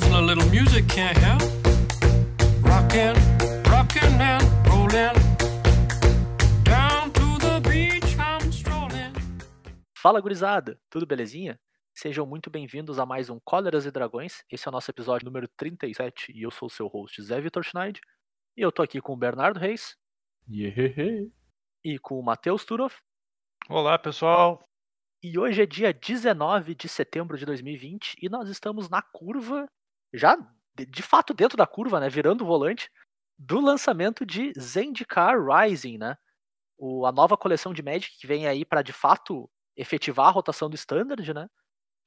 A little music can't help. Rockin', rockin' and rollin'. Down to the beach I'm strolling. Fala gurizada, tudo belezinha? Sejam muito bem-vindos a mais um Cóleras e Dragões. Esse é o nosso episódio número 37 e eu sou o seu host Zé Vitor Schneid. E eu tô aqui com o Bernardo Reis Yehehe. e com o Matheus Turoff. Olá, pessoal. E hoje é dia 19 de setembro de 2020 e nós estamos na curva, já de, fato dentro da curva, né, virando o volante, do lançamento de Zendikar Rising, né? O, a nova coleção de Magic que vem aí para de fato efetivar a rotação do Standard, né?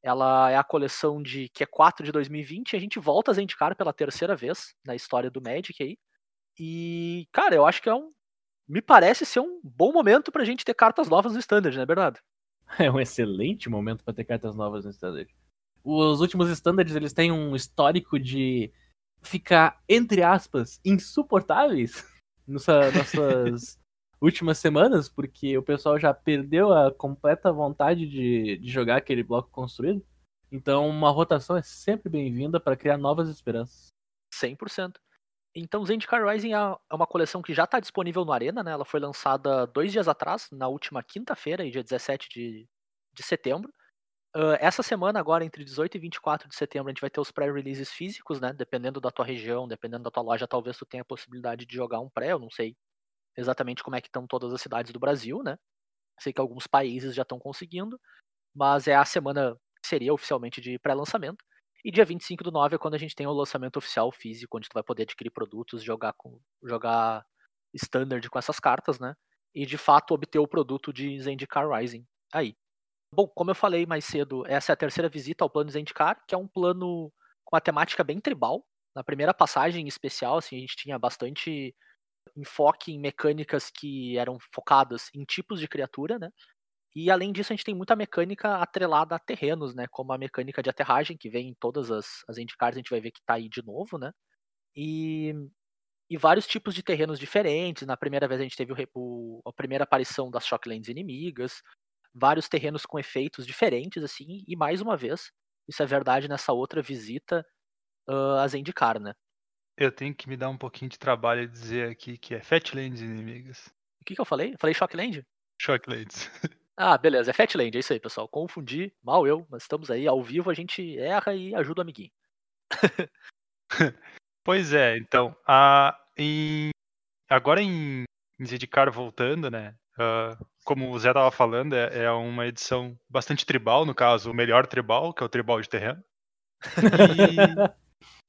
Ela é a coleção de Q4 de 2020 e a gente volta a Zendikar pela terceira vez na história do Magic aí. E, cara, eu acho que é um. Me parece ser um bom momento pra gente ter cartas novas no Standard, né, Bernardo? É um excelente momento para ter cartas novas no Standard. Os últimos Standards eles têm um histórico de ficar, entre aspas, insuportáveis nessa, nessas últimas semanas, porque o pessoal já perdeu a completa vontade de, de jogar aquele bloco construído. Então, uma rotação é sempre bem-vinda para criar novas esperanças. 100%. Então, Zendikar Rising é é uma coleção que já está disponível no Arena, né? Ela foi lançada dois dias atrás, na última quinta-feira, dia 17 de, de setembro. Ah, essa semana, agora, entre 18 e 24 de setembro, a gente vai ter os pré-releases físicos, né? Dependendo da tua região, dependendo da tua loja, talvez tu tenha a possibilidade de jogar um pré, eu não sei exatamente como é que estão todas as cidades do Brasil, né? Sei que alguns países já estão conseguindo, mas é a semana que seria oficialmente de pré-lançamento. E dia 25 do 9 é quando a gente tem o lançamento oficial físico, onde tu vai poder adquirir produtos, jogar com jogar standard com essas cartas, né? E de fato obter o produto de Zendikar Rising aí. Bom, como eu falei mais cedo, essa é a terceira visita ao plano Zendikar, que é um plano com uma temática bem tribal. Na primeira passagem em especial, assim, a gente tinha bastante enfoque em mecânicas que eram focadas em tipos de criatura, né? E além disso, a gente tem muita mecânica atrelada a terrenos, né? Como a mecânica de aterragem, que vem em todas as, as Zendikars, a gente vai ver que tá aí de novo, né? E, e vários tipos de terrenos diferentes. Na primeira vez a gente teve o o- a primeira aparição das Shocklands inimigas, vários terrenos com efeitos diferentes, assim, e mais uma vez, isso é verdade nessa outra visita ah, a Zendikar, né? Eu tenho que me dar um pouquinho de trabalho e dizer aqui que é Fatlands inimigas. O que, que eu falei? Eu falei Shockland? Shocklands. Ah, beleza, é Fatland, é isso aí, pessoal. Confundi, mal eu, mas estamos aí, ao vivo a gente erra e ajuda o amiguinho. pois é, então, a, em, agora em, em Zendikar voltando, né? Ah, como o Zé tava falando, é, é uma edição bastante tribal, no caso, o melhor tribal, que é o tribal de terreno. E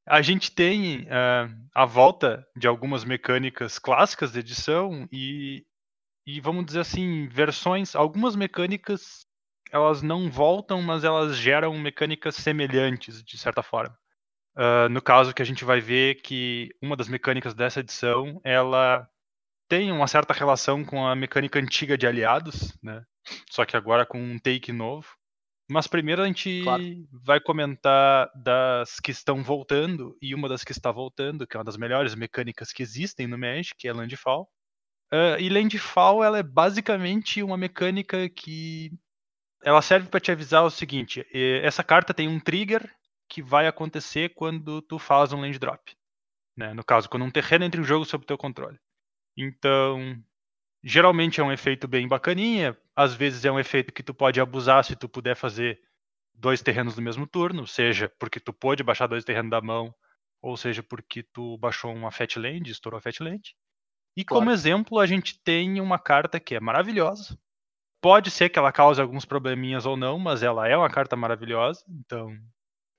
a gente tem ah, a volta de algumas mecânicas clássicas da edição e, e vamos dizer assim, versões, algumas mecânicas elas não voltam, mas elas geram mecânicas semelhantes, de certa forma. Ah, no caso que a gente vai ver que uma das mecânicas dessa edição, ela tem uma certa relação com a mecânica antiga de aliados, né? Só que agora com um take novo. Mas primeiro a gente Claro. vai comentar das que estão voltando, e uma das que está voltando, que é uma das melhores mecânicas que existem no Magic, que é Landfall. Ah, e Landfall, ela é basicamente uma mecânica que ela serve para te avisar o seguinte: essa carta tem um trigger que vai acontecer quando tu faz um land drop. Né? No caso, quando um terreno entra em jogo sob teu controle. Então, geralmente é um efeito bem bacaninha. Às vezes é um efeito que tu pode abusar se tu puder fazer dois terrenos no mesmo turno, seja porque tu pôde baixar dois terrenos da mão, ou seja porque tu baixou uma Fat Land, estourou a Fat Land. E Claro. como exemplo, a gente tem uma carta que é maravilhosa. Pode ser que ela cause alguns probleminhas ou não, mas ela é uma carta maravilhosa, então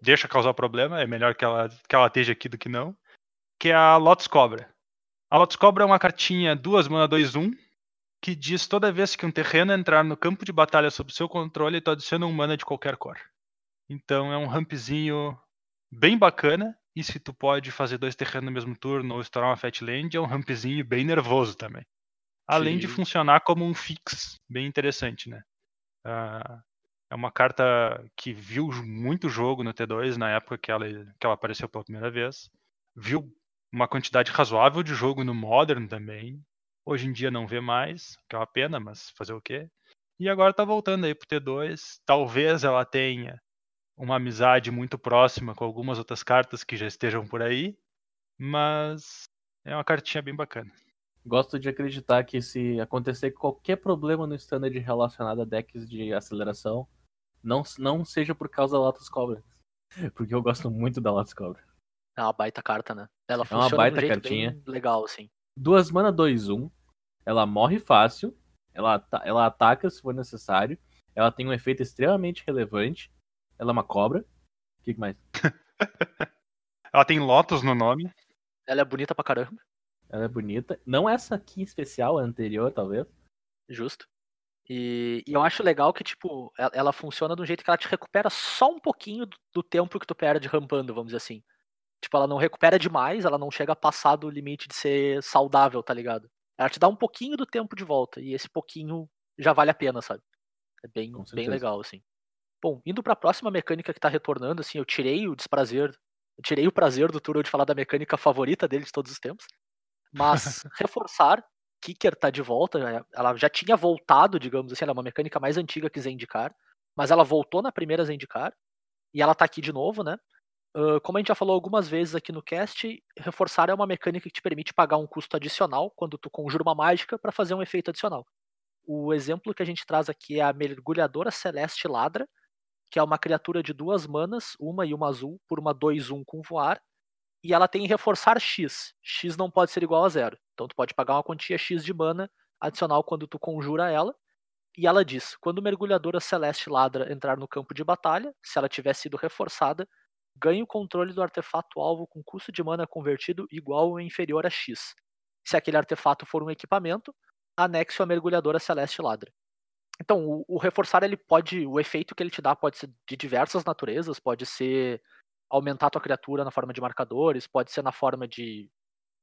deixa causar problema, é melhor que ela, que ela esteja aqui do que não. Que é a Lotus Cobra. A Lotus Cobra é uma cartinha 2 mana 2 1 que diz toda vez que um terreno entrar no campo de batalha sob seu controle, tu adiciona um mana de qualquer cor. Então é um rampzinho bem bacana. E se tu pode fazer dois terrenos no mesmo turno ou estourar uma Fat Land, é um rampzinho bem nervoso também. Além de Sim. funcionar como um fix, bem interessante, né? Ah, é uma carta que viu muito jogo no T2 na época que ela, que ela apareceu pela primeira vez. Viu uma quantidade razoável de jogo no Modern também. Hoje em dia não vê mais, que é uma pena, mas fazer o quê? E agora tá voltando aí pro T2. Talvez ela tenha uma amizade muito próxima com algumas outras cartas que já estejam por aí, mas é uma cartinha bem bacana. Gosto de acreditar que se acontecer qualquer problema no standard relacionado a decks de aceleração, não, não seja por causa da Lotus Cobra. Porque eu gosto muito da Lotus Cobra. É uma baita carta, né? Ela É uma funciona baita de um jeito cartinha. bem legal, assim. Duas mana 2-1. Ela morre fácil. Ela, ela ataca se for necessário. Ela tem um efeito extremamente relevante. Ela é uma cobra. O que que mais? Ela tem Lotus no nome. Ela é bonita pra caramba, Ela é bonita. Não essa aqui em especial, a anterior, talvez. justo. E, e eu acho legal que, tipo, ela, ela funciona de um jeito que ela te recupera só um pouquinho do, do tempo que tu perde rampando, vamos dizer assim. Tipo, ela não recupera demais, ela não chega a passar do limite de ser saudável, tá ligado? Ela te dá um pouquinho do tempo de volta, e esse pouquinho já vale a pena, sabe? É bem, bem legal, assim. Bom, indo pra próxima mecânica que tá retornando, assim, eu tirei o desprazer, eu tirei o prazer do Turo de falar da mecânica favorita dele de todos os tempos. Mas reforçar, Kicker tá de volta, né? ela já tinha voltado, digamos assim, ela é uma mecânica mais antiga que Zendikar, mas ela voltou na primeira Zendikar, e ela tá aqui de novo, né? Como a gente já falou algumas vezes aqui no cast, reforçar é uma mecânica que te permite pagar um custo adicional quando tu conjura uma mágica para fazer um efeito adicional. O exemplo que a gente traz aqui é a Mergulhadora Celeste Ladra, que é uma criatura de duas manas, uma e uma azul, por uma 2-1 com voar, e ela tem reforçar X. X não pode ser igual a zero. Então tu pode pagar uma quantia X de mana adicional quando tu conjura ela. E ela diz: quando Mergulhadora Celeste Ladra entrar no campo de batalha, se ela tiver sido reforçada, ganhe o controle do artefato alvo com custo de mana convertido igual ou inferior a X. Se aquele artefato for um equipamento, anexe a Mergulhadora Celeste Ladra. Então, o, o reforçar ele pode, o efeito que ele te dá pode ser de diversas naturezas, pode ser aumentar tua criatura na forma de marcadores, pode ser na forma de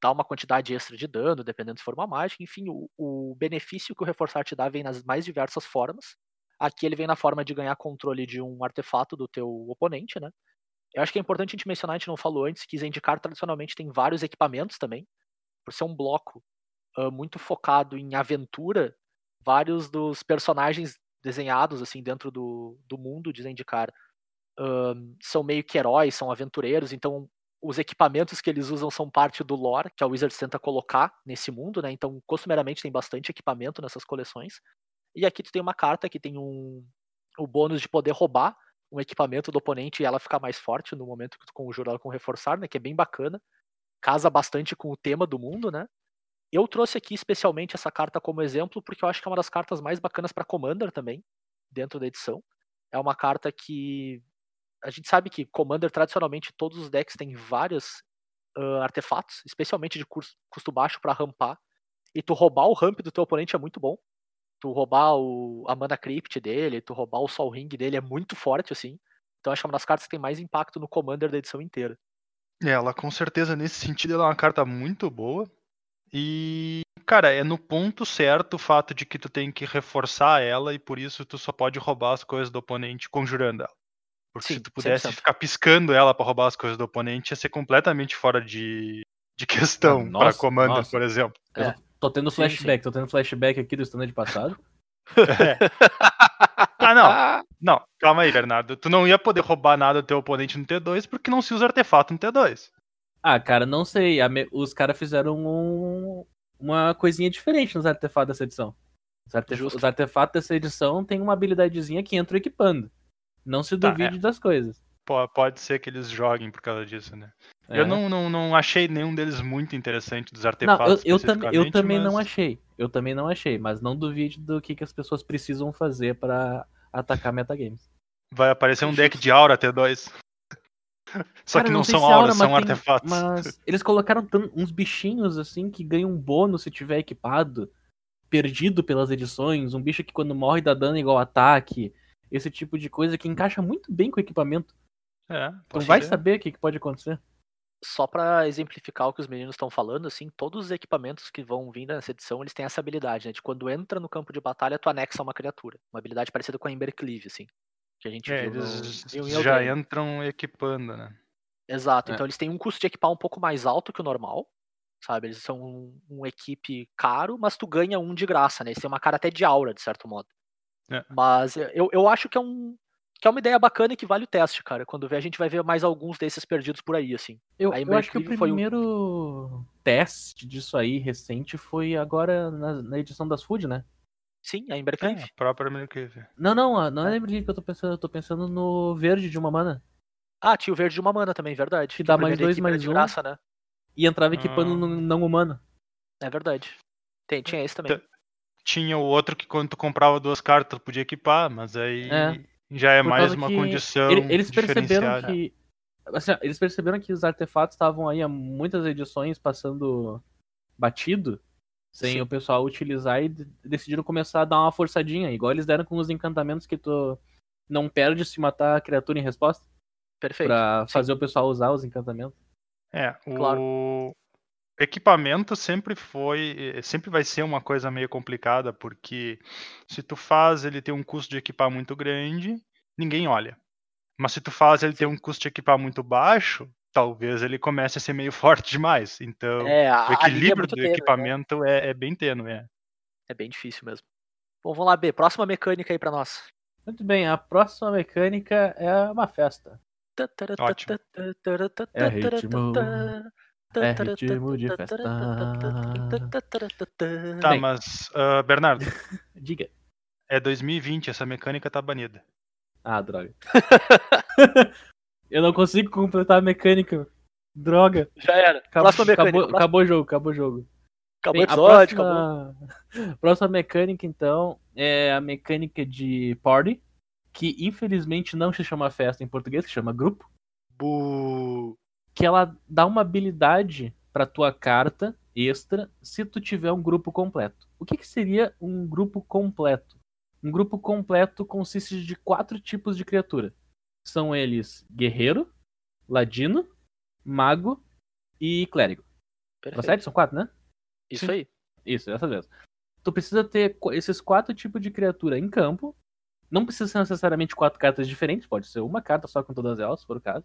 dar uma quantidade extra de dano, dependendo se for uma mágica, enfim, o, o benefício que o reforçar te dá vem nas mais diversas formas. Aqui ele vem na forma de ganhar controle de um artefato do teu oponente, né? Eu acho que é importante a gente mencionar, a gente não falou antes, que Zendikar tradicionalmente tem vários equipamentos também. Por ser um bloco ah, muito focado em aventura, vários dos personagens desenhados assim dentro do, do mundo de Zendikar ahn, são meio que heróis, são aventureiros, então os equipamentos que eles usam são parte do lore que a Wizards tenta colocar nesse mundo, né? Então, costumeiramente tem bastante equipamento nessas coleções. E aqui tu tem uma carta que tem um o bônus de poder roubar um equipamento do oponente e ela ficar mais forte no momento que tu conjura ela com reforçar, né? Que é bem bacana. Casa bastante com o tema do mundo, né? Eu trouxe aqui especialmente essa carta como exemplo porque eu acho que é uma das cartas mais bacanas para Commander também, dentro da edição. É uma carta que a gente sabe que Commander tradicionalmente todos os decks têm vários ah, artefatos, especialmente de cus- custo baixo para rampar. E tu roubar o ramp do teu oponente é muito bom. Tu roubar o, a mana crypt dele, tu roubar o Sol Ring dele é muito forte assim. Então acho que é uma das cartas que tem mais impacto no Commander da edição inteira. É, ela com certeza nesse sentido ela é uma carta muito boa. E, cara, é no ponto certo o fato de que tu tem que reforçar ela e por isso tu só pode roubar as coisas do oponente conjurando ela. Porque se Sim, tu pudesse 100%. ficar piscando ela pra roubar as coisas do oponente, ia ser completamente fora de, de questão Ah, para Commander, nossa. por exemplo. É. tô, tendo Sim, flashback, tô tendo flashback aqui do standard passado. Ah, não. Não, calma aí, Bernardo. Tu não ia poder roubar nada do teu oponente no T2 porque não se usa artefato no T2. Ah, cara, não sei. a me- Os caras fizeram um- uma coisinha diferente nos artefatos dessa edição. Os, artef- os artefatos dessa edição tem uma habilidadezinha que entra equipando. Não se Tá, duvide das coisas. Po- Pode ser que eles joguem por causa disso, né? É. Eu não, não, não achei nenhum deles muito interessante dos Não, artefatos. eu, eu, tam- eu também não mas- achei. Eu também não achei, mas não duvide do que, que as pessoas precisam fazer pra atacar metagames. Vai aparecer um deck de aura T2. Só Cara, que não, sei são auras, aura, são mas tem- artefatos. Mas eles colocaram uns bichinhos assim que ganham um bônus se tiver equipado, perdido pelas edições, um bicho que quando morre dá dano igual ataque, esse tipo de coisa que encaixa muito bem com o equipamento. É, Tu vai ser. saber o que, que pode acontecer. Só pra exemplificar o que os meninos estão falando, assim, todos os equipamentos que vão vir nessa edição, eles têm essa habilidade, né? De quando entra no campo de batalha, tu anexa uma criatura. Uma habilidade parecida com a Embercleave, assim. Que a gente É, viu no- eles viu em já entram equipando, né? Exato, É. então eles têm um custo de equipar um pouco mais alto que o normal, sabe? Eles são um, um equipe caro, mas tu ganha um de graça, né? Eles têm uma cara até de aura, de certo modo. É. Mas eu, eu acho que é um Que é uma ideia bacana e que vale o teste, cara. Quando vê, a gente vai ver mais alguns desses perdidos por aí, assim. Eu, A eu acho que o um- primeiro teste disso aí recente foi agora na, na edição das Food, né? Sim, a É, Embercleave. a própria Americave. Não, não, ah, não é Embercleave que eu tô pensando, eu tô pensando no verde de uma mana. Ah, tinha o verde de uma mana também, verdade. Que dá mais primeiro dois, mais de um. graça, né? E entrava equipando Ah. no não humano. É verdade. Tem, tinha esse também. Tá. Tinha o outro que quando tu comprava duas cartas tu podia equipar, mas aí É. já é Por mais uma condição ele- eles perceberam que. assim, eles perceberam que os artefatos estavam aí há muitas edições passando batido, sem Sim. o pessoal utilizar e de- decidiram começar a dar uma forçadinha, igual eles deram com os encantamentos que tu não perde se matar a criatura em resposta, Perfeito. pra sim. fazer o pessoal usar os encantamentos. É, Claro. Equipamento sempre foi, eh, sempre vai ser uma coisa meio complicada, porque se tu faz ele ter um custo de equipar muito grande, ninguém olha. Mas se tu faz ele ter um custo de equipar muito baixo, talvez ele comece a ser meio forte demais. Então, É, a, o é equilíbrio muito do tênue, né? equipamento é, é bem tênue. É. É bem difícil mesmo. Bom, vamos lá, B. Próxima mecânica aí pra nós. Muito bem, a próxima mecânica é uma festa. Ótimo. É ritmo, é ritmo de festa. Tá, Bem. mas, ah, Bernardo, Diga. é 2020, essa mecânica tá banida. Ah, droga. Eu não consigo completar a mecânica. Droga. Já era. Acabou, próxima mecânica. acabou, próxima- acabou o jogo, acabou o jogo. acabou Bem, o a episódio, acabou. próxima... próxima mecânica, então, é a mecânica de party, que infelizmente não se chama festa em português, se chama grupo, Bu. Que ela dá uma habilidade pra tua carta extra se tu tiver um grupo completo. O que, que seria um grupo completo? Um grupo completo consiste de quatro tipos de criatura. São eles guerreiro, ladino, mago e clérigo. Tá Perfeito. certo? São quatro, né? Isso Sim. aí. Isso, dessa vez. Tu precisa ter esses quatro tipos de criatura em campo. Não precisa ser necessariamente quatro cartas diferentes, pode ser uma carta só com todas elas, se for o caso.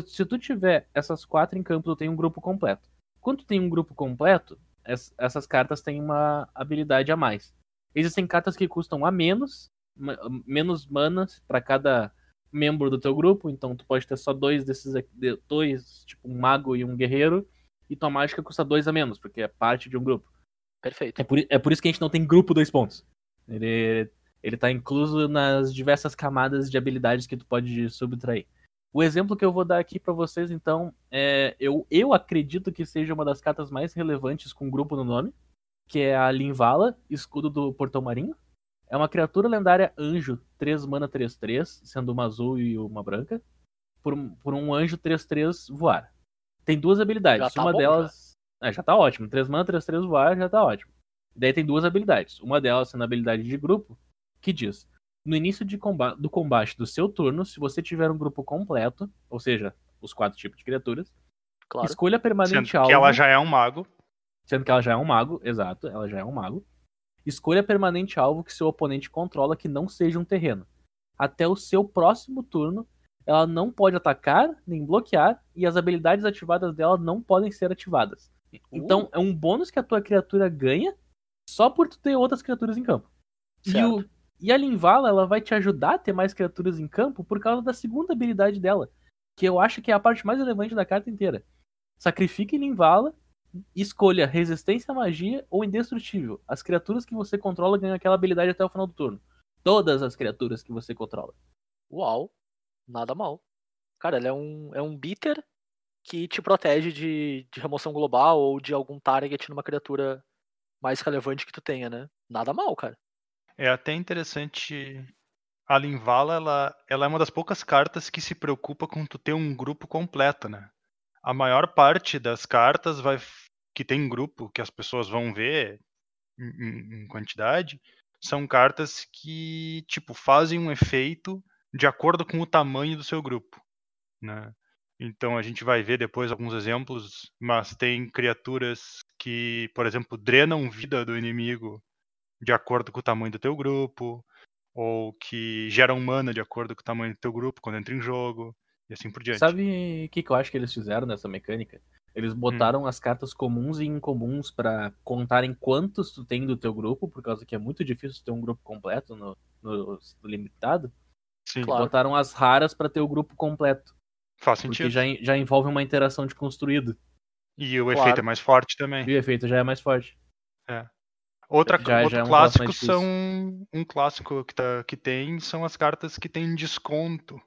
Se, se tu tiver essas quatro em campo, tu tem um grupo completo. Quando tu tem um grupo completo, es- essas cartas têm uma habilidade a mais. Existem cartas que custam a menos, menos manas para cada membro do teu grupo, então tu pode ter só dois desses aqui, dois, tipo um mago e um guerreiro, e tua mágica custa dois a menos, porque é parte de um grupo. Perfeito. É por, é por isso que a gente não tem grupo dois pontos. Ele, ele tá incluso nas diversas camadas de habilidades que tu pode subtrair. O exemplo que eu vou dar aqui pra vocês, então, é. Eu, eu acredito que seja uma das cartas mais relevantes com grupo no nome, que é a Linvala, escudo do Portão Marinho. É uma criatura lendária anjo, 3 mana 3-3, sendo uma azul e uma branca. Por, um- por um anjo 3-3 voar. Tem duas habilidades. Já tá uma bom, delas. É, já tá ótimo. 3 mana 3-3 voar já tá ótimo. Daí tem duas habilidades. Uma delas sendo a habilidade de grupo, que diz: No início de comba- do combate do seu turno, se você tiver um grupo completo, ou seja, os quatro tipos de criaturas, Claro. escolha Sendo permanente que alvo. ela já é um mago. Sendo que ela já é um mago, exato, ela já é um mago. Escolha permanente alvo que seu oponente controla que não seja um terreno. Até o seu próximo turno, ela não pode atacar nem bloquear e as habilidades ativadas dela não podem ser ativadas. Então é um bônus que a tua criatura ganha só por tu ter outras criaturas em campo. E, o, Certo. E a Linvala, ela vai te ajudar a ter mais criaturas em campo por causa da segunda habilidade dela, que eu acho que é a parte mais relevante da carta inteira. Sacrifique Linvala, escolha resistência à magia ou indestrutível. As criaturas que você controla ganham aquela habilidade até o final do turno. Todas as criaturas que você controla. Uau. Nada mal. Cara, ele é um, é um beater que te protege de, de remoção global ou de algum target numa criatura mais relevante que tu tenha, né? Nada mal, cara. É até interessante. A Linvala, ela, ela é uma das poucas cartas que se preocupa com tu ter um grupo completo, né? A maior parte das cartas vai que tem grupo, que as pessoas vão ver em- em quantidade, são cartas que, tipo, fazem um efeito de acordo com o tamanho do seu grupo, né? Então a gente vai ver depois alguns exemplos, mas tem criaturas que, por exemplo, drenam vida do inimigo de acordo com o tamanho do teu grupo, ou que geram mana de acordo com o tamanho do teu grupo quando entra em jogo, e assim por diante. Sabe o que, que eu acho que eles fizeram nessa mecânica? Eles botaram as cartas comuns e incomuns pra contarem quantos tu tem do teu grupo, por causa que é muito difícil ter um grupo completo no, no- no limitado. Sim, Claro. Botaram as raras pra ter o grupo completo. faz Porque sentido. já, en- já envolve uma interação de construído. E o Claro. efeito é mais forte também. E o efeito já é mais forte. Outra, Já- outro já é um clássico são. Um clássico que, tá, que tem são as cartas que têm desconto.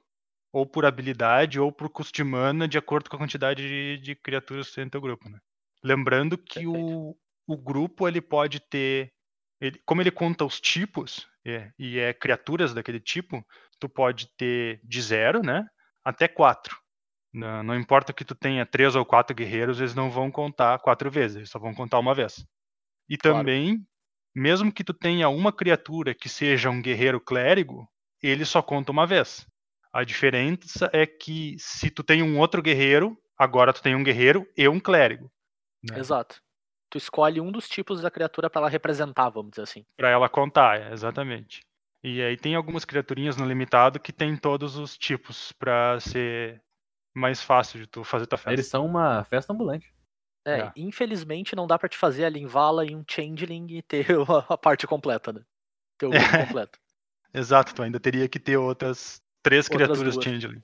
Ou por habilidade, ou por custo mana, de acordo com a quantidade de, de criaturas que tem no teu grupo, né? Lembrando que o, o grupo ele pode ter. ele- como ele conta os tipos, é, e é criaturas daquele tipo, tu pode ter de zero, né? Até quatro. Não, não importa que tu tenha três ou quatro guerreiros, eles não vão contar quatro vezes, eles só vão contar uma vez. E Claro. também, mesmo que tu tenha uma criatura que seja um guerreiro clérigo, ele só conta uma vez. A diferença é que se tu tem um outro guerreiro, agora tu tem um guerreiro e um clérigo. né? Exato. Tu escolhe um dos tipos da criatura pra ela representar, vamos dizer assim. Pra ela contar, é, exatamente. E aí tem algumas criaturinhas no limitado que tem todos os tipos pra ser mais fácil de tu fazer tua festa. Eles são uma festa ambulante. É, É. infelizmente não dá pra te fazer a Linvala e um Changeling e ter a, parte completa, né? Ter o grupo completo. Exato, tu ainda teria que ter outras três Outras criaturas duas. Changeling.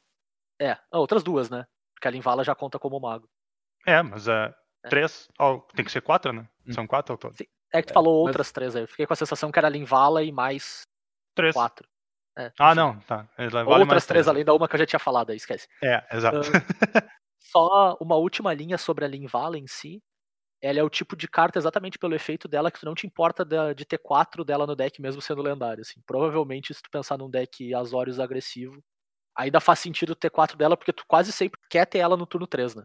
É, ah, outras duas, né? Porque a Linvala já conta como mago. É, mas é, É. três. ó, tem que ser quatro, né? Hum. São quatro ao todo. É que tu É, falou mas- outras três aí. Eu fiquei com a sensação que era Linvala e mais Três. quatro. É, Ah, não, tá. É, vale Outras três né? além da uma que eu já tinha falado aí, esquece. É, exato. Só uma última linha sobre a Linvala em si. Ela é o tipo de carta exatamente pelo efeito dela que tu não te importa de ter quatro dela no deck mesmo sendo lendário. Assim. Provavelmente, se tu pensar num deck Azorius agressivo, ainda faz sentido ter quatro dela, porque tu quase sempre quer ter ela no turno 3, né?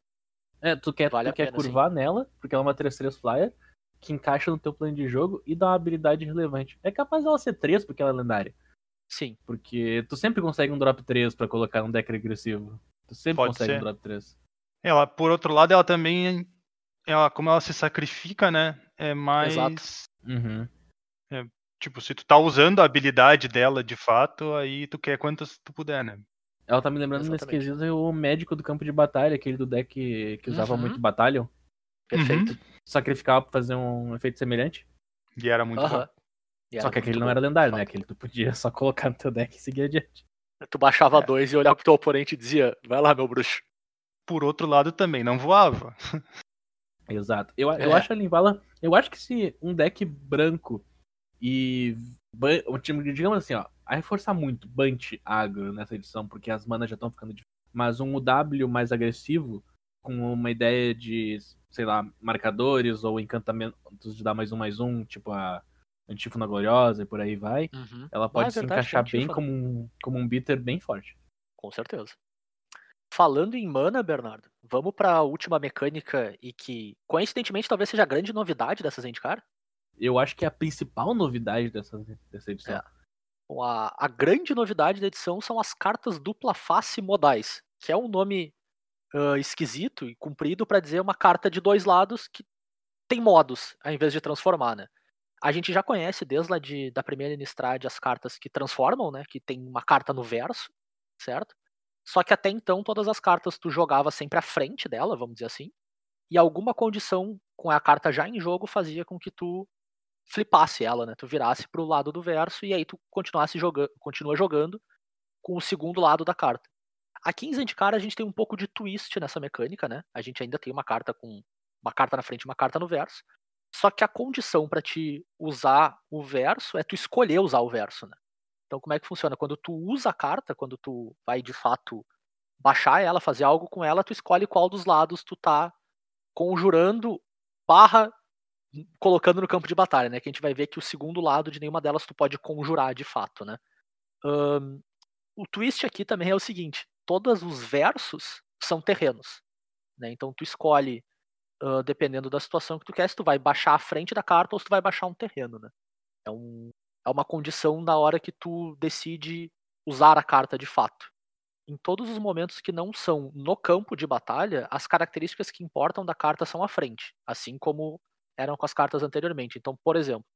É, tu quer, Vale tu quer pena, sim. curvar nela, porque ela é uma 3-3 flyer, que encaixa no teu plano de jogo e dá uma habilidade relevante. É capaz dela ser 3 porque ela é lendária. Sim. Porque tu sempre consegue um drop 3 pra colocar num deck agressivo. Tu sempre Pode consegue ser. um drop 3. Ela, por outro lado, ela também. Ela, como ela se sacrifica, né? É mais. Exato. Uhum. Tipo, se tu tá usando a habilidade dela de fato, aí tu quer quantas tu puder, né? Ela tá me lembrando nesse Exatamente. quesito o médico do campo de batalha, aquele do deck que, que usava Uhum. muito Battalion. Perfeito. Sacrificava pra fazer um efeito semelhante. E era muito Aham. bom. E Só que aquele não bom, era lendário, né? Aquele tu podia só colocar no teu deck e seguir adiante. Tu baixava É. dois e olhava pro teu oponente e dizia, vai lá, meu bruxo. Por outro lado, também não voava. Exato. Eu, eu É. acho a Linvala. Eu acho que se um deck branco e. Um time, digamos assim, ó. A reforçar muito Bunt agro nessa edição, porque as manas já estão ficando difíceis. Mas um UW mais agressivo, com uma ideia de, sei lá, marcadores ou encantamentos de dar mais um mais um, tipo a Antífona Gloriosa e por aí vai. Uhum. Ela Ah, pode é se verdade, encaixar bem como um, como um bitter bem forte. Com certeza. Falando em mana, Bernardo, vamos pra última mecânica e que, coincidentemente, talvez seja a grande novidade dessa Zendikar. Eu acho que é a principal novidade dessa, dessa edição. É. Bom, A, a grande novidade da edição são as cartas dupla face modais, que é um nome ah, esquisito e comprido para dizer uma carta de dois lados que tem modos, ao invés de transformar, né? A gente já conhece desde lá de, da primeira Innistrad as cartas que transformam, né? Que tem uma carta no verso, certo? Só que até então todas as cartas tu jogava sempre à frente dela, vamos dizer assim, e alguma condição com a carta já em jogo fazia com que tu flipasse ela, né? Tu virasse pro lado do verso e aí tu continuasse jogando, continua jogando com o segundo lado da carta. Aqui em Zendikar a gente tem um pouco de twist nessa mecânica, né? A gente ainda tem uma carta com uma carta na frente e uma carta no verso. Só que a condição para te usar o verso é tu escolher usar o verso, né? Então como é que funciona? Quando tu usa a carta, quando tu vai de fato baixar ela, fazer algo com ela, tu escolhe qual dos lados tu tá conjurando barra colocando no campo de batalha, né? Que a gente vai ver que o segundo lado de nenhuma delas tu pode conjurar de fato, né? Ahn, o twist aqui também é o seguinte: todos os versos são terrenos, né? Então tu escolhe, ah, dependendo da situação que tu quer, se tu vai baixar a frente da carta ou se tu vai baixar um terreno, né? É, um, é uma condição na hora que tu decide usar a carta de fato. Em todos os momentos que não são no campo de batalha, as características que importam da carta são à frente, assim como eram com as cartas anteriormente. Então, por exemplo,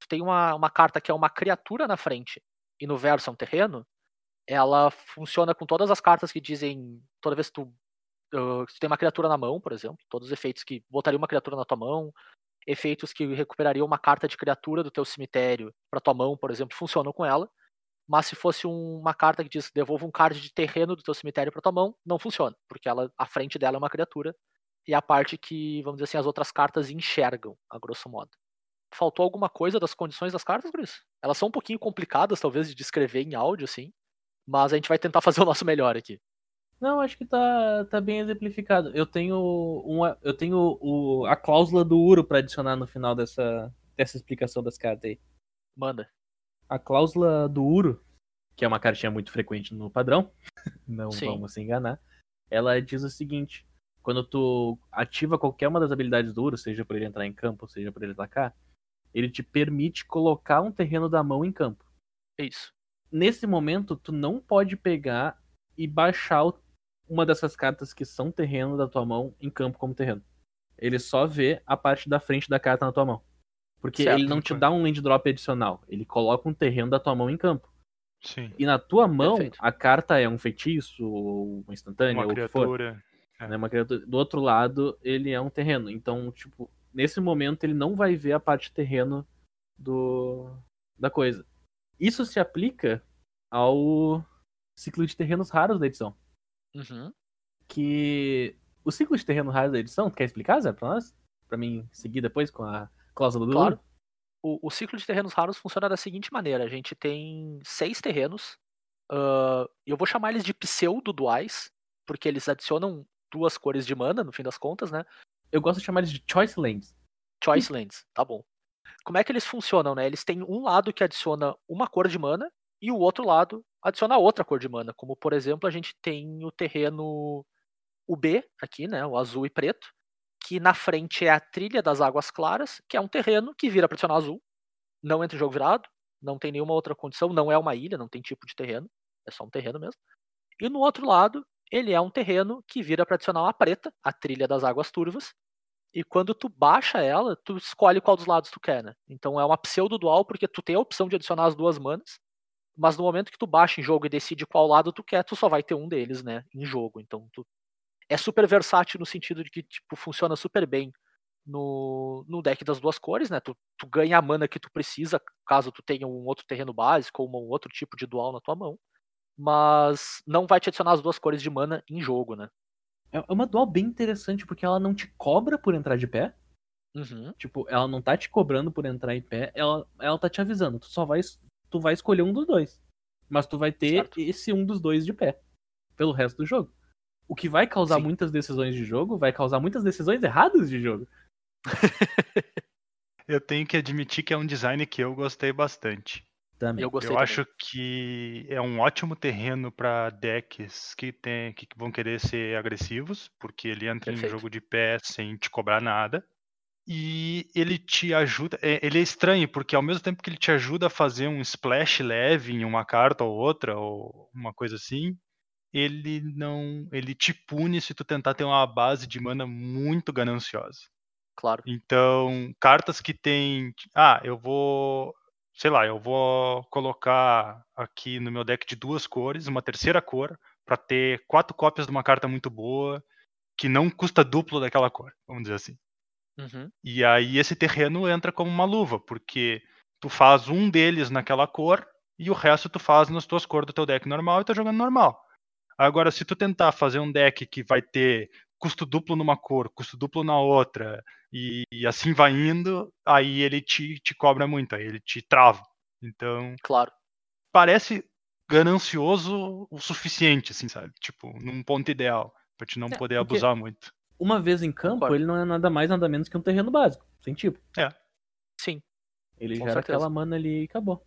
tu tem uma, uma carta que é uma criatura na frente e no verso é um terreno, ela funciona com todas as cartas que dizem, toda vez que tu, uh, se tem uma criatura na mão, por exemplo, todos os efeitos que botariam uma criatura na tua mão, efeitos que recuperariam uma carta de criatura do teu cemitério para tua mão, por exemplo, funcionam com ela. Mas se fosse um- uma carta que diz devolva um card de terreno do teu cemitério pra tua mão, não funciona, porque ela, a frente dela é uma criatura e a parte que, vamos dizer assim, as outras cartas enxergam, a grosso modo. Faltou alguma coisa das condições das cartas, Chris? Elas são um pouquinho complicadas, talvez, de descrever em áudio, assim, mas a gente vai tentar fazer o nosso melhor aqui. Não, acho que tá, tá bem exemplificado. Eu tenho uma, eu tenho o, a cláusula do Uro pra adicionar no final dessa, dessa explicação das cartas aí. Manda. A cláusula do Uro, que é uma cartinha muito frequente no padrão, não Sim. vamos se enganar, ela diz o seguinte: quando tu ativa qualquer uma das habilidades do Uro, seja por ele entrar em campo, seja por ele atacar, ele te permite colocar um terreno da mão em campo. É isso. Nesse momento, tu não pode pegar e baixar o- uma dessas cartas que são terreno da tua mão em campo como terreno. Ele só vê a parte da frente da carta na tua mão. Porque Certo, ele não te enquanto- dá um land drop adicional. Ele coloca um terreno da tua mão em campo. Sim. E na tua mão, Perfeito. a carta é um feitiço, ou uma instantânea, Uma ou o que for. criatura. né, uma criatura. Do outro lado, ele é um terreno. Então, tipo, nesse momento ele não vai ver a parte terreno do da coisa. Isso se aplica ao ciclo de terrenos raros da edição. Uhum. Que o ciclo de terrenos raros da edição, tu quer explicar, Zé, pra nós? Pra mim seguir depois com a cláusula do Claro. Uro? O, o ciclo de terrenos raros funciona da seguinte maneira: a gente tem seis terrenos, e eu vou chamar eles de pseudo-duais, porque eles adicionam duas cores de mana, no fim das contas, né? Eu gosto de chamar eles de Choice Lands. Choice Lands, tá bom. Como é que eles funcionam, né? Eles têm um lado que adiciona uma cor de mana e o outro lado adiciona outra cor de mana. Como, por exemplo, a gente tem o terreno UB aqui, né? O azul e preto, que na frente é a trilha das águas claras, que é um terreno que vira para adicionar azul. Não entra em jogo virado, não tem nenhuma outra condição, não é uma ilha, não tem tipo de terreno, é só um terreno mesmo. E no outro lado, ele é um terreno que vira para adicionar uma preta, a trilha das águas turvas, e quando tu baixa ela, tu escolhe qual dos lados tu quer, né? Então é uma pseudo-dual porque tu tem a opção de adicionar as duas manas, mas no momento que tu baixa em jogo e decide qual lado tu quer, tu só vai ter um deles, né, em jogo. Então tu é super versátil no sentido de que tipo funciona super bem no, no deck das duas cores, né? Tu, tu ganha a mana que tu precisa, caso tu tenha um outro terreno básico ou um outro tipo de dual na tua mão. Mas não vai te adicionar as duas cores de mana em jogo, né? É é uma dual bem interessante porque ela não te cobra por entrar de pé. Uhum. Tipo, ela não tá te cobrando por entrar em pé, ela, ela tá te avisando. Tu só vai, tu vai escolher um dos dois. Mas tu vai ter Certo. esse um dos dois de pé. Pelo resto do jogo. O que vai causar Sim. muitas decisões de jogo, vai causar muitas decisões erradas de jogo. Eu tenho que admitir que é um design que eu gostei bastante. Também. Eu gostei eu também. acho que é um ótimo terreno para decks que, tem, que vão querer ser agressivos, porque ele entra Perfeito. em jogo de pé sem te cobrar nada. E ele te ajuda. é, Ele é estranho, porque ao mesmo tempo que ele te ajuda a fazer um splash leve em uma carta ou outra, ou uma coisa assim, ele não. Ele te pune se tu tentar ter uma base de mana muito gananciosa. Claro. Então, cartas que tem. Ah, eu vou. Sei lá, eu vou colocar aqui no meu deck de duas cores, uma terceira cor, para ter quatro cópias de uma carta muito boa, que não custa duplo daquela cor, vamos dizer assim. Uhum. E aí esse terreno entra como uma luva, porque tu faz um deles naquela cor e o resto tu faz nas tuas cores do teu deck normal e tá jogando normal. Agora, se tu tentar fazer um deck que vai ter custo duplo numa cor, custo duplo na outra, e, e assim vai indo, aí ele te, te cobra muito, aí ele te trava. Então, Claro. parece ganancioso o suficiente, assim, sabe? Tipo, num ponto ideal, pra te não É, poder porque- abusar muito. Uma vez em campo, Concordo. ele não é nada mais, nada menos que um terreno básico. Sem tipo. Sim. Ele Com certeza. aquela mana ali e acabou.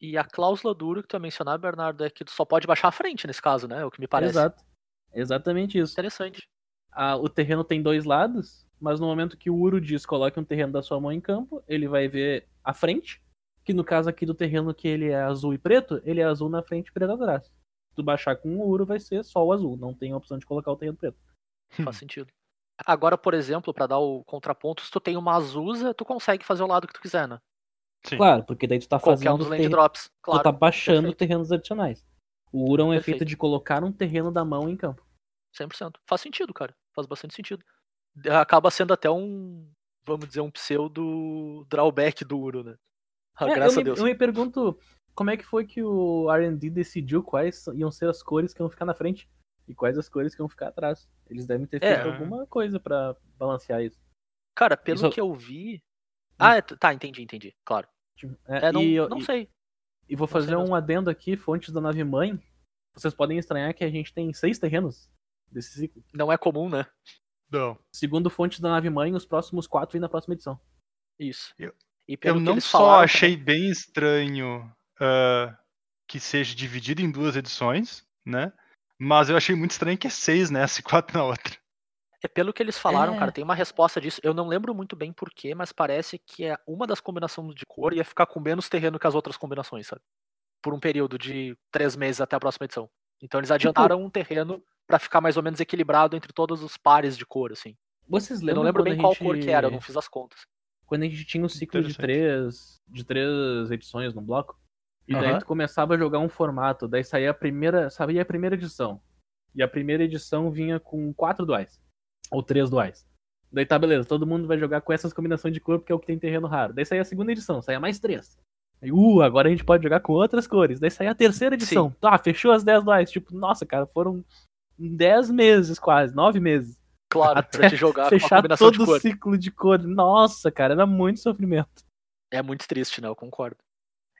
E a cláusula duro que tu ia mencionar, Bernardo, é que tu só pode baixar a frente nesse caso, né? É o que me parece. Exato. Exatamente isso. Interessante. Ah, o terreno tem dois lados, mas no momento que o Uro diz coloque um terreno da sua mão em campo, ele vai ver a frente, que no caso aqui do terreno que ele é azul e preto, ele é azul na frente e preto atrás. Se tu baixar com o Uro, vai ser só o azul, não tem a opção de colocar o terreno preto. Faz sentido. Agora, por exemplo, pra dar o contraponto, se tu tem uma Azusa, tu consegue fazer o lado que tu quiser, né? Sim. Claro, porque daí tu tá Qualquer um fazendo dos land drops. tu Claro. tá baixando perfeito. terrenos adicionais. O Uro é um efeito Perfeito. de colocar um terreno da mão em campo. 100%. Faz sentido, cara. Faz bastante sentido. Acaba sendo até um, vamos dizer, um pseudo drawback do Uro, né? Ah, É, eu, graças me, a Deus. eu me pergunto como é que foi que o R&D decidiu quais iam ser as cores que iam ficar na frente e quais as cores que iam ficar atrás? Eles devem ter É. feito alguma coisa pra balancear isso. Cara, pelo Isso- que eu vi. Ah, é, tá, entendi, entendi. Claro. Tipo, é, É, não, e, eu- não sei. e vou fazer um mesmo. adendo aqui, fontes da nave mãe. Vocês podem estranhar que a gente tem seis terrenos desse ciclo. Não é comum, né? Não. Segundo fontes da nave mãe, os próximos quatro vêm na próxima edição. Isso. Eu- E Eu não só falaram achei bem estranho ah, que seja dividido em duas edições, né? Mas eu achei muito estranho que é seis nessa e quatro na outra. É pelo que eles falaram, É. cara, tem uma resposta disso. Eu não lembro muito bem porquê, mas parece que é uma das combinações de cor ia ficar com menos terreno que as outras combinações, sabe? Por um período de três meses até a próxima edição. Então eles adiantaram um terreno pra ficar mais ou menos equilibrado entre todos os pares de cor, assim. Vocês Eu lembram não lembro bem qual gente... cor que era, eu não fiz as contas. Quando a gente tinha um ciclo de três, de três edições no bloco, e daí Aham. tu começava a jogar um formato, daí saía a primeira, saía a primeira edição. E a primeira edição vinha com quatro duais. Ou três duais. Daí tá, beleza, todo mundo vai jogar com essas combinações de cor porque é o que tem terreno raro. Daí saía a segunda edição, saía mais três. Aí, uh, agora a gente pode jogar com outras cores. Daí saía a terceira edição. Tá, fechou as 10 duais. Tipo, nossa, cara, foram 10 meses quase, 9 meses. Claro, Até pra te jogar Fechar todo o ciclo de cor. Nossa, cara, era muito sofrimento. É muito triste, né? Eu concordo.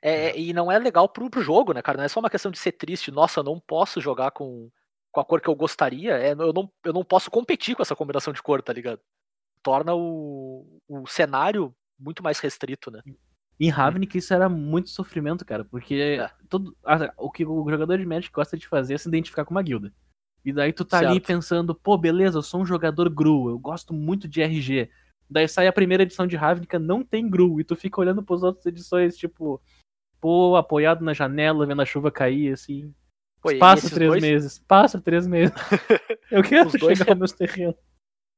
É, é, e não é legal pro, pro jogo, né, cara? Não é só uma questão de ser triste. Nossa, eu não posso jogar com, com a cor que eu gostaria. É, eu, não, eu não posso competir com essa combinação de cor, tá ligado? Torna o, o cenário muito mais restrito, né? Em Ravnik isso era muito sofrimento, cara, porque É. todo, a- o que o jogador de Magic gosta de fazer é se identificar com uma guilda. E daí tu tá ali Certo. pensando, pô, beleza, eu sou um jogador GRU, eu gosto muito de RG. Daí sai a primeira edição de Ravnica, não tem GRU, e tu fica olhando pras outras edições, tipo, pô, apoiado na janela, vendo a chuva cair, assim. Pô, passa três dois- meses, passa três meses. eu quero Os dois chegar aos meus terrenos.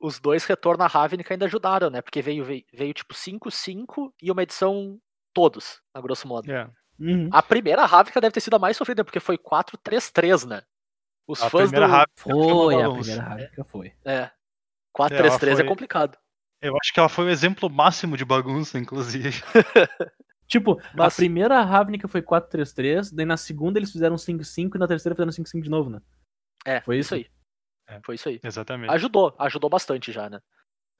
Os dois retorno a Ravnica ainda ajudaram, né? Porque veio, veio, veio tipo 5-5 e uma edição todos, a grosso modo. É. Uhum. A primeira Ravnica deve ter sido a mais sofrida, porque foi 4-3-3, né? Os A fãs primeira do. Ravnica Foi, a primeira Ravnica foi. É. ela 4-3-3 é foi- complicado. Eu acho que ela foi o exemplo máximo de bagunça, inclusive. Tipo, Mas- a primeira Ravnica foi 4-3-3, daí na segunda eles fizeram 5-5 e na terceira fizeram 5-5 de novo, né? É, Foi isso isso? aí. É. Foi isso aí. Exatamente. Ajudou, ajudou bastante já, né?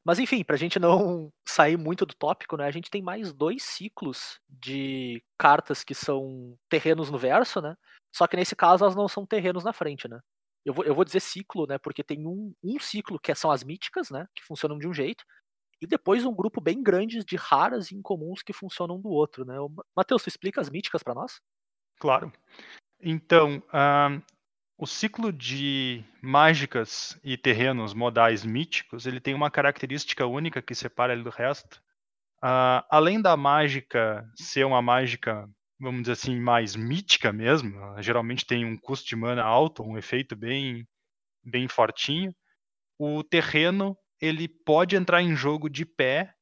Mas enfim, pra gente não sair muito do tópico, né? A gente tem mais dois ciclos de cartas que são terrenos no verso, né? Só que nesse caso elas não são terrenos na frente, né? Eu vou, eu vou dizer ciclo, né? Porque tem um, um ciclo que são as míticas, né? Que funcionam de um jeito. E depois um grupo bem grande de raras e incomuns que funcionam do outro, né? Matheus, tu explica as míticas pra nós? Claro. Então, ah, o ciclo de mágicas e terrenos modais míticos, ele tem uma característica única que separa ele do resto. Ah, além da mágica ser uma mágica, vamos dizer assim, mais mítica mesmo, geralmente tem um custo de mana alto, um efeito bem, bem fortinho, o terreno ele pode entrar em jogo de pé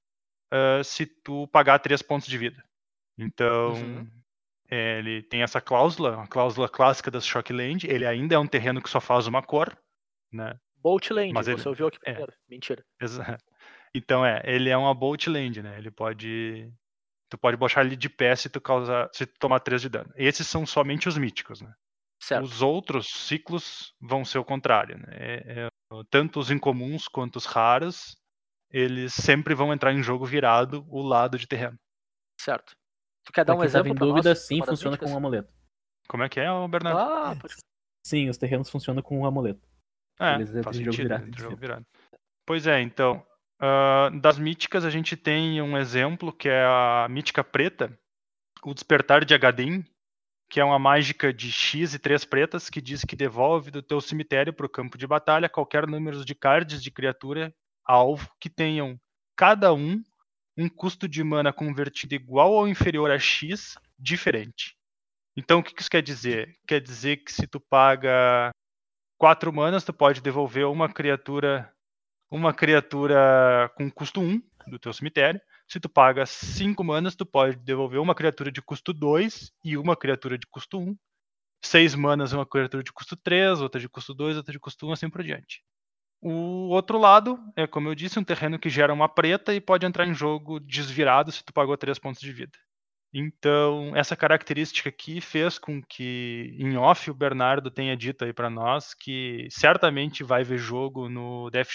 ah, se tu pagar 3 pontos de vida. Então, Uhum. é, ele tem essa cláusula, a cláusula clássica das Shockland. Ele ainda é um terreno que só faz uma cor, né? Bolt Land, Mas você ele- ouviu aqui é. primeiro. Mentira. Exa- Então é, ele é uma Bolt Land, né? Ele pode. Tu pode botar ele de pé se tu causar. se tu tomar 3 de dano. Esses são somente os míticos, né? Certo. Os outros ciclos vão ser o contrário, né? É- é, tanto os incomuns quanto os raros, eles sempre vão entrar em jogo virado o lado de terreno. Certo. Tu quer dar Pra um exemplo em dúvida, nós? sim, funciona com um amuleto. Como é que é, Bernardo? Ah, pode Sim, os terrenos funcionam com um amuleto. É, Eles entram faz em jogo sentido, virado, jogo virado. Pois é, então, ah, das míticas a gente tem um exemplo que é a mítica preta, o Despertar de Agadim, que é uma mágica de X e três pretas que diz que devolve do teu cemitério para o campo de batalha qualquer número de cards de criatura alvo que tenham cada um um custo de mana convertido igual ou inferior a X diferente. Então, o que isso quer dizer? Quer dizer que se tu paga quatro manas, tu pode devolver uma criatura uma criatura com custo 1 do teu cemitério. Se tu paga 5 manas, tu pode devolver uma criatura de custo 2 e uma criatura de custo 1. 6 manas, uma criatura de custo 3, outra de custo 2, outra de custo 1, assim por diante. O outro lado é, como eu disse, um terreno que gera uma preta e pode entrar em jogo desvirado se tu pagou 3 pontos de vida. Então, essa característica aqui fez com que, em off, o Bernardo tenha dito aí para nós que certamente vai ver jogo no Death,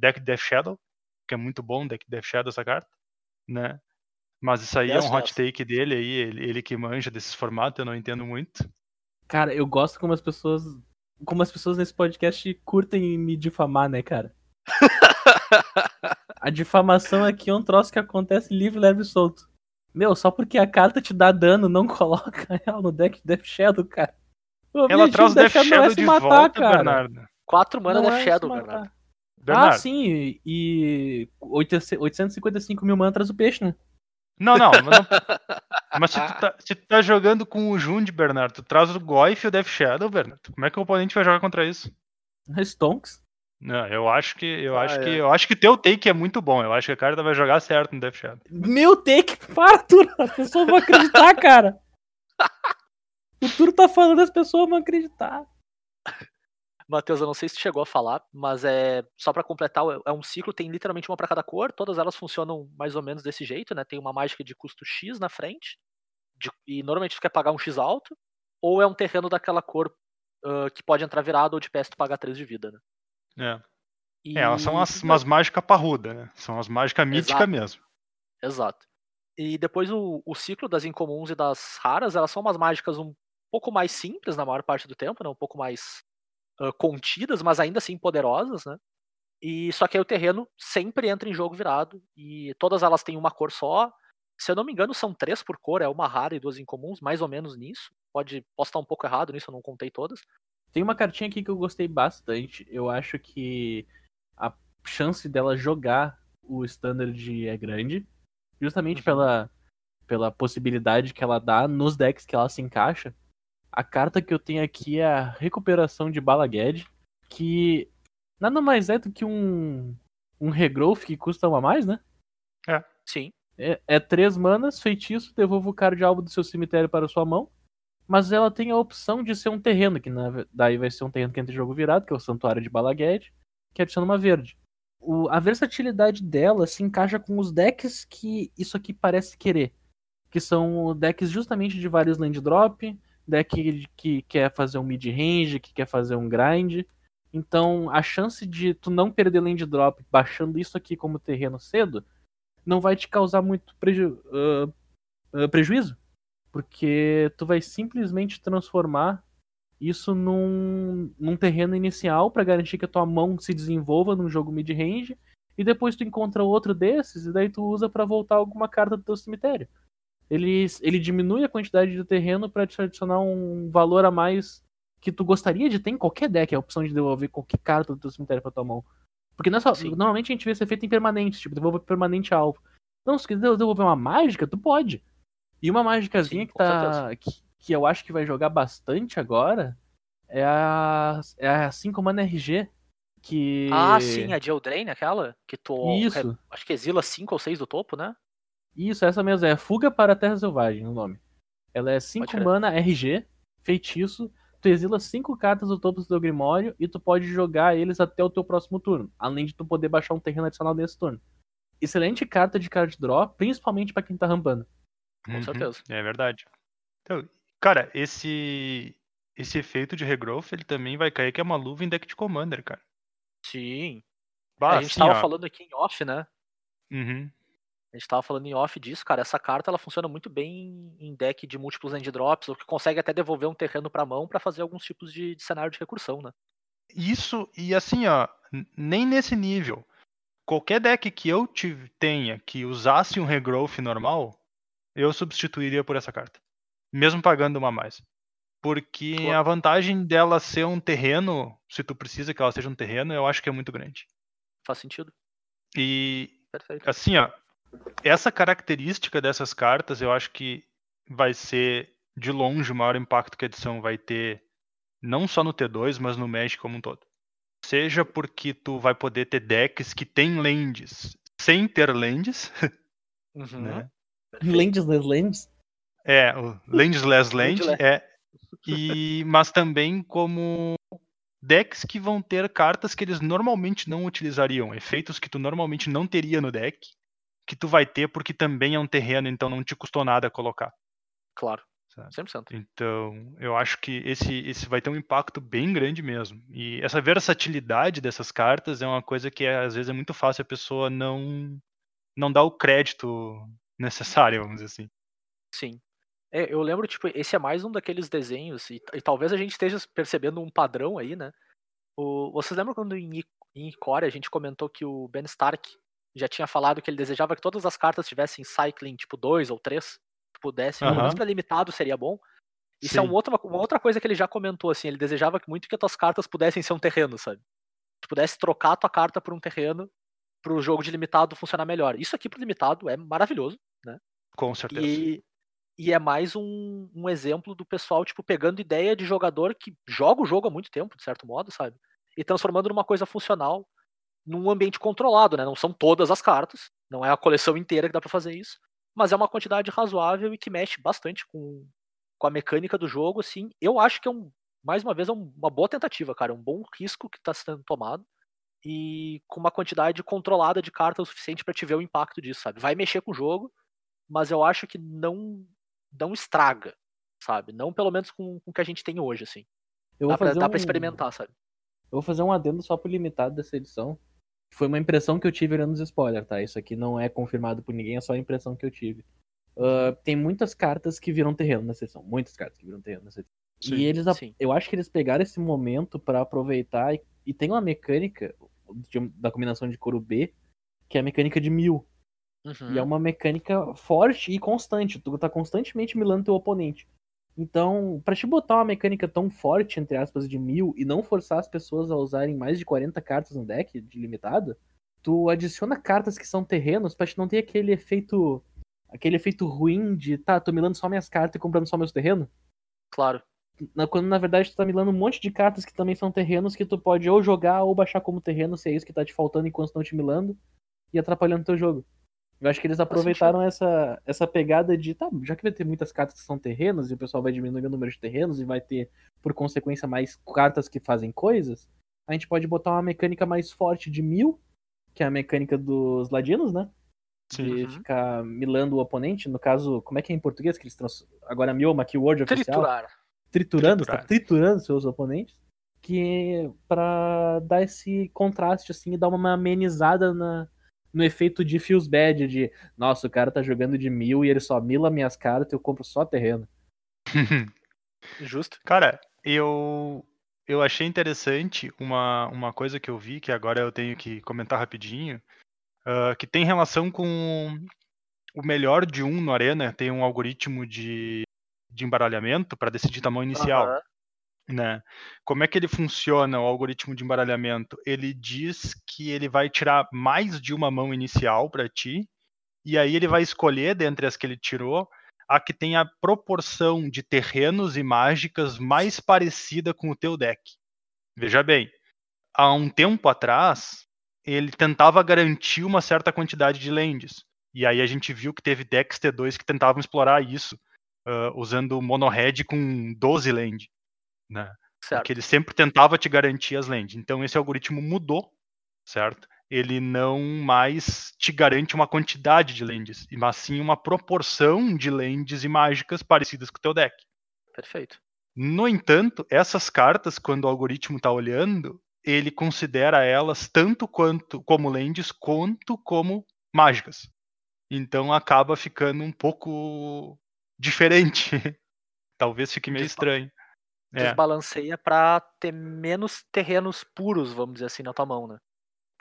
deck Death Shadow, que é muito bom o deck Death Shadow essa carta, né? Mas isso aí é um hot take dele aí, ele, ele que manja desses formatos, eu não entendo muito. Cara, eu gosto como as pessoas. Como as pessoas nesse podcast curtem me difamar, né, cara? A difamação aqui é um troço que acontece livre, leve e solto. Meu, só porque a carta te dá dano, não coloca ela no deck de Death Shadow, cara. O Ela traz o Death não é Shadow de matar, volta, cara. Bernardo. 4 mana Death é Shadow. Bernardo. Bernardo. Ah, sim, e 855 mil mantras o peixe, né? Não, não, mas, não- mas se, tu tá, se tu tá jogando com o Jund, Bernardo, tu traz o Goif e o Death Shadow, Bernardo. Como é que o oponente vai jogar contra isso? Stonks. Não, eu acho que eu Ah, acho é. que eu acho que teu take é muito bom. Eu acho que a carta vai jogar certo no Death Shadow. Meu take, para, Turo. As pessoas vão acreditar, cara. O Turo tá falando, as pessoas vão acreditar. Matheus, eu não sei se chegou a falar, mas é só pra completar, é um ciclo, tem literalmente uma pra cada cor, todas elas funcionam mais ou menos desse jeito, né? Tem uma mágica de custo X na frente, de- e normalmente tu quer pagar um X alto, ou é um terreno daquela cor ah, que pode entrar virado ou de PS tu pagar 3 de vida, né? É, E... é elas são as, umas mágicas parruda, né? São as mágicas míticas mesmo. Exato. E depois o, o ciclo das incomuns e das raras, elas são umas mágicas um pouco mais simples na maior parte do tempo, né? Um pouco mais contidas, mas ainda assim poderosas, né? E só que aí o terreno sempre entra em jogo virado e todas elas têm uma cor só. Se eu não me engano, são três por cor, é uma rara e duas incomuns, mais ou menos nisso. Pode, posso estar um pouco errado nisso, eu não contei todas. Tem uma cartinha aqui que eu gostei bastante. Eu acho que a chance dela jogar o standard é grande. Justamente Uhum. pela, pela possibilidade que ela dá nos decks que ela se encaixa. A carta que eu tenho aqui é a Recuperação de Balaged, que nada mais é do que um, um regrowth que custa uma a mais, né? Sim. É, é três manas, feitiço, devolva o card alvo do seu cemitério para sua mão. Mas ela tem a opção de ser um terreno, que na daí vai ser um terreno que entra em jogo virado, que é o Santuário de Balaged, que adiciona uma verde. O- a versatilidade dela se encaixa com os decks que isso aqui parece querer. Que são decks justamente de vários land drop, deck que quer fazer um mid-range, que quer fazer um grind. Então a chance de tu não perder land drop baixando isso aqui como terreno cedo não vai te causar muito preju- ah, ah, prejuízo. Porque tu vai simplesmente transformar isso num, num terreno inicial para garantir que a tua mão se desenvolva num jogo mid-range. E depois tu encontra outro desses e daí tu usa para voltar alguma carta do teu cemitério. Ele, ele diminui a quantidade de terreno para te adicionar um valor a mais que tu gostaria de ter em qualquer deck, a opção de devolver qualquer carta do teu cemitério pra tua mão. Porque não é só, normalmente a gente vê ser feito em permanente, tipo, devolver permanente alvo. Não, se quiser devolver uma mágica, tu pode. E uma mágicazinha que tá. Que, que eu acho que vai jogar bastante agora é a. É a 5 mana RG. Que. Ah, sim, a de Eldraine, aquela? Que tu. Isso. Acho que exila 5 ou 6 do topo, né? Isso, essa mesmo, é Fuga para a Terra Selvagem, o nome. Ela é 5 crer. mana RG, feitiço. Tu exila 5 cartas do topo do teu Grimório e tu pode jogar eles até o teu próximo turno. Além de tu poder baixar um terreno adicional nesse turno. Excelente carta de card draw, principalmente pra quem tá rampando. Com Uhum, certeza. É verdade. Então, cara, esse esse efeito de regrowth, ele também vai cair que é uma luva em deck de commander, cara. Sim. Bah, a gente assim, tava ó, falando aqui em off, né? uhum. A gente tava falando em off disso, cara. Essa carta ela funciona muito bem em deck de múltiplos end drops, ou que consegue até devolver um terreno pra mão pra fazer alguns tipos de, de cenário de recursão, né? Isso, e assim, ó, nem nesse nível. Qualquer deck que eu tive, tenha que usasse um regrowth normal, eu substituiria por essa carta. Mesmo pagando uma a mais. Porque a vantagem dela ser um terreno, se tu precisa que ela seja um terreno, eu acho que é muito grande. Faz sentido. E Perfeito. assim, ó, essa característica dessas cartas, eu acho que vai ser de longe o maior impacto que a edição vai ter, não só no T2, mas no Magic como um todo. Seja porque tu vai poder ter decks que tem lands sem ter lands, Uhum. né? Lands das Lands? É, o Landless Land, Landless. é. E, mas também como decks que vão ter cartas que eles normalmente não utilizariam, efeitos que tu normalmente não teria no deck, que tu vai ter porque também é um terreno, então não te custou nada colocar. Claro. Sabe? 100%. Então, eu acho que esse, esse vai ter um impacto bem grande mesmo. E essa versatilidade dessas cartas é uma coisa que é, às vezes é muito fácil a pessoa não não dar o crédito necessário, vamos dizer assim. Sim. É, eu lembro, tipo, esse é mais um daqueles desenhos, e, e talvez a gente esteja percebendo um padrão aí, né? O, vocês lembram quando em, em Icória a gente comentou que o Ben Stark já tinha falado que ele desejava que todas as cartas tivessem cycling, tipo, dois ou três? Que pudesse, pelo menos pra limitado seria bom. Isso é Sim. um outro, uma outra coisa que ele já comentou, assim, ele desejava que muito que as tuas cartas pudessem ser um terreno, sabe? Tu pudesse trocar a tua carta por um terreno pro jogo de limitado funcionar melhor. Isso aqui pro limitado é maravilhoso. Com certeza. E, e é mais um, um exemplo do pessoal, tipo, pegando ideia de jogador que joga o jogo há muito tempo, de certo modo, sabe? E transformando numa coisa funcional num ambiente controlado, né? Não são todas as cartas, não é a coleção inteira que dá pra fazer isso, mas é uma quantidade razoável e que mexe bastante com, com a mecânica do jogo, assim. Eu acho que é um, mais uma vez, é um- uma boa tentativa, cara, é um bom risco que tá sendo tomado e com uma quantidade controlada de cartas o suficiente pra te ver o impacto disso, sabe? Vai mexer com o jogo, mas eu acho que não não estraga, sabe? Não pelo menos com, com o que a gente tem hoje, assim. Eu Dá pra, dá um... pra experimentar, sabe? Eu vou fazer um adendo só pro limitado dessa edição. Foi uma impressão que eu tive olhando os spoilers, tá? Isso aqui não é confirmado por ninguém, é só a impressão que eu tive. Ah, tem muitas cartas que viram terreno nessa edição. Muitas cartas que viram terreno nessa edição. Sim, e eles, sim. eu acho que eles pegaram esse momento pra aproveitar e, e tem uma mecânica de- da combinação de coro B, que é a mecânica de mil. Uhum. E é uma mecânica forte e constante. Tu tá constantemente milando teu oponente. Então, pra te botar uma mecânica tão forte, entre aspas, de mil, e não forçar as pessoas a usarem mais de 40 cartas no deck de limitado, tu adiciona cartas que são terrenos pra te não ter aquele efeito. aquele efeito ruim de, tá, tô milando só minhas cartas e comprando só meus terrenos. Claro. Na- Quando na verdade tu tá milando um monte de cartas que também são terrenos que tu pode ou jogar ou baixar como terreno, se é isso que tá te faltando enquanto estão te milando e atrapalhando teu jogo. Eu acho que eles aproveitaram essa, essa pegada de, tá, já que vai ter muitas cartas que são terrenos e o pessoal vai diminuir o número de terrenos e vai ter, por consequência, mais cartas que fazem coisas, a gente pode botar uma mecânica mais forte de mil, que é a mecânica dos ladinos, né? De Uhum. ficar milando o oponente. No caso, como é que é em português? Que eles trans... Agora mil é uma keyword oficial Triturar. triturando, Triturar. tá triturando seus oponentes, que para dar esse contraste assim e dar uma amenizada na, no efeito de feels bad de, nossa, o cara tá jogando de mil e ele só mila minhas cartas e eu compro só terreno. Justo. Cara, eu eu achei interessante uma, uma coisa que eu vi, que agora eu tenho que comentar rapidinho, ah, que tem relação com o melhor de um no Arena, tem um algoritmo de, de embaralhamento para decidir tamanho inicial. Né? Como é que ele funciona, o algoritmo de embaralhamento? Ele diz que ele vai tirar mais de uma mão inicial para ti, e aí ele vai escolher dentre as que ele tirou a que tem a proporção de terrenos e mágicas mais parecida com o teu deck. Veja bem, há um tempo atrás, ele tentava garantir uma certa quantidade de lands. E aí a gente viu que teve decks T2 que tentavam explorar isso, ah, usando mono-red com 12 land. Né? Certo. Porque ele sempre tentava te garantir as lands. Então esse algoritmo mudou, certo? Ele não mais te garante uma quantidade de lands, mas sim uma proporção de lands e mágicas parecidas com o teu deck. Perfeito. No entanto, essas cartas, quando o algoritmo está olhando, ele considera elas tanto quanto como lands quanto como mágicas. Então acaba ficando um pouco diferente. Talvez fique meio estranho. É. Desbalanceia pra ter menos terrenos puros, vamos dizer assim, na tua mão, né?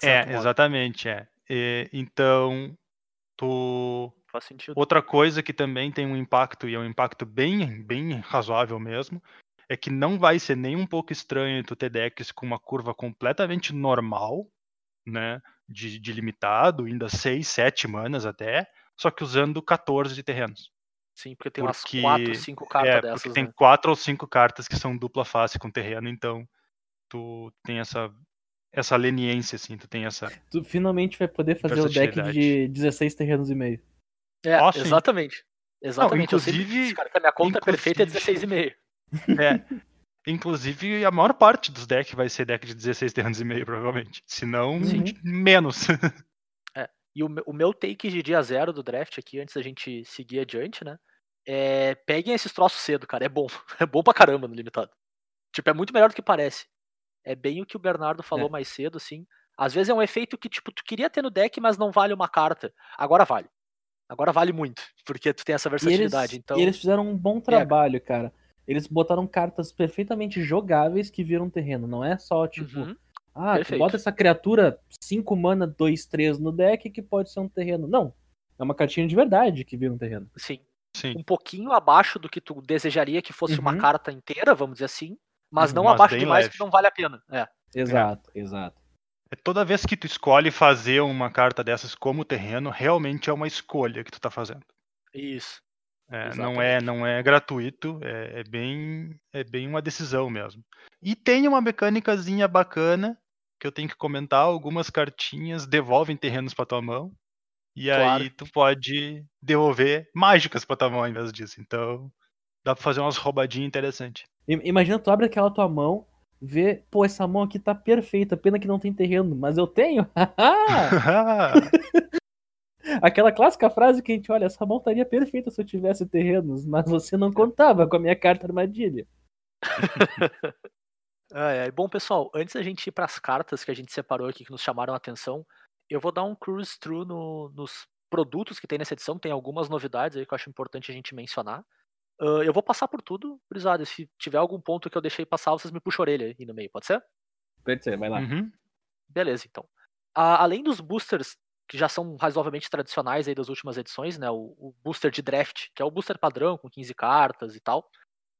É, modo. exatamente, é. E, então, tu Faz sentido. outra coisa que também tem um impacto e é um impacto bem, bem razoável mesmo, é que não vai ser nem um pouco estranho tu ter decks com uma curva completamente normal, né, de, de limitado, ainda 6, 7 manas até, só que usando 14 de terrenos. Sim, porque tem umas porque- 4, 5 cartas é, dessas, porque tem né? quatro ou cinco cartas que são dupla face com terreno, então tu tem essa essa leniência assim, tu tem essa Tu finalmente vai poder fazer o deck de 16 terrenos e meio. É, sim. exatamente. Exatamente. eu sempre inclusive- disse, cara, que a minha conta inclusive- perfeita é 16,5. É. Inclusive, a maior parte dos decks vai ser deck de 16 terrenos e meio, provavelmente. Se não, menos. E o, o meu take de dia zero do draft aqui, antes da gente seguir adiante, né? É. Peguem esses troços cedo, cara. É bom. É bom pra caramba no limitado. Tipo, é muito melhor do que parece. É bem o que o Bernardo falou É. mais cedo, assim. Às vezes é um efeito que, tipo, tu queria ter no deck, mas não vale uma carta. Agora vale. Agora vale muito, porque tu tem essa E eles, versatilidade. então, e eles fizeram um bom trabalho, cara. Eles botaram cartas perfeitamente jogáveis que viram terreno. Não é só, tipo, Uhum. Ah, bota essa criatura 5 mana, 2, 3 no deck que pode ser um terreno. Não. É uma cartinha de verdade que vira um terreno. sim. Sim. um pouquinho abaixo do que tu desejaria que fosse uma Uhum. carta inteira, vamos dizer assim, mas Uhum. não Mas abaixo demais leve. que não vale a pena. É. Exato, exato. É Toda vez que tu escolhe fazer uma carta dessas como terreno, realmente é uma escolha que tu tá fazendo. Isso. É, não é não é gratuito, é, é bem é bem uma decisão mesmo. E tem uma mecânicazinha bacana que eu tenho que comentar, algumas cartinhas devolvem terrenos pra tua mão. E Claro. aí tu pode devolver mágicas pra tua mão ao invés disso. Então, dá pra fazer umas roubadinhas interessantes. Imagina tu abre aquela tua mão, vê, pô, essa mão aqui tá perfeita, pena que não tem terreno, mas eu tenho. Aquela clássica frase que a gente olha, essa mão estaria perfeita se eu tivesse terrenos, mas você não contava com a minha carta armadilha. Ah, é. Bom, pessoal, antes da gente ir para as cartas que a gente separou aqui que nos chamaram a atenção, eu vou dar um cruise through no- nos produtos que tem nessa edição. Tem algumas novidades aí que eu acho importante a gente mencionar. Ah, eu vou passar por tudo, gurizada. Se tiver algum ponto que eu deixei passar, vocês me puxam a orelha aí no meio, pode ser? Pode ser, vai lá. Uhum. Beleza, então. A- além dos boosters que já são razoavelmente tradicionais aí das últimas edições, né? O, o booster de draft, que é o booster padrão com 15 cartas e tal.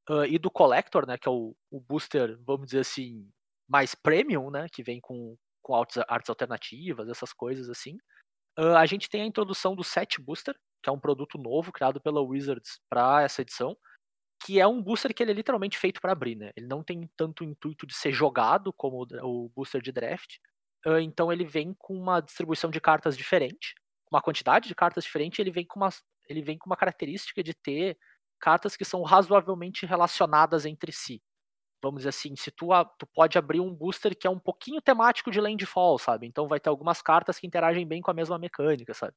Ah, e do Collector, né? Que é o, o booster, vamos dizer assim, mais premium, né? Que vem com, com artes, artes alternativas, essas coisas assim. Ah, a gente tem a introdução do Set Booster, que é um produto novo criado pela Wizards para essa edição. Que é um booster que ele é literalmente feito para abrir, né? Ele não tem tanto intuito de ser jogado como o booster de draft. Então ele vem com uma distribuição de cartas diferente, uma quantidade de cartas diferente, ele vem com uma, ele vem com uma característica de ter cartas que são razoavelmente relacionadas entre si. Vamos dizer assim, se tu, tu pode abrir um booster que é um pouquinho temático de landfall, sabe? Então vai ter algumas cartas que interagem bem com a mesma mecânica, sabe?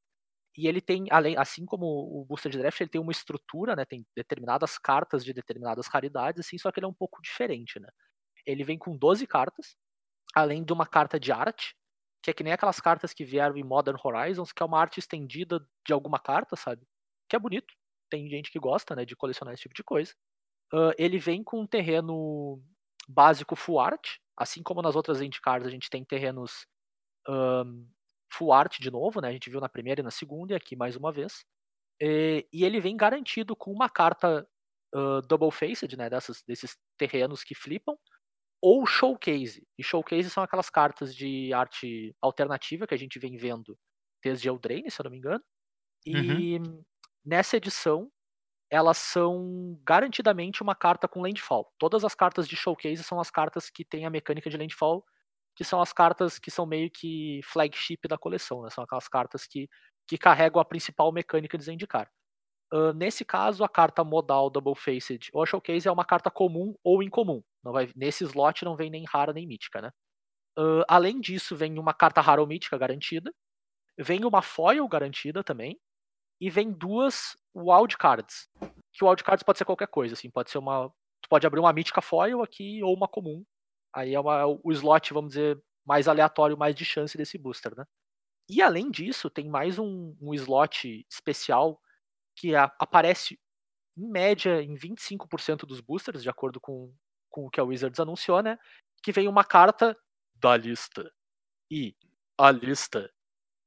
E ele tem, além, assim como o booster de draft, ele tem uma estrutura, né? Tem determinadas cartas de determinadas raridades, assim, só que ele é um pouco diferente, né? Ele vem com 12 cartas, além de uma carta de arte, que é que nem aquelas cartas que vieram em Modern Horizons, que é uma arte estendida de alguma carta, sabe? Que é bonito. Tem gente que gosta, né, de colecionar esse tipo de coisa. Ah, ele vem com um terreno básico full art, assim como nas outras cards a gente tem terrenos ahn, full art de novo, né? A gente viu na primeira e na segunda, e aqui mais uma vez. E, e ele vem garantido com uma carta ah, double faced, né? Dessas, desses terrenos que flipam, ou showcase. E showcase são aquelas cartas de arte alternativa que a gente vem vendo desde Eldraine, se eu não me engano. E nessa edição, elas são garantidamente uma carta com landfall. Todas as cartas de showcase são as cartas que têm a mecânica de landfall, que são as cartas que são meio que flagship da coleção, né? São aquelas cartas que, que carregam a principal mecânica de Zendikar. Ah, nesse caso, a carta modal Double Faced ou Showcase é uma carta comum ou incomum. Não vai, nesse slot não vem nem rara nem mítica, né? Ah, além disso, vem uma carta rara ou mítica garantida. Vem uma foil garantida também. E vem duas wild cards. Que o wild cards pode ser qualquer coisa, assim. Pode ser uma. Tu pode abrir uma mítica foil aqui ou uma comum. Aí é uma- o slot, vamos dizer, mais aleatório, mais de chance desse booster, né? E além disso, tem mais um, um slot especial que a- aparece em média em 25% dos boosters, de acordo com, com o que a Wizards anunciou, né? Que vem uma carta da lista. E a lista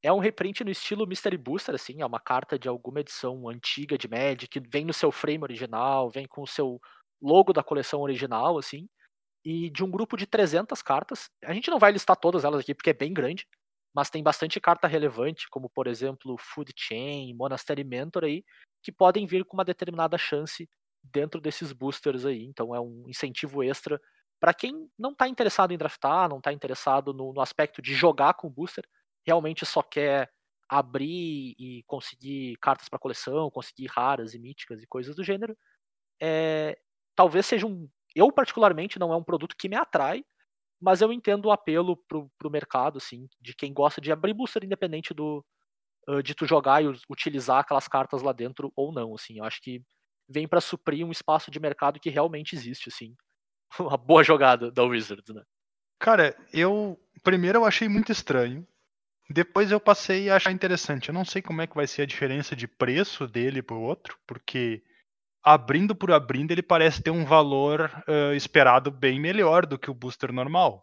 é um reprint no estilo Mystery Booster, assim, é uma carta de alguma edição antiga de Magic, vem no seu frame original, vem com o seu logo da coleção original, assim, e de um grupo de 300 cartas. A gente não vai listar todas elas aqui porque é bem grande, mas tem bastante carta relevante, como por exemplo Food Chain, Monastery Mentor aí, que podem vir com uma determinada chance dentro desses boosters aí. Então é um incentivo extra para quem não está interessado em draftar, não está interessado no, no aspecto de jogar com booster, realmente só quer abrir e conseguir cartas para coleção, conseguir raras e míticas e coisas do gênero. É, talvez seja um. Eu, particularmente, não é um produto que me atrai, mas eu entendo o apelo pro, pro mercado, assim, de quem gosta de abrir booster independente do, de tu jogar e utilizar aquelas cartas lá dentro ou não, assim. Eu acho que vem para suprir um espaço de mercado que realmente existe, assim. Uma boa jogada da Wizards, né? Cara, eu primeiro eu achei muito estranho. Depois eu passei a achar interessante. Eu não sei como é que vai ser a diferença de preço dele pro outro, porque abrindo por abrindo ele parece ter um valor uh, esperado bem melhor do que o booster normal.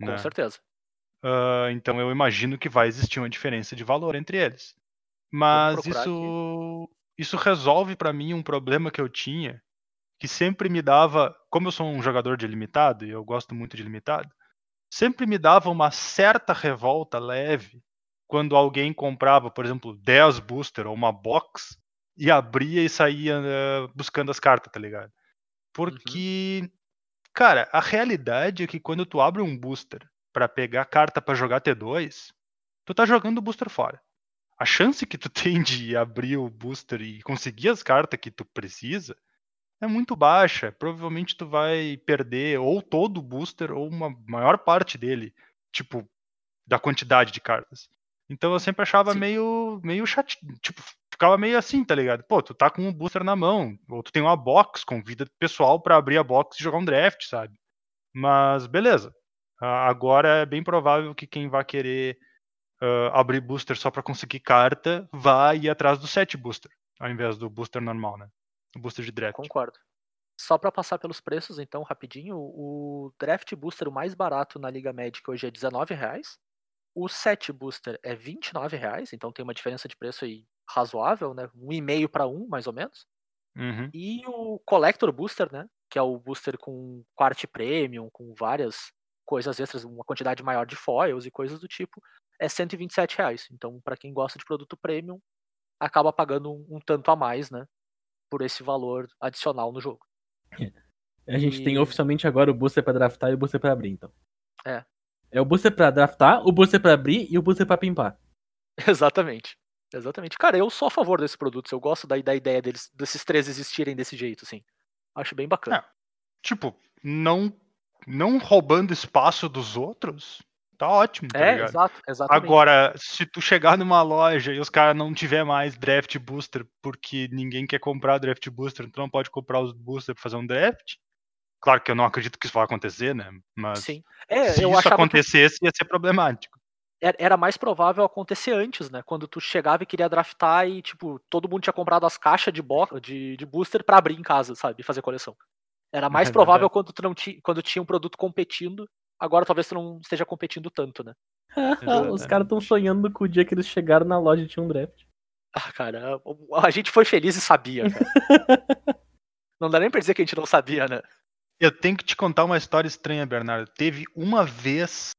Com né? certeza. Uh, então eu imagino que vai existir uma diferença de valor entre eles. Mas isso, isso resolve para mim um problema que eu tinha, que sempre me dava, como eu sou um jogador de limitado e eu gosto muito de limitado, sempre me dava uma certa revolta leve quando alguém comprava, por exemplo, 10 booster ou uma box e abria e saía uh, buscando as cartas, tá ligado? Porque, cara, a realidade é que quando tu abre um booster para pegar carta para jogar T2, tu tá jogando o booster fora. A chance que tu tem de abrir o booster e conseguir as cartas que tu precisa é muito baixa. Provavelmente tu vai perder ou todo o booster ou uma maior parte dele, tipo, da quantidade de cartas. Então eu sempre achava Sim. meio meio chato, tipo, ficava meio assim, tá ligado? Pô, tu tá com um booster na mão, ou tu tem uma box, convida pessoal pra abrir a box e jogar um draft, sabe? Mas beleza. Agora é bem provável que quem vai querer ah, abrir booster só pra conseguir carta vai ir atrás do set booster, ao invés do booster normal, né? O booster de draft. Concordo. Só para passar pelos preços, então, rapidinho, o Draft Booster o mais barato na Liga Magic hoje é R$19,00. O Set Booster é R$29,00, então tem uma diferença de preço aí razoável, né? Um e meio para um, mais ou menos. Uhum. E o Collector Booster, né? Que é o booster com quart premium, com várias coisas extras, uma quantidade maior de foils e coisas do tipo, é R$127,00. Então, para quem gosta de produto premium, acaba pagando um, um tanto a mais, né? Por esse valor adicional no jogo. A gente tem E- oficialmente agora o booster pra draftar e o booster pra abrir, então. É. É o booster pra draftar, o booster pra abrir e o booster pra pimpar. Exatamente. Exatamente. Cara, eu sou a favor desses produtos. Eu gosto da, da ideia deles, desses três existirem desse jeito, assim. Acho bem bacana. Tipo, não não roubando espaço dos outros, tá ótimo, tá É, ligado? exato, exatamente. Agora, se tu chegar numa loja e os caras não tiver mais draft booster porque ninguém quer comprar draft booster, tu não pode comprar os booster pra fazer um draft. Claro que eu não acredito que isso vai acontecer, né? Mas Sim. É, se eu isso achava que acontecesse, ia ser problemático. era- mais provável acontecer antes, né? Quando tu chegava e queria draftar e, tipo, todo mundo tinha comprado as caixas de, bo de, de booster pra abrir em casa, sabe? E fazer coleção. Era mais É provável verdade. quando tu não ti, quando tinha um produto competindo. Agora talvez tu não esteja competindo tanto, né? Os caras estão sonhando com o dia que eles chegaram na loja e tinha um draft. Ah, cara, a gente foi feliz e sabia, cara. não dá nem pra dizer que a gente não sabia, né? Eu tenho que te contar uma história estranha, Bernardo. Teve uma vez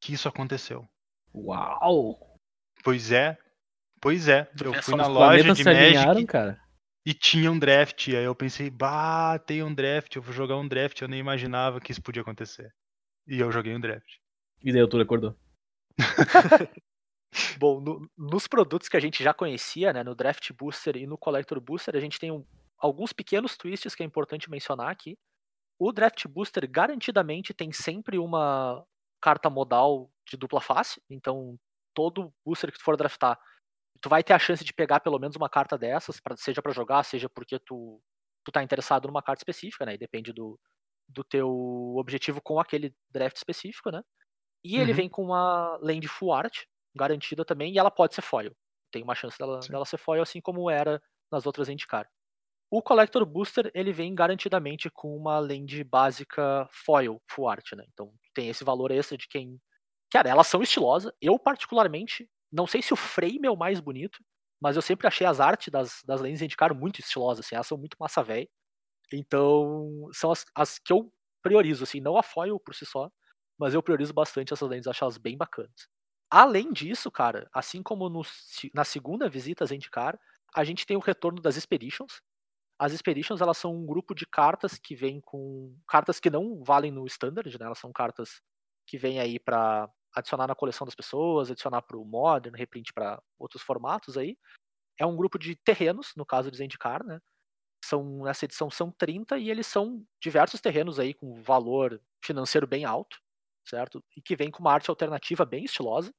que isso aconteceu. Uau! Pois é. Pois é. Tu Eu fui na loja de Magic cara. e tinha um draft. Aí eu pensei, bah, tem um draft, eu vou jogar um draft. Eu nem imaginava que isso podia acontecer. E eu joguei um draft. E daí o Arthur acordou. Bom, no- nos produtos que a gente já conhecia, né, no Draft Booster e no Collector Booster, a gente tem um- alguns pequenos twists que é importante mencionar aqui. O Draft Booster garantidamente tem sempre uma carta modal de dupla face, então todo booster que tu for draftar, tu vai ter a chance de pegar pelo menos uma carta dessas, pra, seja pra jogar, seja porque tu, tu tá interessado numa carta específica, né, e depende do, do teu objetivo com aquele draft específico, né. E ele Uhum. vem com uma land full art, garantida também, e ela pode ser foil. Tem uma chance dela, Sim. dela ser foil, assim como era nas outras indicar. O Collector Booster, ele vem garantidamente com uma land básica foil, full art, né? Então tem esse valor extra de quem... Cara, elas são estilosas. Eu, particularmente, não sei se o frame é o mais bonito, mas eu sempre achei as artes das, das lentes indicar muito estilosas, assim, elas são muito massa velha. Então, são as, as que eu priorizo, assim, não a foil por si só, mas eu priorizo bastante essas lentes, acho elas bem bacanas. Além disso, cara, assim como no na segunda visita Zendikar, a gente tem o retorno das Expeditions. As Expeditions, elas são um grupo de cartas que vêm com cartas que não valem no standard, né? Elas são cartas que vêm aí pra adicionar na coleção das pessoas, adicionar pro Modern, reprint para outros formatos aí. É um grupo de terrenos, no caso de Zendikar, né? São, nessa edição são 30 e eles são diversos terrenos aí com valor financeiro bem alto, certo? E que vem com uma arte alternativa bem estilosa.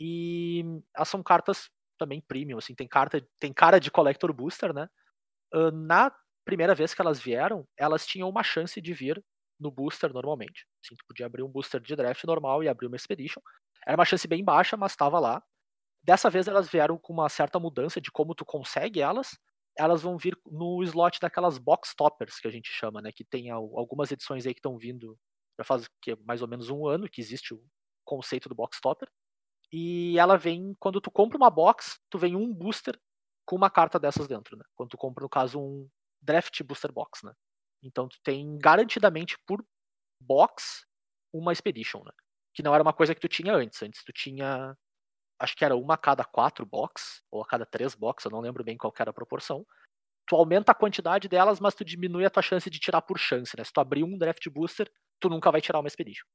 E elas são cartas também premium, assim, tem, carta, tem cara de Collector Booster, né? Na primeira vez que elas vieram, elas tinham uma chance de vir no booster normalmente. Assim, tu podia abrir um booster de draft normal e abrir uma Expedition. Era uma chance bem baixa, mas estava lá. Dessa vez elas vieram com uma certa mudança de como tu consegue elas. Elas vão vir no slot daquelas box toppers que a gente chama, né? Que tem algumas edições aí que estão vindo já faz que, mais ou menos um ano que existe o conceito do box topper. E ela vem, quando tu compra uma box, tu vem um booster com uma carta dessas dentro, né? Quando tu compra, no caso, um draft booster box, né? Então tu tem garantidamente por box uma Expedition, né? Que não era uma coisa que tu tinha antes. Antes tu tinha. Acho que era uma a cada quatro box, ou a cada três box, eu não lembro bem qual era a proporção. Tu aumenta a quantidade delas, mas tu diminui a tua chance de tirar por chance, né? Se tu abrir um draft booster, tu nunca vai tirar uma Expedition.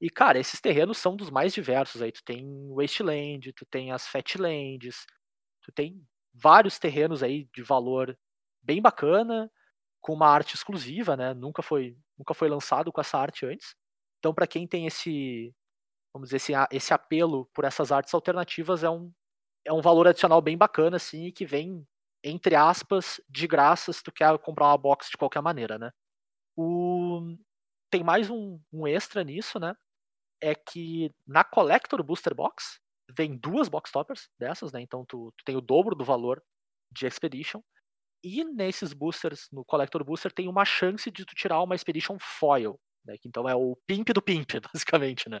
E, cara, esses terrenos são dos mais diversos. Aí tu tem Wasteland, tu tem as Fatlands, tu tem vários terrenos aí de valor bem bacana com uma arte exclusiva, né? Nunca foi, nunca foi lançado com essa arte antes. Então, para quem tem esse, vamos dizer, esse, esse apelo por essas artes alternativas, é um, é um valor adicional bem bacana, assim, que vem, entre aspas, de graça se tu quer comprar uma box de qualquer maneira, né? O... Tem mais um, um extra nisso, né? É que na Collector Booster Box vem duas box toppers dessas, né? Então tu, tu tem o dobro do valor de Expedition. E nesses boosters, no Collector Booster, tem uma chance de tu tirar uma Expedition Foil. Né? Então é o pimp do pimp, basicamente, né?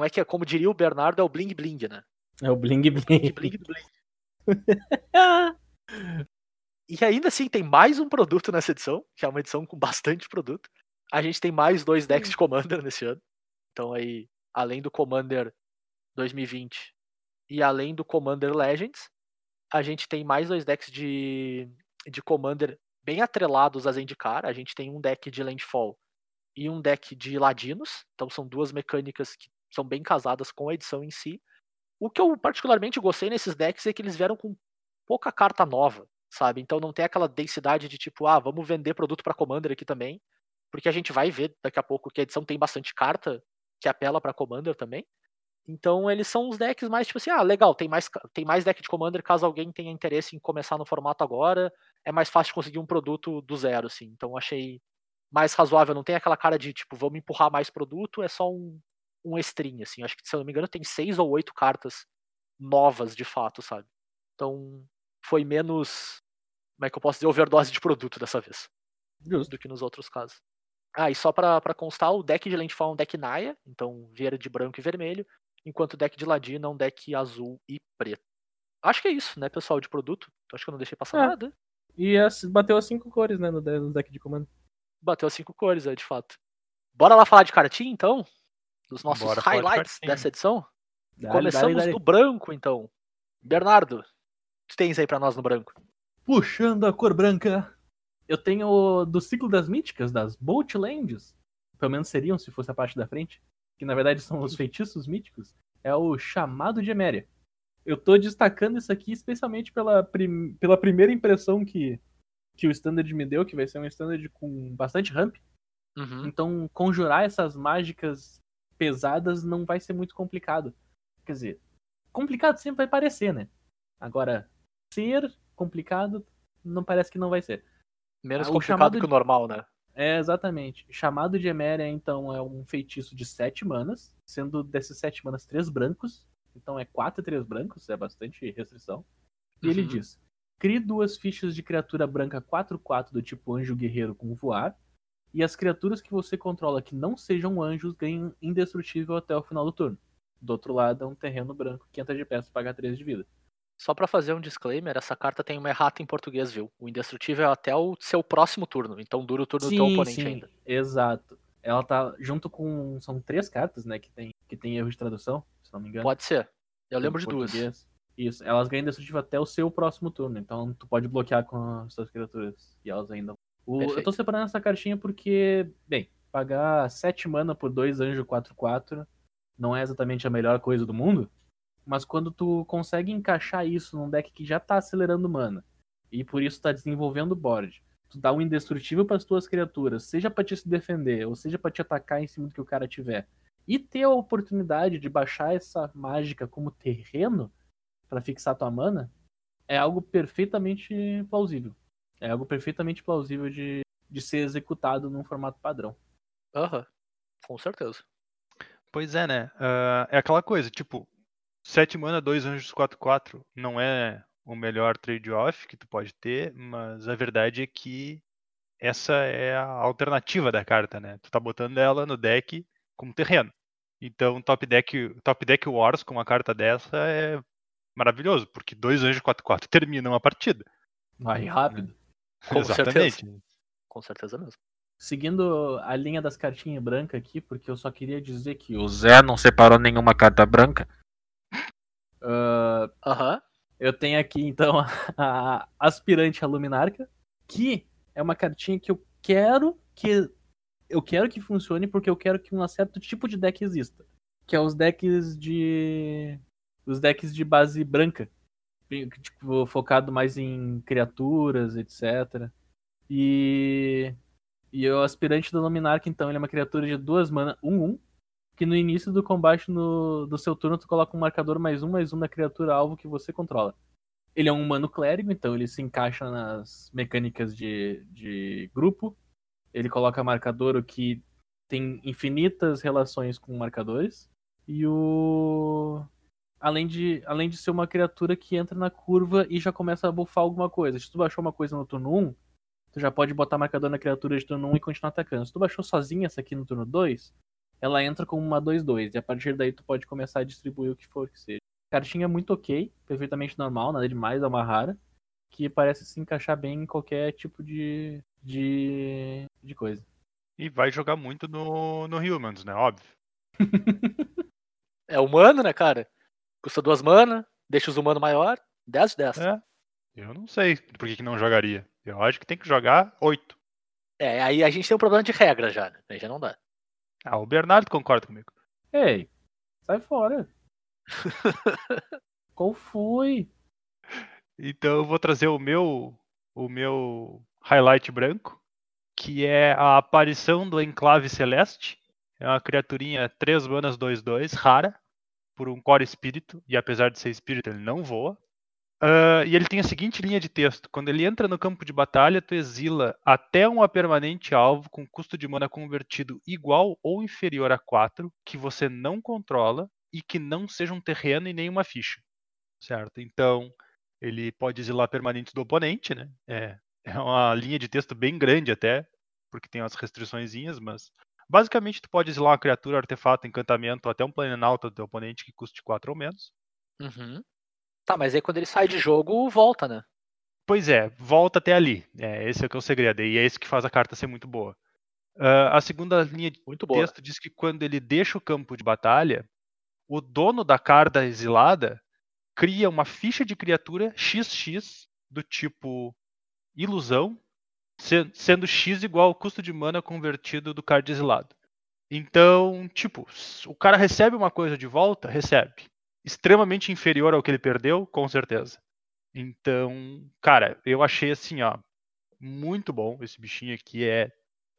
Que é que é, como diria o Bernardo, é o bling bling, né? É o bling bling. bling, do bling. e ainda assim, tem mais um produto nessa edição, que é uma edição com bastante produto. A gente tem mais dois decks de Commander nesse ano. Então aí, além do Commander 2020 e além do Commander Legends, a gente tem mais dois decks de de Commander bem atrelados a Zendikar. A gente tem um deck de Landfall e um deck de Ladinos. Então são duas mecânicas que são bem casadas com a edição em si. O que eu particularmente gostei nesses decks é que eles vieram com pouca carta nova, sabe? Então não tem aquela densidade de tipo, ah, vamos vender produto para Commander aqui também, porque a gente vai ver daqui a pouco que a edição tem bastante carta que apela para Commander também. Então eles são os decks mais tipo assim, ah, legal, tem mais, tem mais deck de Commander caso alguém tenha interesse em começar no formato agora, é mais fácil conseguir um produto do zero, assim. Então achei mais razoável, não tem aquela cara de tipo, vamos empurrar mais produto, é só um, um string, assim. Acho que, se eu não me engano, tem seis ou oito cartas novas de fato, sabe? Então foi menos, como é que eu posso dizer, overdose de produto dessa vez. Justo. Do que nos outros casos. Ah, e só pra, pra constar, o deck de Landfall é um deck Naya, então verde, branco e vermelho enquanto o deck de Ladino é um deck azul e preto. Acho que é isso, né, pessoal, de produto. Acho que eu não deixei passar é. nada. E as, bateu as cinco cores, né, no, deck de comando. Bateu as cinco cores, é, de fato. Bora lá falar de cartinha, então? Dos nossos Bora highlights de dessa edição? Dale, Começamos dale, dale. no branco, então. Bernardo, tu tens aí pra nós no branco? Puxando a cor branca, eu tenho do ciclo das míticas, das Bolt Lands. Pelo menos seriam se fosse a parte da frente que na verdade são os feitiços míticos, é o chamado de Eméria. Eu tô destacando isso aqui especialmente pela, prim pela primeira impressão que, que o standard me deu, que vai ser um standard com bastante ramp. Uhum. Então, conjurar essas mágicas pesadas não vai ser muito complicado. Quer dizer, complicado sempre vai parecer, né? Agora, ser complicado não parece que não vai ser. Menos ah, complicado que o normal, né? É, exatamente. Chamado de Eméria, então, é um feitiço de 7 manas, sendo desses 7 manas 3 brancos. Então é 4 e 3 brancos, é bastante restrição. E uhum. ele diz: crie duas fichas de criatura branca 4-4 do tipo anjo guerreiro com voar. E as criaturas que você controla que não sejam anjos ganham indestrutível até o final do turno. Do outro lado é um terreno branco que entra de peça paga 3 de vida. Só para fazer um disclaimer, essa carta tem uma errata em português, viu? O indestrutível é até o seu próximo turno, então dura o turno sim, do teu oponente sim, ainda. Exato. Ela tá junto com. São três cartas, né? Que tem, que tem erro de tradução, se não me engano. Pode ser. Eu lembro de duas. Isso. Elas ganham indestrutível até o seu próximo turno. Então tu pode bloquear com as suas criaturas. E elas ainda. O... eu tô separando essa cartinha porque, bem, pagar 7 mana por dois anjos 4-4 não é exatamente a melhor coisa do mundo. Mas quando tu consegue encaixar isso num deck que já tá acelerando mana, e por isso tá desenvolvendo board, tu dá um indestrutível para as tuas criaturas, seja para te se defender, ou seja para te atacar em cima do que o cara tiver, e ter a oportunidade de baixar essa mágica como terreno, pra fixar tua mana, é algo perfeitamente plausível. É algo perfeitamente plausível de, de ser executado num formato padrão. Aham. Com certeza. Pois é, né? Ah, é aquela coisa, tipo, 7 mana, 2 anjos 4-4 não é o melhor trade-off que tu pode ter, mas a verdade é que essa é a alternativa da carta, né? Tu tá botando ela no deck como terreno. Então, top deck, top deck Wars com uma carta dessa é maravilhoso, porque dois anjos 4-4 terminam a partida. Vai rápido. Com Exatamente. Com certeza mesmo. Seguindo a linha das cartinhas brancas aqui, porque eu só queria dizer que O Zé não separou nenhuma carta branca. ah, Aham. eu tenho aqui então a aspirante a Luminarca, que é uma cartinha que eu quero que eu quero que funcione porque eu quero que um certo tipo de deck exista, que é os decks de os decks de base branca, tipo, focado mais em criaturas, etc. E e o aspirante da Luminarca então, ele é uma criatura de duas mana, 1 1, que no início do combate no, do seu turno tu coloca um marcador mais um mais um da criatura alvo que você controla. Ele é um humano clérigo, então ele se encaixa nas mecânicas de, de grupo. Ele coloca marcador o que tem infinitas relações com marcadores. E o. Além de, além de ser uma criatura que entra na curva e já começa a buffar alguma coisa. Se tu baixou uma coisa no turno 1, tu já pode botar marcador na criatura de turno 1 e continuar atacando. Se tu baixou sozinha essa aqui no turno 2, ela entra como uma 2-2. E a partir daí tu pode começar a distribuir o que for que seja. Cartinha muito ok, perfeitamente normal, nada demais, é uma rara. Que parece se encaixar bem em qualquer tipo de. de. de coisa. E vai jogar muito no, no Humans, né? Óbvio. É humano, né, cara? Custa duas mana, deixa os humanos maior, 10 de 10. É. Eu não sei por que, que não jogaria. Eu acho que tem que jogar 8. É, aí a gente tem um problema de regra já, né? Aí já não dá. Ah, o Bernardo concorda comigo. Ei, sai fora. Qual foi? Então eu vou trazer o meu o meu highlight branco, que é a aparição do Enclave Celeste. É uma criaturinha 3 manas 2-2, rara, por um core espírito, e apesar de ser espírito, ele não voa. Ah, e ele tem a seguinte linha de texto: quando ele entra no campo de batalha, tu exila até uma permanente alvo com custo de mana convertido igual ou inferior a 4, que você não controla e que não seja um terreno e nem uma ficha. Certo? Então, ele pode exilar permanentes do oponente, né? É, é uma linha de texto bem grande até, porque tem umas restriçõezinhas, mas basicamente tu pode exilar uma criatura, artefato, encantamento, até um planalto do teu oponente que custe 4 ou menos. Uhum. Tá, mas aí quando ele sai de jogo, volta, né? Pois é, volta até ali. É, esse é que é o segredo, e é isso que faz a carta ser muito boa. Ah, a segunda linha de Muito boa. texto diz que quando ele deixa o campo de batalha, o dono da carta exilada cria uma ficha de criatura XX do tipo ilusão, sendo X igual ao custo de mana convertido do card exilado. Então, tipo, o cara recebe uma coisa de volta? Recebe. Extremamente inferior ao que ele perdeu? Com certeza. Então, cara, eu achei assim, ó, muito bom esse bichinho aqui, é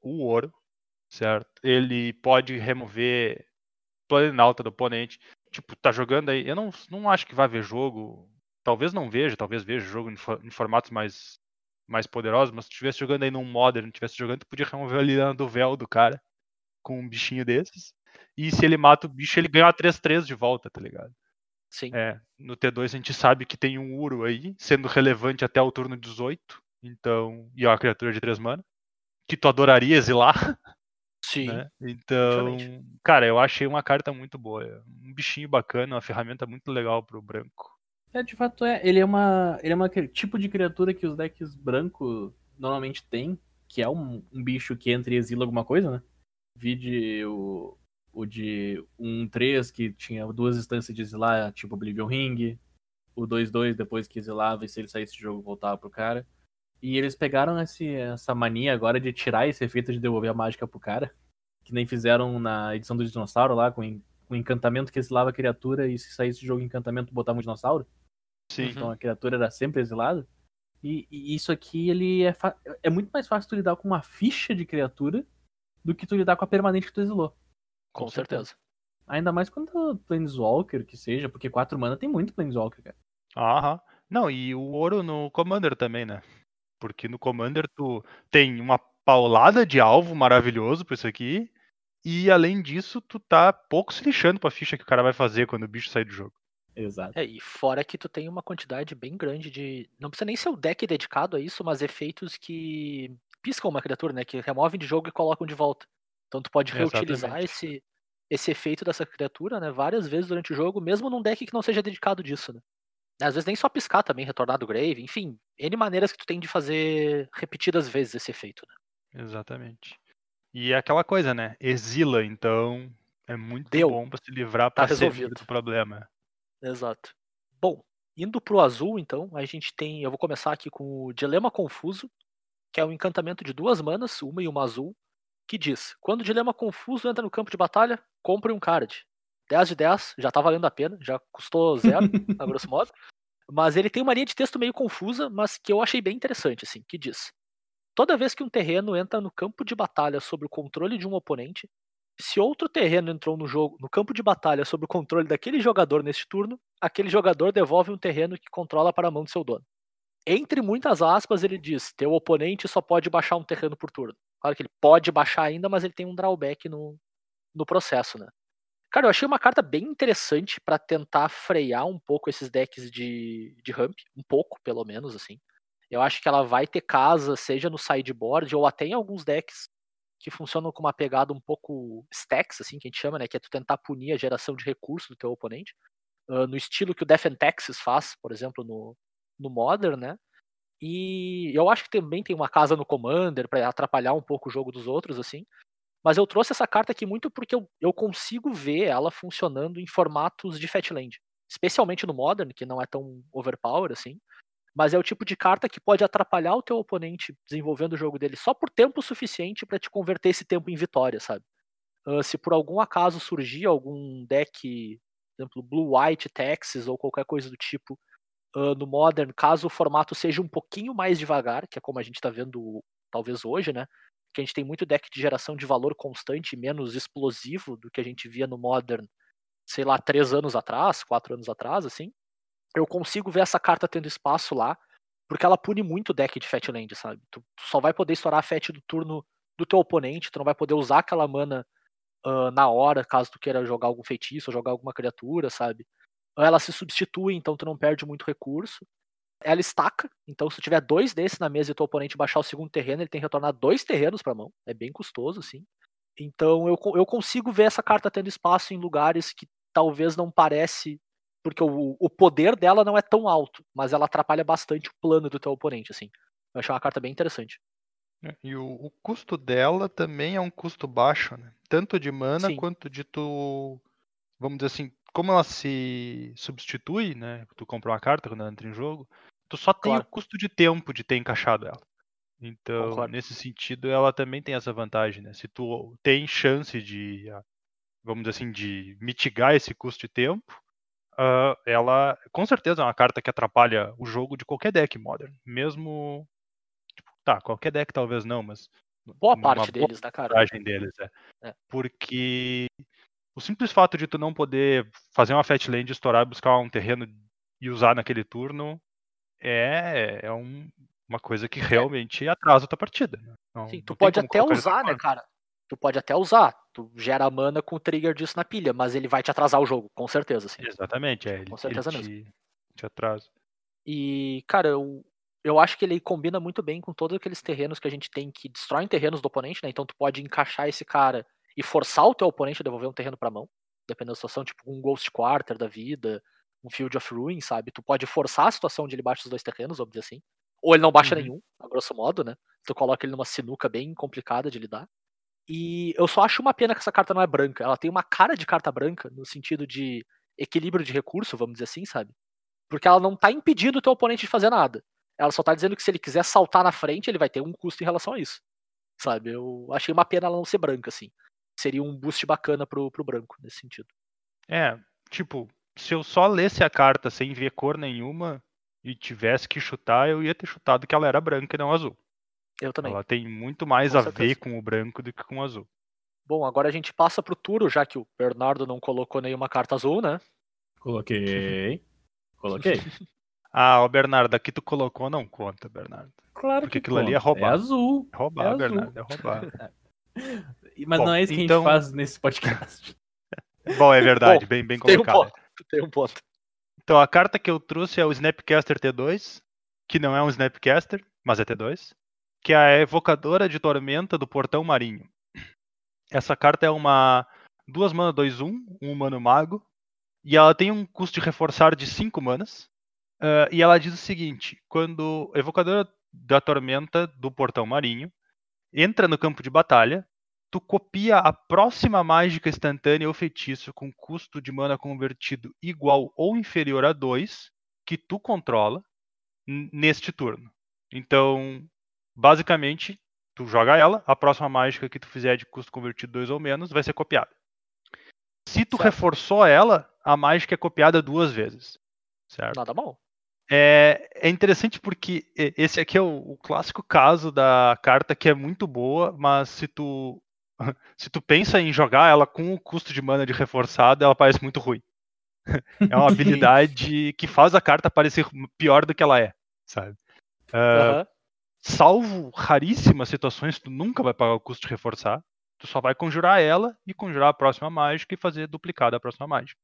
o ouro, certo? Ele pode remover planalta do oponente. Tipo, tá jogando aí. Eu não, não acho que vai ver jogo. Talvez não veja, talvez veja jogo em, em formatos mais, mais poderosos, mas se estivesse jogando aí num Modern, estivesse jogando, tu podia remover ali do véu do cara com um bichinho desses. E se ele mata o bicho, ele ganha uma 3-3 de volta, tá ligado? Sim. É, no T2 a gente sabe que tem um Uro aí, sendo relevante até o turno 18. Então, e é uma criatura de 3 mana. Que tu adoraria exilar, Sim. né? Então, cara, eu achei uma carta muito boa. Um bichinho bacana, uma ferramenta muito legal pro branco. É, de fato é. Ele é uma. Ele é uma tipo de criatura que os decks branco normalmente tem, que é um, um bicho que entra e exila alguma coisa, né? Vide o, o de 1-3 que tinha duas instâncias de exilar, tipo Oblivion Ring, o 2-2 depois que exilava e se ele saísse de jogo voltava pro cara. E eles pegaram esse, essa mania agora de tirar esse efeito de devolver a mágica pro cara, que nem fizeram na edição do dinossauro lá, com, com encantamento que exilava a criatura e se saísse de jogo encantamento botava um dinossauro. Sim. Então a criatura era sempre exilada. E, e isso aqui, ele é, fa- é muito mais fácil tu lidar com uma ficha de criatura do que tu lidar com a permanente que tu exilou. Com certeza. Ainda mais quando Planeswalker, que seja, porque 4 mana tem muito Planeswalker, cara. Aham. Não, e o ouro no Commander também, né? Porque no Commander tu tem uma paulada de alvo maravilhoso pra isso aqui. E além disso, tu tá pouco se lixando pra ficha que o cara vai fazer quando o bicho sair do jogo. Exato. É, e fora que tu tem uma quantidade bem grande de. Não precisa nem ser o deck dedicado a isso, mas efeitos que piscam uma criatura, né? Que removem de jogo e colocam de volta. Então tu pode reutilizar Exatamente. esse, esse efeito dessa criatura, né? Várias vezes durante o jogo, mesmo num deck que não seja dedicado disso, né? Às vezes nem só piscar também, retornar do grave, enfim, N maneiras que tu tem de fazer repetidas vezes esse efeito, né? Exatamente. E é aquela coisa, né? Exila, então é muito Deu. bom pra se livrar Tá pra resolvido. do problema. Exato. Bom, indo pro azul, então, a gente tem. Eu vou começar aqui com o Dilema Confuso, que é um encantamento de duas manas, uma e uma azul, que diz: Quando o Dilema Confuso entra no campo de batalha, compre um card. 10 de 10, já tá valendo a pena, já custou zero, a grosso modo. Mas ele tem uma linha de texto meio confusa, mas que eu achei bem interessante, assim, que diz: Toda vez que um terreno entra no campo de batalha sob o controle de um oponente, se outro terreno entrou no jogo, no campo de batalha sob o controle daquele jogador neste turno, aquele jogador devolve um terreno que controla para a mão do seu dono. Entre muitas aspas, ele diz: teu oponente só pode baixar um terreno por turno. Claro que ele pode baixar ainda, mas ele tem um drawback no, no processo, né? Cara, eu achei uma carta bem interessante para tentar frear um pouco esses decks de, de ramp, um pouco, pelo menos, assim. Eu acho que ela vai ter casa, seja no sideboard ou até em alguns decks que funcionam com uma pegada um pouco stacks, assim, que a gente chama, né? Que é tu tentar punir a geração de recursos do teu oponente. Uh, no estilo que o Death and Taxes faz, por exemplo, no, no Modern, né? E eu acho que também tem uma casa no Commander para atrapalhar um pouco o jogo dos outros, assim. Mas eu trouxe essa carta aqui muito porque eu, eu consigo ver ela funcionando em formatos de Fatland. Especialmente no Modern, que não é tão overpower assim. Mas é o tipo de carta que pode atrapalhar o teu oponente desenvolvendo o jogo dele só por tempo suficiente para te converter esse tempo em vitória, sabe? Uh, se por algum acaso surgir algum deck, por exemplo, Blue White Texas ou qualquer coisa do tipo uh, no Modern, caso o formato seja um pouquinho mais devagar, que é como a gente está vendo talvez hoje, né? Que a gente tem muito deck de geração de valor constante, menos explosivo do que a gente via no Modern, sei lá, três anos atrás, quatro anos atrás, assim eu consigo ver essa carta tendo espaço lá, porque ela pune muito o deck de Fatland, sabe? Tu, só vai poder estourar a Fat do turno do teu oponente, tu não vai poder usar aquela mana uh, na hora, caso tu queira jogar algum feitiço jogar alguma criatura, sabe? Ela se substitui, então tu não perde muito recurso. Ela estaca, então se tiver dois desses na mesa e teu oponente baixar o segundo terreno, ele tem que retornar dois terrenos pra mão. É bem custoso, assim. Então eu, eu consigo ver essa carta tendo espaço em lugares que talvez não parece porque o, o poder dela não é tão alto, mas ela atrapalha bastante o plano do teu oponente, assim. Eu achei uma carta bem interessante. E o, o custo dela também é um custo baixo, né? Tanto de mana Sim. quanto de tu. Vamos dizer assim, como ela se substitui, né? Tu compra uma carta quando ela entra em jogo, tu só tem Claro. o custo de tempo de ter encaixado ela. Então, Concordo. nesse sentido, ela também tem essa vantagem, né? Se tu tem chance de, ah, vamos dizer assim, de mitigar esse custo de tempo, ah, ela com certeza é uma carta que atrapalha o jogo de qualquer deck modern. Mesmo. tipo, tá, qualquer deck talvez não, mas. Boa parte boa deles, né, cara? deles, é. É. Porque o simples fato de tu não poder fazer uma Fat Land, estourar, buscar um terreno e usar naquele turno é, é um- uma coisa que realmente atrasa a tua partida. né? Não- Sim, tu pode até usar, né, cara? Tu pode até usar. Tu gera mana com o trigger disso na pilha, mas ele vai te atrasar o jogo, com certeza, assim. Exatamente, é. Ele, Com ele certeza te, te atrasa. E, cara, eu, eu acho que ele combina muito bem com todos aqueles terrenos que a gente tem que destroem terrenos do oponente, né? Então tu pode encaixar esse cara e forçar o teu oponente a devolver um terreno pra mão, dependendo da situação, tipo um Ghost Quarter da vida, um Field of Ruin, sabe? Tu pode forçar a situação de ele baixa os dois terrenos, vamos dizer assim. Ou ele não baixa Uhum. nenhum, a grosso modo, né? Tu coloca ele numa sinuca bem complicada de lidar. E eu só acho uma pena que essa carta não é branca. Ela tem uma cara de carta branca, no sentido de equilíbrio de recurso, vamos dizer assim, sabe? Porque ela não tá impedindo o teu oponente de fazer nada. Ela só tá dizendo que se ele quiser saltar na frente, ele vai ter um custo em relação a isso. Sabe? Eu achei uma pena ela não ser branca, assim. Seria um boost bacana pro, pro branco, nesse sentido. É, tipo, se eu só lesse a carta sem ver cor nenhuma e tivesse que chutar, eu ia ter chutado que ela era branca e não azul. Eu também. Ela tem muito mais Com a certeza. ver com o branco do que com o azul. Bom, agora a gente passa pro Turo, já que o Bernardo não colocou nenhuma carta azul, né? Coloquei. Coloquei. Ah, o Bernardo, aqui tu colocou, não conta, Bernardo. Claro Porque que aquilo ali é conta. roubar. É azul. É roubar, É azul. Bernardo, é roubar. Mas Bom, não é isso que a então- gente faz nesse podcast. Bom, é verdade, Bom, bem, bem Tem um colocado. ponto. Tem um ponto. Então, a carta que eu trouxe é o Snapcaster T2, que não é um Snapcaster, mas é T2, que é a evocadora de tormenta do Portão Marinho. Essa carta é uma 2 mana 2-1, um humano mago, e ela tem um custo de reforçar de 5 manas. ah, e ela diz o seguinte: quando evocadora da tormenta do Portão Marinho entra no campo de batalha, tu copia a próxima mágica instantânea ou feitiço com custo de mana convertido igual ou inferior a 2 que tu controla neste turno. Então, basicamente, tu joga ela, a próxima mágica que tu fizer de custo convertido 2 ou menos vai ser copiada. Se tu Certo. reforçou ela, a mágica é copiada duas vezes. Certo? Nada mal. É, é interessante porque esse aqui é o, o clássico caso da carta que é muito boa, mas se tu se tu pensa em jogar ela com o custo de mana de reforçado, ela parece muito ruim. É uma habilidade que faz a carta parecer pior do que ela é, sabe? Ah, Aham. Salvo raríssimas situações, tu nunca vai pagar o custo de reforçar. Tu só vai conjurar ela e conjurar a próxima mágica e fazer duplicar da próxima mágica.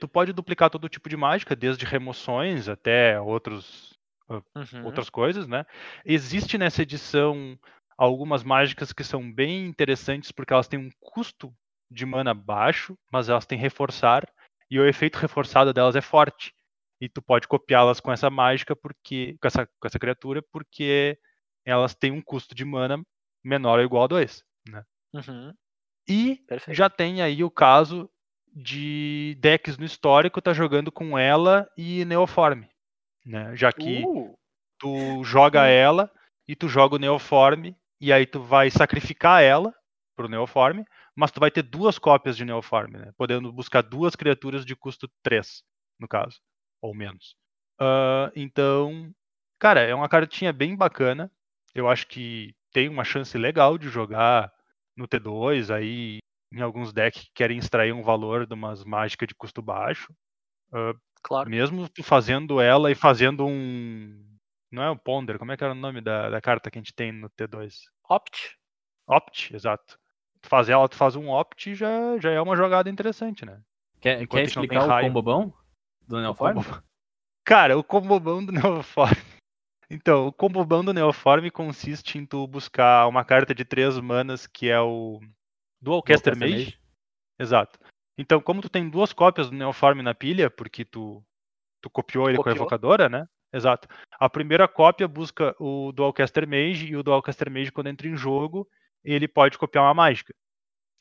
Tu pode duplicar todo tipo de mágica, desde remoções até outros, Uhum. outras coisas, né? Existe nessa edição algumas mágicas que são bem interessantes porque elas têm um custo de mana baixo, mas elas têm reforçar e o efeito reforçado delas é forte. E tu pode copiá-las com essa mágica porque com essa, com essa criatura porque elas têm um custo de mana menor ou igual a 2, né? Uhum. E Perfeito. já tem aí o caso de decks no histórico tá jogando com ela e Neoform, né? Já que Uh, tu joga ela e tu joga o Neoform e aí tu vai sacrificar ela pro Neoform, mas tu vai ter duas cópias de Neoform, né? Podendo buscar duas criaturas de custo 3, no caso, ou menos. Ah, então, cara, é uma cartinha bem bacana. Eu acho que tem uma chance legal de jogar no T2 aí em alguns decks que querem extrair um valor de umas mágicas de custo baixo. claro. Mesmo tu fazendo ela e fazendo um. Não é o Ponder, como é que era o nome da, da carta que a gente tem no T2? Opt. Opt, exato. Tu faz ela, tu faz um Opt já, já é uma jogada interessante, né? Quer, Enquanto quer explicar o raio. combo bom do Neoform? Cara, o combo bom do Neoform. Então, o combo do Neoform consiste em tu buscar uma carta de três manas que é o Dualcaster Dualcaster Mage. Exato. Então, como tu tem duas cópias do Neoform na pilha, porque tu, tu copiou ele com a Copiou. evocadora, né? Exato. A primeira cópia busca o Dualcaster Mage, e o Dualcaster Mage, quando entra em jogo, ele pode copiar uma mágica.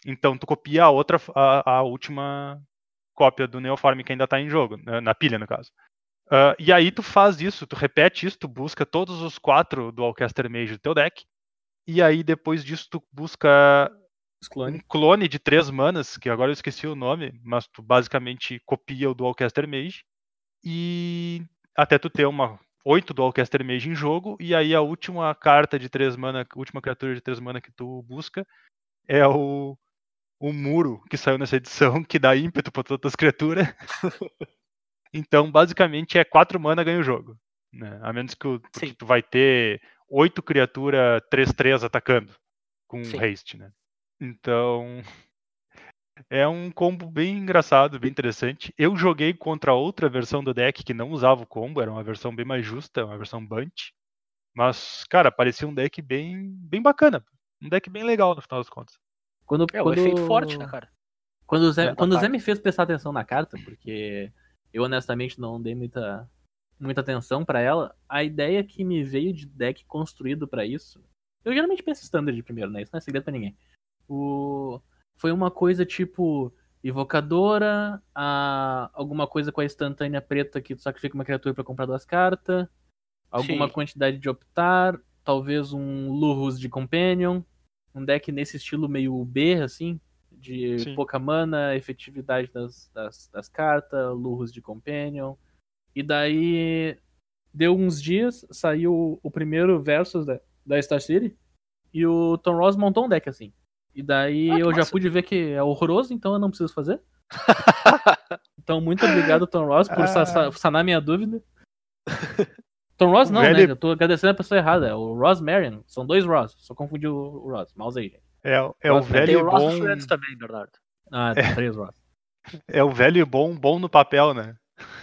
Então, tu copia a outra, a, a última cópia do Neoform que ainda tá em jogo, na pilha, no caso. Ah, e aí tu faz isso, tu repete isso, tu busca todos os quatro Dualcaster Mage do teu deck, e aí depois disso tu busca Os um clone de três manas, que agora eu esqueci o nome, mas tu basicamente copia o Dualcaster Mage e até tu ter uma oito Dualcaster Mage em jogo, e aí a última carta de três mana, a última criatura de três mana que tu busca é o, o muro que saiu nessa edição, que dá ímpeto para todas as criaturas. então, basicamente, é quatro mana ganha o jogo. Né? A menos que o, tu vai ter oito criaturas 3-3 atacando com Sim. haste, né? Então, é um combo bem engraçado, bem interessante. Eu joguei contra outra versão do deck que não usava o combo, era uma versão bem mais justa, uma versão Bunt. Mas, cara, parecia um deck bem, bem bacana. Um deck bem legal no final das contas. Quando, É, o quando... efeito forte, né, cara? Quando o Zé, É, quando o Zé me fez prestar atenção na carta, porque eu honestamente não dei muita, muita atenção pra ela, a ideia que me veio de deck construído pra isso. Eu geralmente penso standard primeiro, né? Isso não é segredo pra ninguém. O, foi uma coisa tipo evocadora, a, alguma coisa com a instantânea preta que tu sacrifica uma criatura pra comprar duas cartas, alguma Sim. quantidade de optar, talvez um Lurrus de Companion, um deck nesse estilo meio B, assim, de Sim. pouca mana, efetividade das, das, das cartas, Lurrus de Companion. E daí deu uns dias, saiu o primeiro Versus da, da Star City, e o Tom Ross montou um deck assim. E daí Ah, eu já massa. pude ver que é horroroso, então eu não preciso fazer. então, muito obrigado, Tom Ross, por sa- sanar minha dúvida. Tom Ross não, velho- né? Eu tô agradecendo a pessoa errada. É o Ross Marion. São dois Ross. Só confundi o, o Ross. Mouse aí, gente. É, é o velho Tem e o Ross bom. Friends também, Bernardo. Ah, tem três Ross. É o velho e bom, bom no papel, né?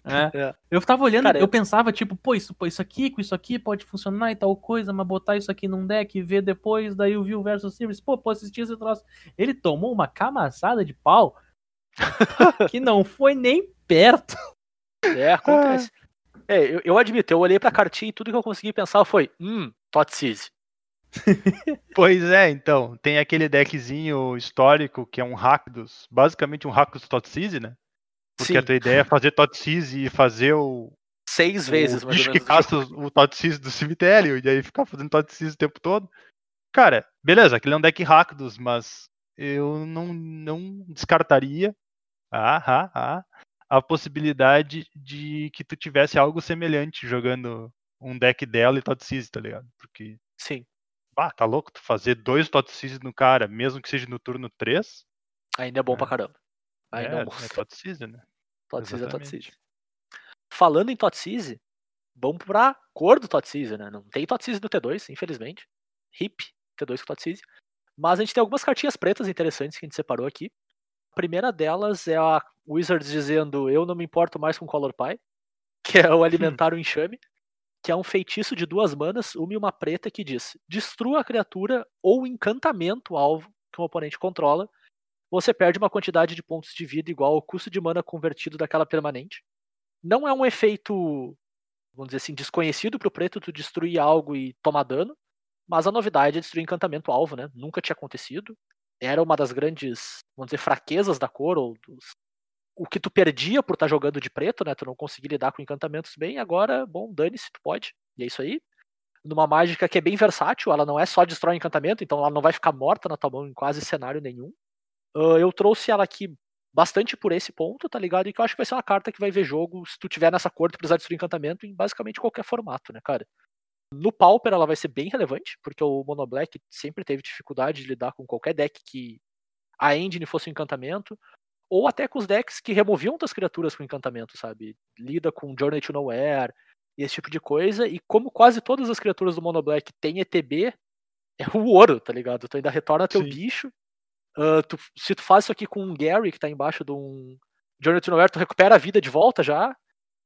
É. É. Eu tava olhando, Cara, eu eu- pensava, tipo, pô, isso, pô, isso aqui com isso aqui pode funcionar e tal coisa, mas botar isso aqui num deck e ver depois, daí o View versus Series, pô, pô, assistir esse troço. Ele tomou uma camaçada de pau que não foi nem perto. É, acontece. É, eu, eu admito, eu olhei pra cartinha e tudo que eu consegui pensar foi, hum, Totsize. Pois é, então. Tem aquele deckzinho histórico que é um Rakdos, basicamente um Rakdos Totsize, né? Porque Sim, a tua ideia é fazer Totsize e fazer o, seis vezes, mais bicho que caça o, o Totsize do cemitério e aí ficar fazendo Totsize o tempo todo. Cara, beleza, aquele é um deck Rakdos, mas eu não, não descartaria ah, ah, ah, a possibilidade de que tu tivesse algo semelhante jogando um deck dela e Totsize, tá ligado? Porque Sim, Ah, tá louco? Tu fazer dois Totsize no cara, mesmo que seja no turno 3? ainda é bom pra É. caramba. Ainda é, é, é Totsize, né? Totsize é exatamente. Totsize. Falando em Totsize, vamos pra cor do Totsize, né? Não tem Totsize no T2, infelizmente. Hip, T2 com Totsize. Mas a gente tem algumas cartinhas pretas interessantes que a gente separou aqui. A primeira delas é a Wizards dizendo eu não me importo mais com Color Pie, que é o alimentar o enxame, que é um feitiço de duas manas, uma e uma preta, que diz destrua a criatura ou encantamento alvo que um oponente controla, você perde uma quantidade de pontos de vida igual ao custo de mana convertido daquela permanente. Não é um efeito, vamos dizer assim, desconhecido pro preto tu destruir algo e tomar dano, mas a novidade é destruir encantamento alvo, né? Nunca tinha acontecido. Era uma das grandes, vamos dizer, fraquezas da cor, ou dos... o que tu perdia por estar jogando de preto, né? Tu não conseguia lidar com encantamentos bem, agora, bom, dane-se, tu pode. E é isso aí. Numa mágica que é bem versátil, ela não é só destrói encantamento, então ela não vai ficar morta na tua mão em quase cenário nenhum. Uh, eu trouxe ela aqui bastante por esse ponto, tá ligado? E que eu acho que vai ser uma carta que vai ver jogo se tu tiver nessa cor, tu precisar destruir encantamento em basicamente qualquer formato, né, cara? No Pauper ela vai ser bem relevante, porque o Mono Black sempre teve dificuldade de lidar com qualquer deck que a engine fosse um encantamento, ou até com os decks que removiam outras criaturas com encantamento, sabe? Lida com Journey to Nowhere e esse tipo de coisa, e como quase todas as criaturas do Mono Black têm ETB, é o ouro, tá ligado? Tu ainda retorna teu Sim. bicho. Uh, tu- se tu faz isso aqui com um Gary que tá embaixo de um Journey to Nowhere, tu recupera a vida de volta já.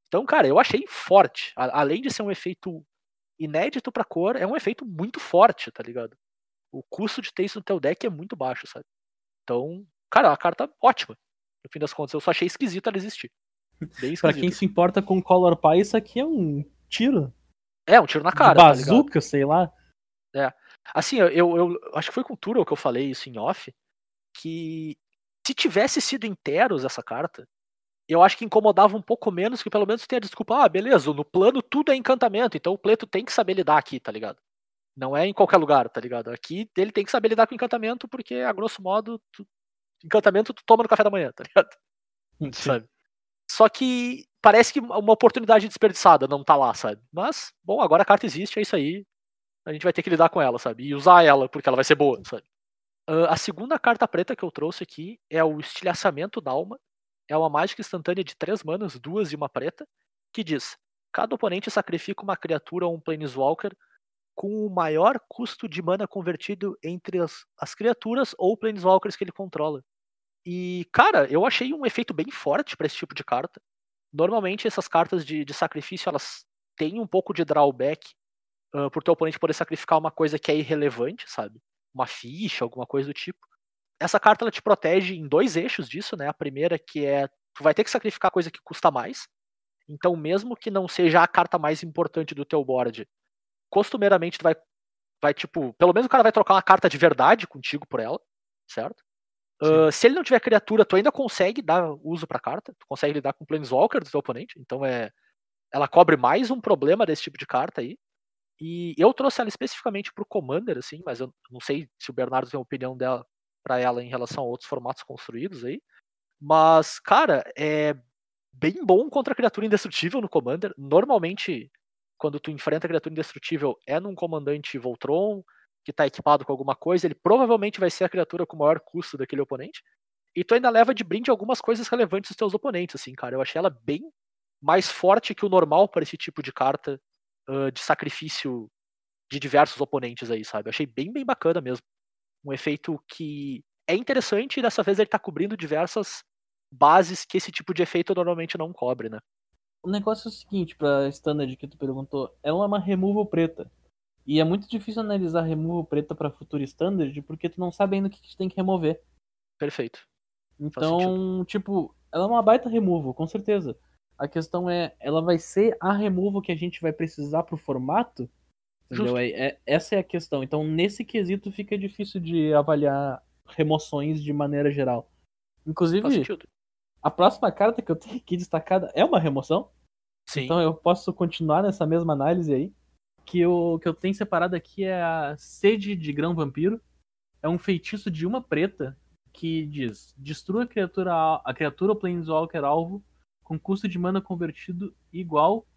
Então, cara, eu achei forte. A- além de ser um efeito inédito pra cor, é um efeito muito forte, tá ligado? O custo de ter isso no teu deck é muito baixo, sabe? Então, cara, uma carta ótima. No fim das contas, eu só achei esquisito ela existir. Bem Pra quem se importa com Color Pie, isso aqui é um tiro. É, um tiro na cara, de tá ligado? bazuca, sei lá. Assim, eu, eu, eu acho que foi com o Turo que eu falei isso em off, que se tivesse sido inteiros essa carta, eu acho que incomodava um pouco menos, que pelo menos tem a desculpa, ah, beleza, no plano tudo é encantamento, então o Pleto tem que saber lidar aqui, tá ligado? Não é em qualquer lugar, tá ligado? Aqui ele tem que saber lidar com encantamento, porque, a grosso modo, tu- encantamento tu toma no café da manhã, tá ligado? Sabe? Só que parece que uma oportunidade desperdiçada não tá lá, sabe? Mas, bom, agora a carta existe, é isso aí. A gente vai ter que lidar com ela, sabe? E usar ela, porque ela vai ser boa, sabe? Ah, a segunda carta preta que eu trouxe aqui é o Estilhaçamento d'Alma. É uma mágica instantânea de três manas, duas e uma preta, que diz: cada oponente sacrifica uma criatura ou um Planeswalker com o maior custo de mana convertido entre as, as criaturas ou Planeswalkers que ele controla. E, cara, eu achei um efeito bem forte pra esse tipo de carta. Normalmente essas cartas de, de sacrifício elas têm um pouco de drawback uh, por teu oponente poder sacrificar uma coisa que é irrelevante, sabe? Uma ficha, alguma coisa do tipo. Essa carta ela te protege em dois eixos disso, né? A primeira que é tu vai ter que sacrificar coisa que custa mais. Então, mesmo que não seja a carta mais importante do teu board, costumeiramente tu vai vai tipo, pelo menos o cara vai trocar uma carta de verdade contigo por ela, certo? Uh, se ele não tiver criatura, tu ainda consegue dar uso pra carta, tu consegue lidar com o Planeswalker do teu oponente, então é ela cobre mais um problema desse tipo de carta aí. E eu trouxe ela especificamente pro Commander, assim, mas eu não sei se o Bernardo tem uma opinião dela para ela em relação a outros formatos construídos aí. Mas, cara, é bem bom contra criatura indestrutível no Commander. Normalmente, quando tu enfrenta criatura indestrutível, é num comandante Voltron, que tá equipado com alguma coisa, ele provavelmente vai ser a criatura com maior custo daquele oponente. E tu ainda leva de brinde algumas coisas relevantes dos teus oponentes, assim, cara. Eu achei ela bem, mais forte que o normal para esse tipo de carta uh, de sacrifício de diversos oponentes aí, sabe? achei bem, bem bacana mesmo. Um efeito que é interessante e dessa vez ele tá cobrindo diversas bases que esse tipo de efeito normalmente não cobre, né? O negócio é o seguinte, pra standard que tu perguntou, ela é uma removal preta. E é muito difícil analisar removal preta para futuro standard porque tu não sabe ainda o que tu tem que remover. Perfeito. Então, tipo, ela é uma baita removal, com certeza. A questão é, ela vai ser a removal que a gente vai precisar pro formato? Entendeu? É, é, essa é a questão. Então, nesse quesito fica difícil de avaliar remoções de maneira geral. Inclusive, a próxima carta que eu tenho aqui destacada é uma remoção. Sim. Então eu posso continuar nessa mesma análise aí. Que eu, que eu tenho separado aqui é a Sede de Grão Vampiro. É um feitiço de uma preta que diz: destrua a criatura, a criatura Planeswalker alvo com custo de mana convertido igual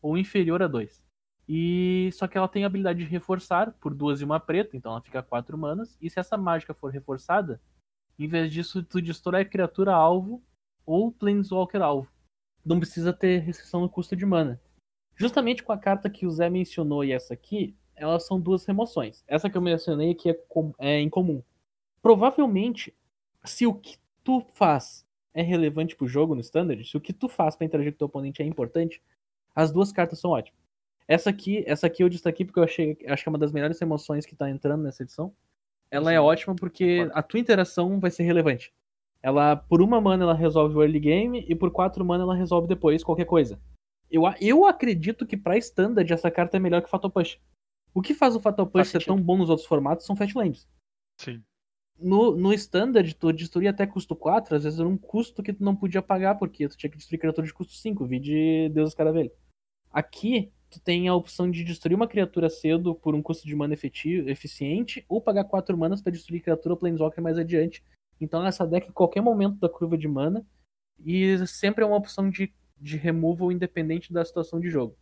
ou inferior a 2. E só que ela tem a habilidade de reforçar por duas e uma preta, então ela fica quatro manas. E se essa mágica for reforçada, em vez disso, tu destrói a criatura alvo ou Planeswalker alvo. Não precisa ter restrição no custo de mana. Justamente com a carta que o Zé mencionou e essa aqui, elas são duas remoções. Essa que eu mencionei aqui é, com, é incomum. Provavelmente, se o que tu faz é relevante pro jogo no standard, se o que tu faz para interagir com teu oponente é importante, as duas cartas são ótimas. Essa aqui, essa aqui eu destaquei porque eu achei, acho que é uma das melhores emoções que tá entrando nessa edição. Ela Sim. é ótima porque a tua interação vai ser relevante. Ela, por uma mana, ela resolve o early game e por quatro mana ela resolve depois qualquer coisa. Eu, eu acredito que pra standard essa carta é melhor que Fatal Push. O que faz o Fatal Push ser tão bom nos outros formatos são Fatlands. Sim. No, no standard, tu destruir até custo 4, às vezes era um custo que tu não podia pagar, porque tu tinha que destruir criatura de custo 5, vi de Deus Escaravelho. Aqui, tu tem a opção de destruir uma criatura cedo por um custo de mana efetivo, eficiente, ou pagar 4 manas para destruir criatura Planeswalker mais adiante. Então essa deck em qualquer momento da curva de mana, e sempre é uma opção de, de removal independente da situação de jogo.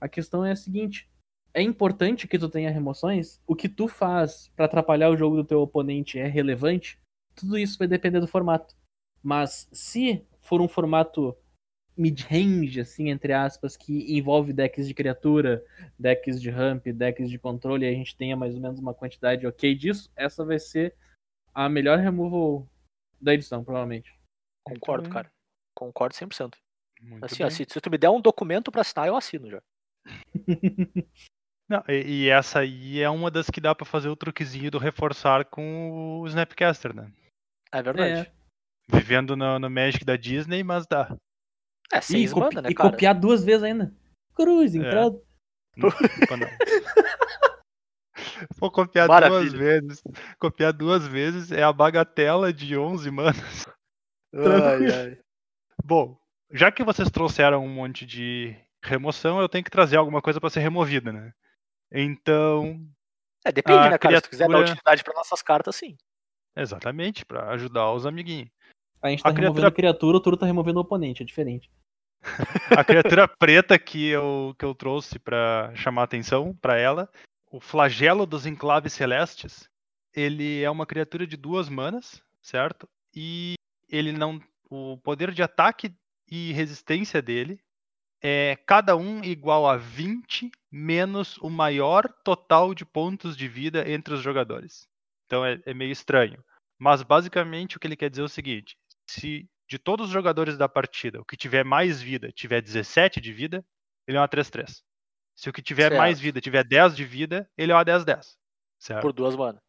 A questão é a seguinte, é importante que tu tenha remoções, o que tu faz para atrapalhar o jogo do teu oponente é relevante, tudo isso vai depender do formato. Mas se for um formato mid-range, assim, entre aspas, que envolve decks de criatura, decks de ramp, decks de controle, e a gente tenha mais ou menos uma quantidade ok disso, essa vai ser a melhor removal da edição, provavelmente. Concordo, cara. Concordo 100%. Muito assim, ó, bem. se, se tu me der um documento pra assinar, eu assino já. Não, e, e essa aí é uma das que dá pra fazer o truquezinho do reforçar com o Snapcaster, né? É verdade. Vivendo no, no Magic da Disney, mas dá. É, e, copi- mana, né, e cara? copiar duas vezes ainda. Cruz, É. entrada. Quando- Vou copiar Maravilha. duas vezes. Copiar duas vezes é a bagatela de 11 manas. Ai, ai. Bom, já que vocês trouxeram um monte de remoção, eu tenho que trazer alguma coisa pra ser removida, né? Então, É, depende, A né, cara? Se tu quiser dar criatura- utilidade pra nossas cartas, sim. exatamente, pra ajudar os amiguinhos. A gente tá A removendo criatura- a criatura, o Turo tá removendo o oponente, é diferente. A criatura preta que eu, que eu trouxe pra chamar atenção pra ela, o flagelo dos enclaves celestes, ele é uma criatura de duas manas, certo? E ele não. O poder de ataque e resistência dele é cada um igual a 20 menos o maior total de pontos de vida entre os jogadores. Então é, é meio estranho. Mas basicamente o que ele quer dizer é o seguinte: se de todos os jogadores da partida, o que tiver mais vida tiver 17 de vida, ele é uma 3-3. Se o que tiver mais Certo. vida tiver 10 de vida, ele é uma 10-10. Certo? Por duas mana.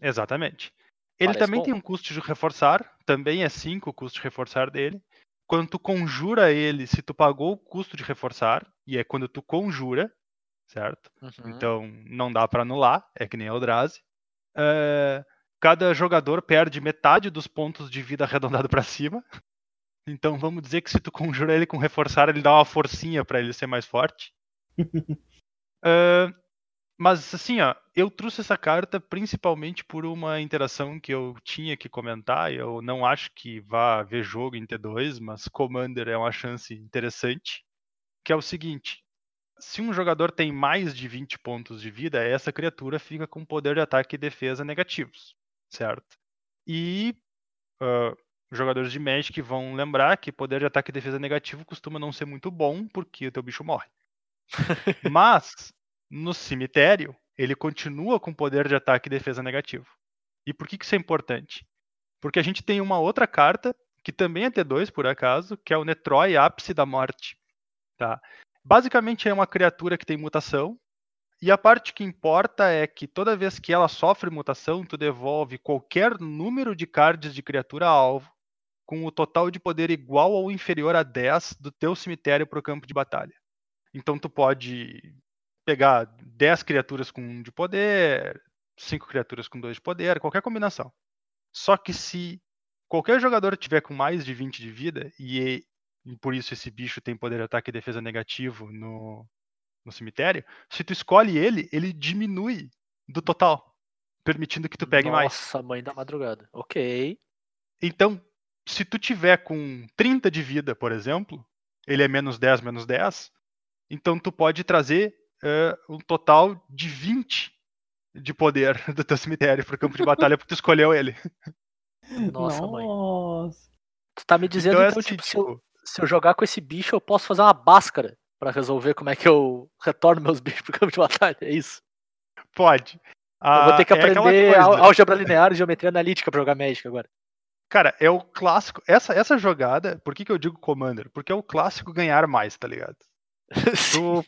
Exatamente. Ele Parece também bom. tem um custo de reforçar, também é 5 o custo de reforçar dele. Quando tu conjura ele, se tu pagou o custo de reforçar, e é quando tu conjura, certo? Uhum. Então não dá pra anular, é que nem a Eldrazi. É, cada jogador perde metade dos pontos de vida arredondado pra cima. Então vamos dizer que se tu conjura ele com reforçar, ele dá uma forcinha pra ele ser mais forte. É, mas assim, ó, eu trouxe essa carta principalmente por uma interação que eu tinha que comentar. Eu não acho que vá haver jogo em T2, mas Commander é uma chance interessante. Que é o seguinte: se um jogador tem mais de 20 pontos de vida, essa criatura fica com poder de ataque e defesa negativos, certo? E os jogadores de Magic vão lembrar que poder de ataque e defesa negativo costuma não ser muito bom porque o teu bicho morre. Mas no cemitério ele continua com poder de ataque e defesa negativo. E por que que isso é importante? Porque a gente tem uma outra carta que também é T2 por acaso, que é o Netroi Ápice da Morte, tá? Basicamente é uma criatura que tem mutação e a parte que importa é que toda vez que ela sofre mutação, tu devolve qualquer número de cards de criatura alvo com o total de poder igual ou inferior a 10 do teu cemitério para o campo de batalha. Então tu pode pegar 10 criaturas com 1 de poder, 5 criaturas com 2 de poder, qualquer combinação. Só que se qualquer jogador tiver com mais de 20 de vida, e, e por isso esse bicho tem poder de ataque e defesa negativo no, no cemitério, se tu escolhe ele, ele diminui do total, permitindo que tu pegue mais. Nossa, mãe da madrugada. Ok. Então, se tu tiver com 30 de vida, por exemplo, ele é menos 10, menos 10, então tu pode trazer eh, um total de 20 de poder do teu cemitério pro campo de batalha porque tu escolheu ele. Nossa, mãe. Nossa. Tu tá me dizendo Então é então, assim, tipo, se eu, tipo, se eu jogar com esse bicho, eu posso fazer uma báscara pra resolver como é que eu retorno meus bichos pro campo de batalha, é isso? pode. eu vou ter que Ah, é aprender al- álgebra linear e geometria analítica pra jogar Magic agora. Cara, é o clássico. Essa, essa jogada, por que, que eu digo Commander? Porque é o clássico ganhar mais, tá ligado? Tu,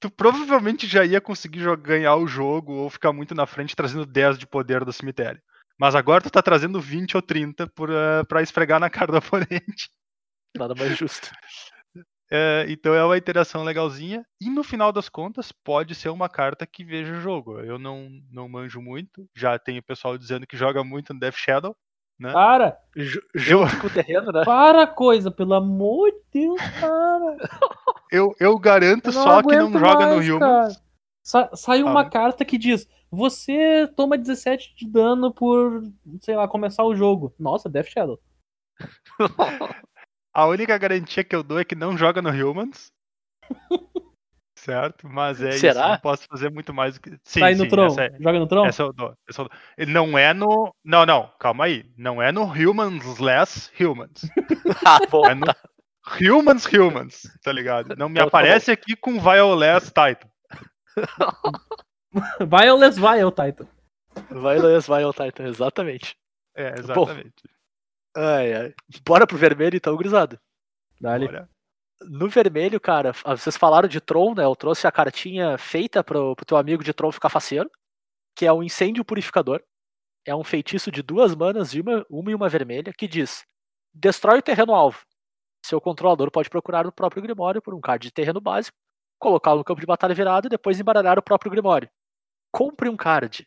tu provavelmente já ia conseguir ganhar o jogo ou ficar muito na frente trazendo 10 de poder do cemitério. Mas agora tu tá trazendo 20 ou 30 por, eh, pra esfregar na cara do oponente. Nada mais justo. É, então é uma interação legalzinha. E no final das contas, pode ser uma carta que veja o jogo. Eu não, não manjo muito. Já tenho pessoal dizendo que joga muito no Death Shadow. Né? Para! Ju- Junto com o terreno, né? Para coisa, pelo amor de Deus, cara. Eu, eu garanto Eu só que não aguento joga mais, no Humans. cara. Sa saiu Ah, uma né? carta que diz: você toma 17 de dano por, sei lá, começar o jogo. Nossa, Death Shadow. A única garantia que eu dou é que não joga no Humans. certo? Mas é isso. Será? Não posso fazer muito mais do que. Sim, tá aí no sim, Tron. é- Joga no Tron? Essa eu dou, essa eu dou. Não é no. Não, não, calma aí. Não é no Humans Less Humans. ah, bom. É no Humans Humans, tá ligado? Não me Então tá aparece aqui com Violess Titan. É o Titan. Vai, o Titan, exatamente. É, exatamente. Ai, ai. Bora pro vermelho então, grisado. Dali. No vermelho, cara, f- vocês falaram de Tron, né? Eu trouxe a cartinha feita pro, pro teu amigo de Tron ficar faceiro, que é um incêndio purificador. É um feitiço de duas manas, uma, uma e uma vermelha, que diz: destrói o terreno alvo. Seu controlador pode procurar o próprio Grimório por um card de terreno básico, colocá-lo no campo de batalha virado e depois embaralhar o próprio Grimório. Compre um card.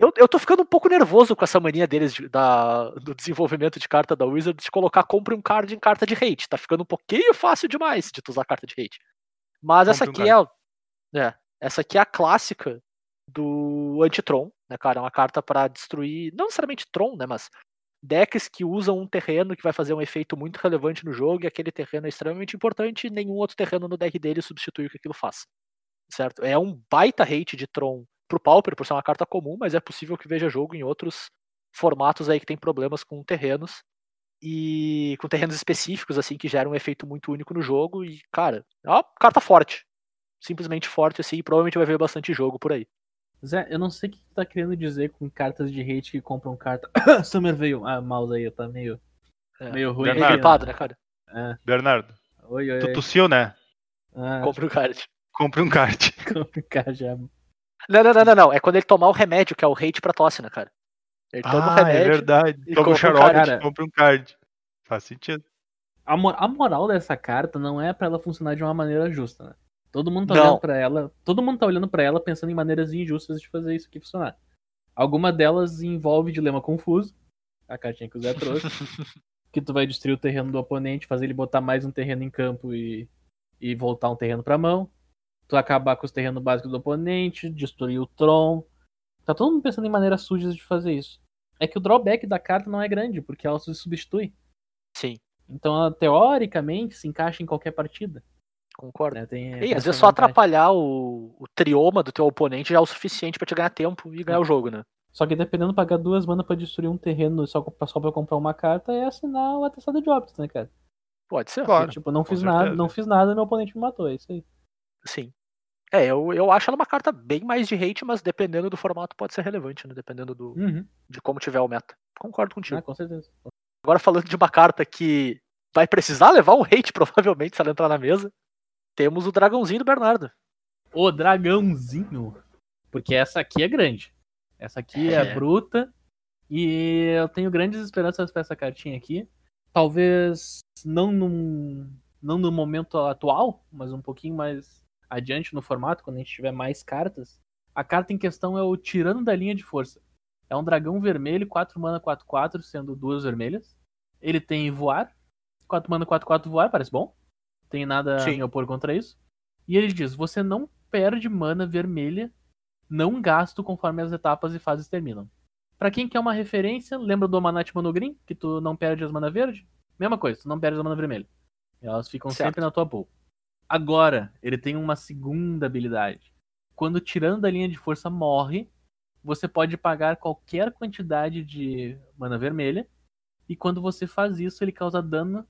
Eu, eu tô ficando um pouco nervoso com essa mania deles de- da, do desenvolvimento de carta da Wizard de colocar compre um card em carta de hate. Tá ficando um pouquinho fácil demais de tu usar carta de hate. Mas essa um aqui é, é, essa aqui é a clássica do Antitron, né, cara? É uma carta pra destruir, não necessariamente Tron, né, mas decks que usam um terreno que vai fazer um efeito muito relevante no jogo e aquele terreno é extremamente importante e nenhum outro terreno no deck dele substitui o que aquilo faz. Certo? É um baita hate de Tron pro Pauper, por ser uma carta comum, mas é possível que veja jogo em outros formatos aí que tem problemas com terrenos e com terrenos específicos assim que geram um efeito muito único no jogo e cara, é uma carta forte. Simplesmente forte assim, e provavelmente vai ver bastante jogo por aí. Zé, eu não sei o que tu tá querendo dizer com cartas de hate que compram carta. Summer veio. Ah, mouse aí, tá meio, É. meio ruim. Bernardo. Gripado, né, cara? É. Bernardo, Oi, oi, tu tossiu, né? Ah, Compra o card. Compre um card. complicado já. Não, não, não, não, não. É quando ele tomar o remédio, que é o hate pra tosse, né, cara? Ele toma o Ah, é remédio. verdade. e Toma um um xarope, card. compra um card. Faz sentido. A, mo- a moral dessa carta não é pra ela funcionar de uma maneira justa, né? Todo mundo tá Não. olhando para ela, todo mundo tá olhando para ela pensando em maneiras injustas de fazer isso aqui funcionar. Alguma delas envolve dilema confuso, a cartinha que o Zé trouxe, que tu vai destruir o terreno do oponente, fazer ele botar mais um terreno em campo e, e voltar um terreno pra mão. Tu acabar com os terrenos básicos do oponente, destruir o Tron. Tá todo mundo pensando em maneiras sujas de fazer isso. É que o drawback da carta não é grande, porque ela se substitui. Sim, Então ela teoricamente se encaixa em qualquer partida. concordo. Né? Tem, E às vezes só vantagem. atrapalhar o, o trioma do teu oponente já é o suficiente pra te ganhar tempo e ganhar o jogo, né? Só que dependendo, pagar duas mana pra destruir um terreno só, pra- só pra comprar uma carta é assinar o atestado de óbito, né, cara? Pode ser. Claro. tipo, não com fiz nada, certeza. não fiz nada, meu oponente me matou, é isso aí. Sim. É, eu, eu acho ela uma carta bem mais de hate, mas dependendo do formato pode ser relevante, né? Dependendo do, Uhum. de como tiver o meta. Concordo contigo. Ah, com certeza. Agora falando de uma carta que vai precisar levar um hate, provavelmente, se ela entrar na mesa, temos o dragãozinho do Bernardo. O dragãozinho. Porque essa aqui é grande. Essa aqui é, É. bruta. E eu tenho grandes esperanças pra essa cartinha aqui. Talvez não num, não no momento atual, mas um pouquinho mais adiante no formato, quando a gente tiver mais cartas. A carta em questão é o Tirano da Linha de Força. É um dragão vermelho, 4 mana 4-4, sendo duas vermelhas. Ele tem voar. 4 mana 4-4 voar, parece bom. Tem nada a Sim. me opor contra isso. E ele diz: você não perde mana vermelha, não gasto conforme as etapas e fases terminam. Pra quem quer uma referência, lembra do Amanat Monogreen, que tu não perde as mana verde? Mesma coisa, tu não perde as mana vermelha. Elas ficam Certo. sempre na tua pool. Agora, ele tem uma segunda habilidade. Quando tirando da linha de força morre, você pode pagar qualquer quantidade de mana vermelha. E quando você faz isso, ele causa dano.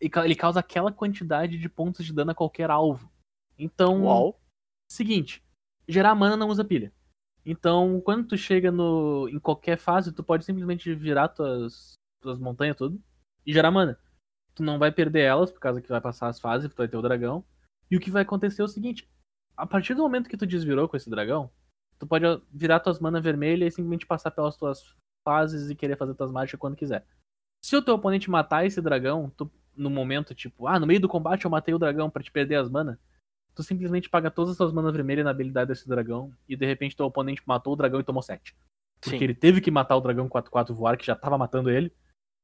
Ele causa aquela quantidade de pontos de dano a qualquer alvo. Então, Uau. Seguinte, gerar mana não usa pilha. Então, quando tu chega no, em qualquer fase, tu pode simplesmente virar tuas, tuas montanhas tudo e gerar mana. Tu não vai perder elas, por causa que vai passar as fases, tu vai ter o dragão. E o que vai acontecer é o seguinte: a partir do momento que tu desvirou com esse dragão, tu pode virar tuas mana vermelha e simplesmente passar pelas tuas fases e querer fazer tuas mágicas quando quiser. Se o teu oponente matar esse dragão, tu, no momento, tipo, ah, no meio do combate eu matei o dragão pra te perder as mana, tu simplesmente paga todas as suas manas vermelhas na habilidade desse dragão e de repente teu oponente matou o dragão e tomou 7. Porque Sim. ele teve que matar o dragão 4-4 voar, que já tava matando ele,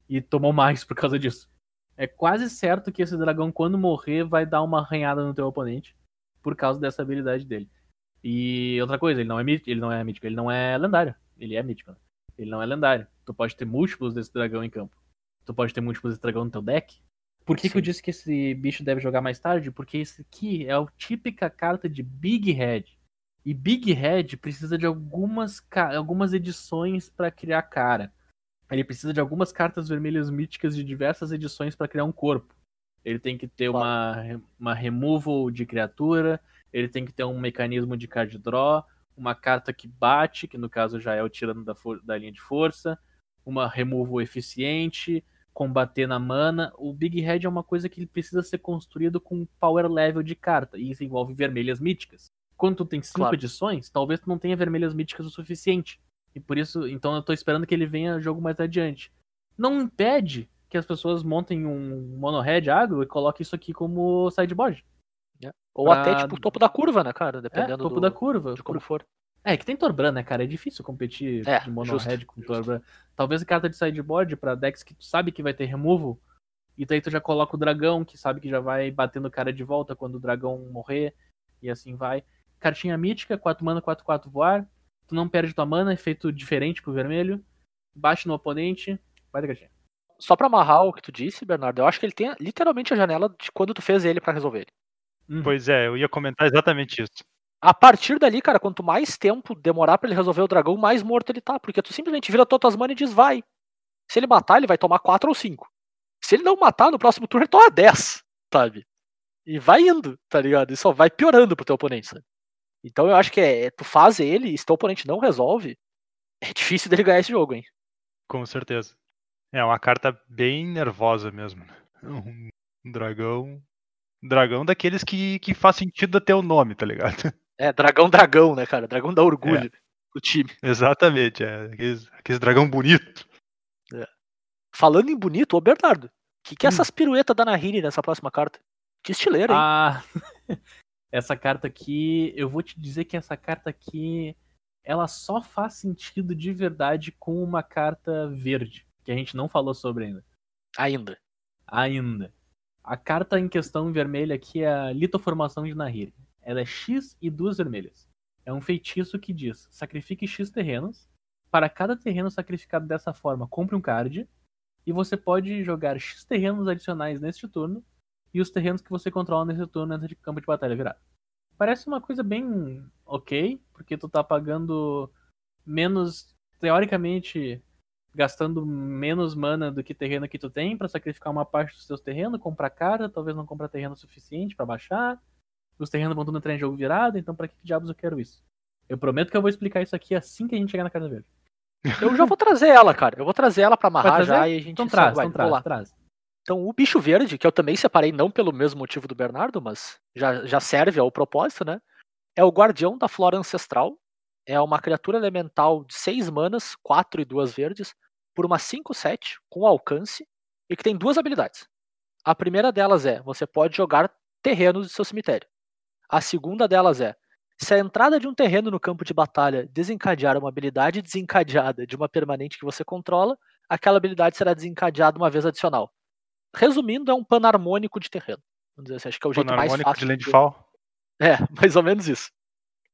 e tomou mais por causa disso. É quase certo que esse dragão, quando morrer, vai dar uma arranhada no teu oponente por causa dessa habilidade dele. E outra coisa, ele não é mítico, ele não é mítico, ele não é lendário. Ele é mítico. né? Ele não é lendário. Tu pode ter múltiplos desse dragão em campo. Tu pode ter múltiplos desse dragão no teu deck. Por que, que eu disse que esse bicho deve jogar mais tarde? Porque esse aqui é a típica carta de Big Head. E Big Head precisa de algumas, algumas edições para criar cara. Ele precisa de algumas cartas vermelhas míticas de diversas edições para criar um corpo. Ele tem que ter uma, uma removal de criatura, ele tem que ter um mecanismo de card draw, uma carta que bate, que no caso já é o tirando da, da linha de força, uma removal eficiente, combater na mana. O Big Head é uma coisa que ele precisa ser construído com power level de carta, e isso envolve vermelhas míticas. Quando tu tem cinco Claro. edições, talvez tu não tenha vermelhas míticas o suficiente. E por isso, então eu tô esperando que ele venha jogo mais adiante. Não impede que as pessoas montem um mono-red agro e coloquem isso aqui como sideboard. Ou Pra- até, tipo, o topo da curva, né, cara? É, Dependendo topo do- da curva. de como for. É, que tem Torbran, né, cara? É difícil competir É, de mono justo, red com justo. Torbran. Talvez carta de sideboard pra decks que tu sabe que vai ter removal. E daí tu já coloca o dragão, que sabe que já vai batendo o cara de volta quando o dragão morrer. E assim vai. Cartinha mítica, 4 mana, 4, 4 voar. Tu não perde tua mana, efeito diferente pro vermelho. Baixa no oponente. Vai da cartinha. Só pra amarrar o que tu disse, Bernardo, eu acho que ele tem literalmente a janela de quando tu fez ele pra resolver ele. Uhum. Pois é, eu ia comentar exatamente isso. A partir dali, cara, quanto mais tempo demorar pra ele resolver o dragão, mais morto ele tá. Porque tu simplesmente vira todas as manas e diz, vai. Se ele matar, ele vai tomar 4 ou 5. Se ele não matar, no próximo turno ele toma 10, sabe? E vai indo, tá ligado? E só vai piorando pro teu oponente, sabe? Então eu acho que é, tu faz ele, e se teu oponente não resolve, é difícil dele ganhar esse jogo, hein? Com certeza. É uma carta bem nervosa mesmo. né? Um dragão. Um dragão daqueles que, que faz sentido até o nome, tá ligado? É, dragão dragão, né, cara? Dragão dá orgulho do time. Exatamente, é. Aqueles, aqueles dragão bonito. Falando em bonito, ô Bernardo, o que, que é Hum. essas piruetas da Nahiri nessa próxima carta? Que estileira, hein? Ah, essa carta aqui, eu vou te dizer que essa carta aqui, ela só faz sentido de verdade com uma carta verde, que a gente não falou sobre ainda. Ainda. Ainda. A carta em questão vermelha aqui é a litoformação de Nahiri. Ela é X e duas vermelhas. É um feitiço que diz: sacrifique X terrenos. Para cada terreno sacrificado dessa forma, compre um card. E você pode jogar X terrenos adicionais neste turno. E os terrenos que você controla nesse turno entram de campo de batalha virado. Parece uma coisa bem ok, porque tu tá pagando menos teoricamente, gastando menos mana do que terreno que tu tem pra sacrificar uma parte dos teus terrenos, comprar cara, talvez não comprar terreno suficiente pra baixar. Os terrenos vão tudo entrar em jogo virado, então pra que diabos eu quero isso? Eu prometo que eu vou explicar isso aqui assim que a gente chegar na Casa Verde. Eu já vou trazer ela, cara. Eu vou trazer ela pra amarrar já e a gente Então traz, vai. então traz, traz. Então, o bicho verde, que eu também separei não pelo mesmo motivo do Bernardo, mas já, já serve ao propósito, né? É o Guardião da Flora Ancestral. É uma criatura elemental de 6 manas, 4 e 2 verdes, por uma 5-7, com alcance, e que tem duas habilidades. A primeira delas é: você pode jogar terrenos do seu cemitério. A segunda delas é: se a entrada de um terreno no campo de batalha desencadear uma habilidade desencadeada de uma permanente que você controla, aquela habilidade será desencadeada uma vez adicional. Resumindo, é um panarmônico de terreno. Vamos dizer assim, acho que é o jeito mais fácil. de de- Landfall. É, mais ou menos isso.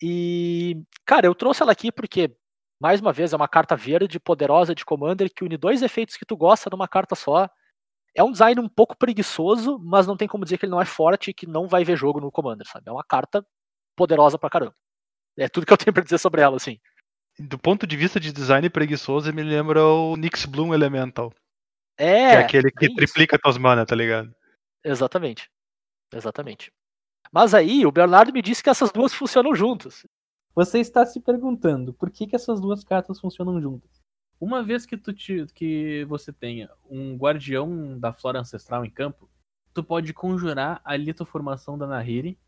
E, cara, eu trouxe ela aqui porque, mais uma vez, é uma carta verde poderosa de Commander que une dois efeitos que tu gosta numa carta só. É um design um pouco preguiçoso, mas não tem como dizer que ele não é forte e que não vai ver jogo no Commander, sabe? É uma carta poderosa pra caramba. É tudo que eu tenho pra dizer sobre ela, assim. Do ponto de vista de design preguiçoso, me lembra o Nyx Bloom Elemental. Que é É, aquele que bem isso. triplica tuas mana, tá ligado? Exatamente. Exatamente. Mas aí, o Bernardo me disse que essas duas funcionam juntas. Você está se perguntando por que, que essas duas cartas funcionam juntas. Uma vez que, tu te- que você tenha um guardião da flora ancestral em campo, tu pode conjurar a litoformação da Nahiri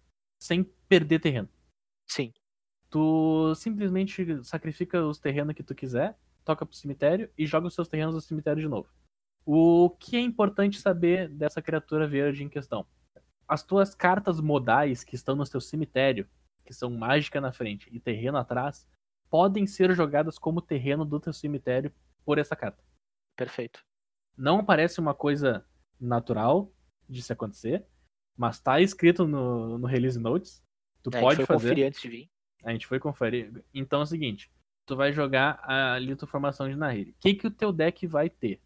sem perder terreno. Sim. Tu simplesmente sacrifica os terrenos que tu quiser, toca pro cemitério e joga os seus terrenos no cemitério de novo. O que é importante saber dessa criatura verde em questão? As tuas cartas modais que estão no teu cemitério, que são mágica na frente e terreno atrás, podem ser jogadas como terreno do teu cemitério por essa carta. Perfeito. Não parece uma coisa natural de se acontecer, mas tá escrito no, no release notes. Tu É, a gente pode foi fazer. conferir antes de vir. A gente foi conferir. Então é o seguinte: tu vai jogar a litoformação de Nahiri. O que, que o teu deck vai ter?